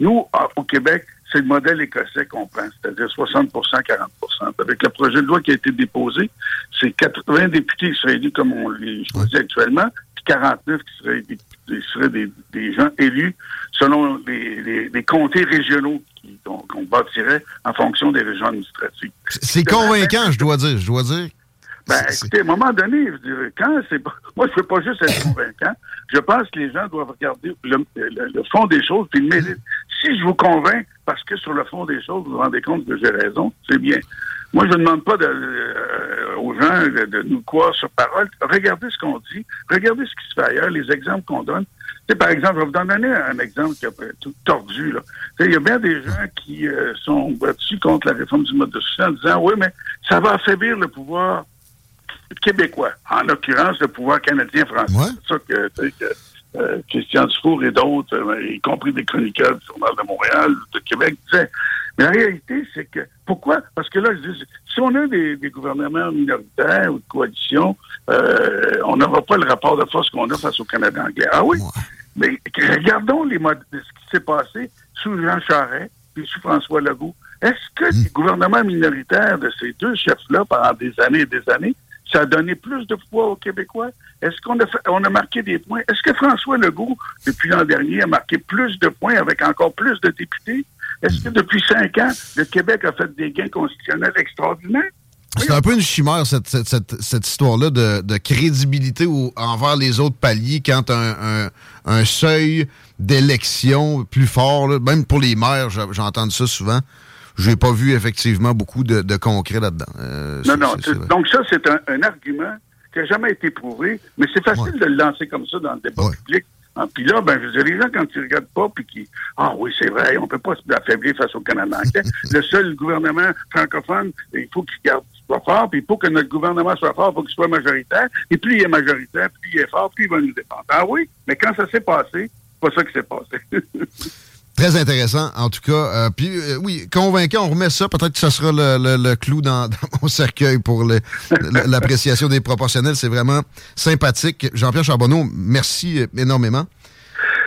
Nous, à- au Québec, c'est le modèle écossais qu'on prend, c'est-à-dire 60% 40% Avec le projet de loi qui a été déposé, c'est 80 députés qui seraient élus comme on les choisit actuellement, puis 49 qui seraient, des, qui seraient des, des gens élus selon les, les- les comtés régionaux qu'on bâtirait en fonction des régions administratives.
c'est convaincant, je dois dire. Je dois dire.
Ben, écoutez, à un moment donné, je quand c'est pas. Moi, je ne veux pas juste être convaincant. Je pense que les gens doivent regarder le, le- le fond des choses puis le mérite. Si je vous convainc parce que sur le fond des choses, vous vous rendez compte que j'ai raison, c'est bien. Moi, je ne demande pas de, euh, aux gens de, de, nous croire sur parole. Regardez ce qu'on dit, regardez ce qui se fait ailleurs, les exemples qu'on donne. Tu sais, par exemple, je vais vous donner un exemple qui est tout tordu. Là. Il y a bien des gens qui euh, sont battus contre la réforme du mode de soutien en disant oui, mais ça va affaiblir le pouvoir québécois, en l'occurrence le pouvoir canadien-français. C'est ça que, que euh, Christian Dufour et d'autres, euh, y compris des chroniqueurs du Journal de Montréal, de Québec, disaient. Mais la réalité, c'est que pourquoi? Parce que là, je dis, si on a des, des gouvernements minoritaires ou de coalition, euh, on n'aura pas le rapport de force qu'on a face au Canada anglais. Ah oui? Mais regardons les modes, ce qui s'est passé sous Jean Charest puis sous François Legault. Est-ce que les gouvernements minoritaires de ces deux chefs-là, pendant des années et des années, ça a donné plus de poids aux Québécois? Est-ce qu'on a, on a marqué des points? Est-ce que François Legault, depuis l'an dernier, a marqué plus de points avec encore plus de députés? Est-ce que depuis cinq ans, le Québec a fait des gains constitutionnels extraordinaires?
C'est un peu une chimère, cette, histoire-là de, crédibilité envers les autres paliers quand un, un, seuil d'élection plus fort, même pour les maires, j'ai entendu ça souvent. Je n'ai pas vu effectivement beaucoup de, de concret là-dedans. Euh,
non, non. Donc ça, c'est un, un, argument qui n'a jamais été prouvé, mais c'est facile ouais. de le lancer comme ça dans le débat ouais. public. Ah, puis là, ben, je veux dire, les gens, quand ils regardent pas, puis qui, ah oui, c'est vrai, on peut pas s'affaiblir face au Canada anglais. le seul gouvernement francophone, il faut qu'il garde soit fort, puis pour que notre gouvernement soit fort, il faut qu'il soit majoritaire. Et plus il est majoritaire, plus il est fort, plus il va nous défendre. Ah oui, mais quand ça s'est passé, c'est pas ça qui s'est passé.
Très intéressant, en tout cas. Euh, puis euh, oui, convaincant, on remet ça. Peut-être que ce sera le clou dans, dans, mon cercueil pour l'appréciation des proportionnels. C'est vraiment sympathique. Jean-Pierre Charbonneau, merci énormément.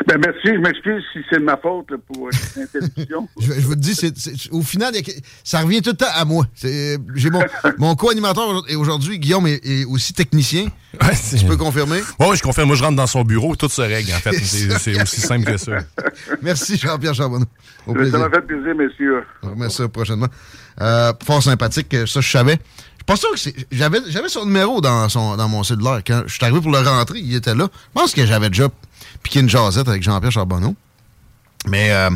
Ben merci, je m'excuse si c'est de ma faute là, pour l'interruption.
je, je, vous le dis, c'est, c'est, au final, ça revient tout le temps à moi. j'ai mon, mon co-animateur aujourd'hui, Guillaume, est, est, aussi technicien.
Ouais,
tu peux confirmer?
Oui, ouais, je confirme. Moi, je rentre dans son bureau, tout se règle, en fait. C'est, aussi simple que ça.
merci, Jean-Pierre Charbonneau.
Au ça m'a fait plaisir, messieurs.
On remet ça prochainement. Euh, fort sympathique, ça, je savais. Pas sûr que c'est. J'avais, son numéro dans, son, dans mon cellulaire. Quand je suis arrivé pour le rentrer, il était là. Je pense que j'avais déjà piqué une jasette avec Jean-Pierre Charbonneau. Mais euh,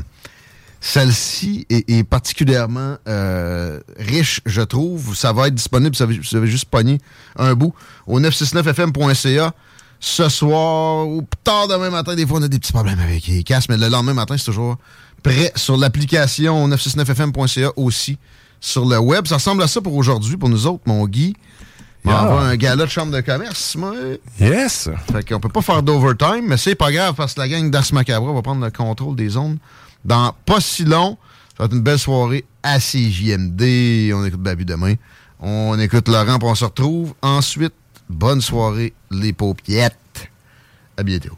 celle-ci est, particulièrement euh, riche, je trouve. Ça va être disponible, avez, vous avez juste pogné un bout, au 969fm.ca. Ce soir ou tard demain matin, des fois on a des petits problèmes avec les casques, mais le lendemain matin, c'est toujours prêt sur l'application 969fm.ca aussi sur le web. Ça ressemble à ça pour aujourd'hui, pour nous autres, mon Guy. On yeah. va un gala de chambre de commerce, moi.
Yes!
Fait qu'on peut pas faire d'overtime, mais c'est pas grave parce que la gang d'Ars Macabra va prendre le contrôle des ondes dans pas si long. Ça va être une belle soirée à CJMD. On écoute Babu demain. On écoute Laurent, puis on se retrouve. Ensuite, bonne soirée, les paupiettes. À bientôt.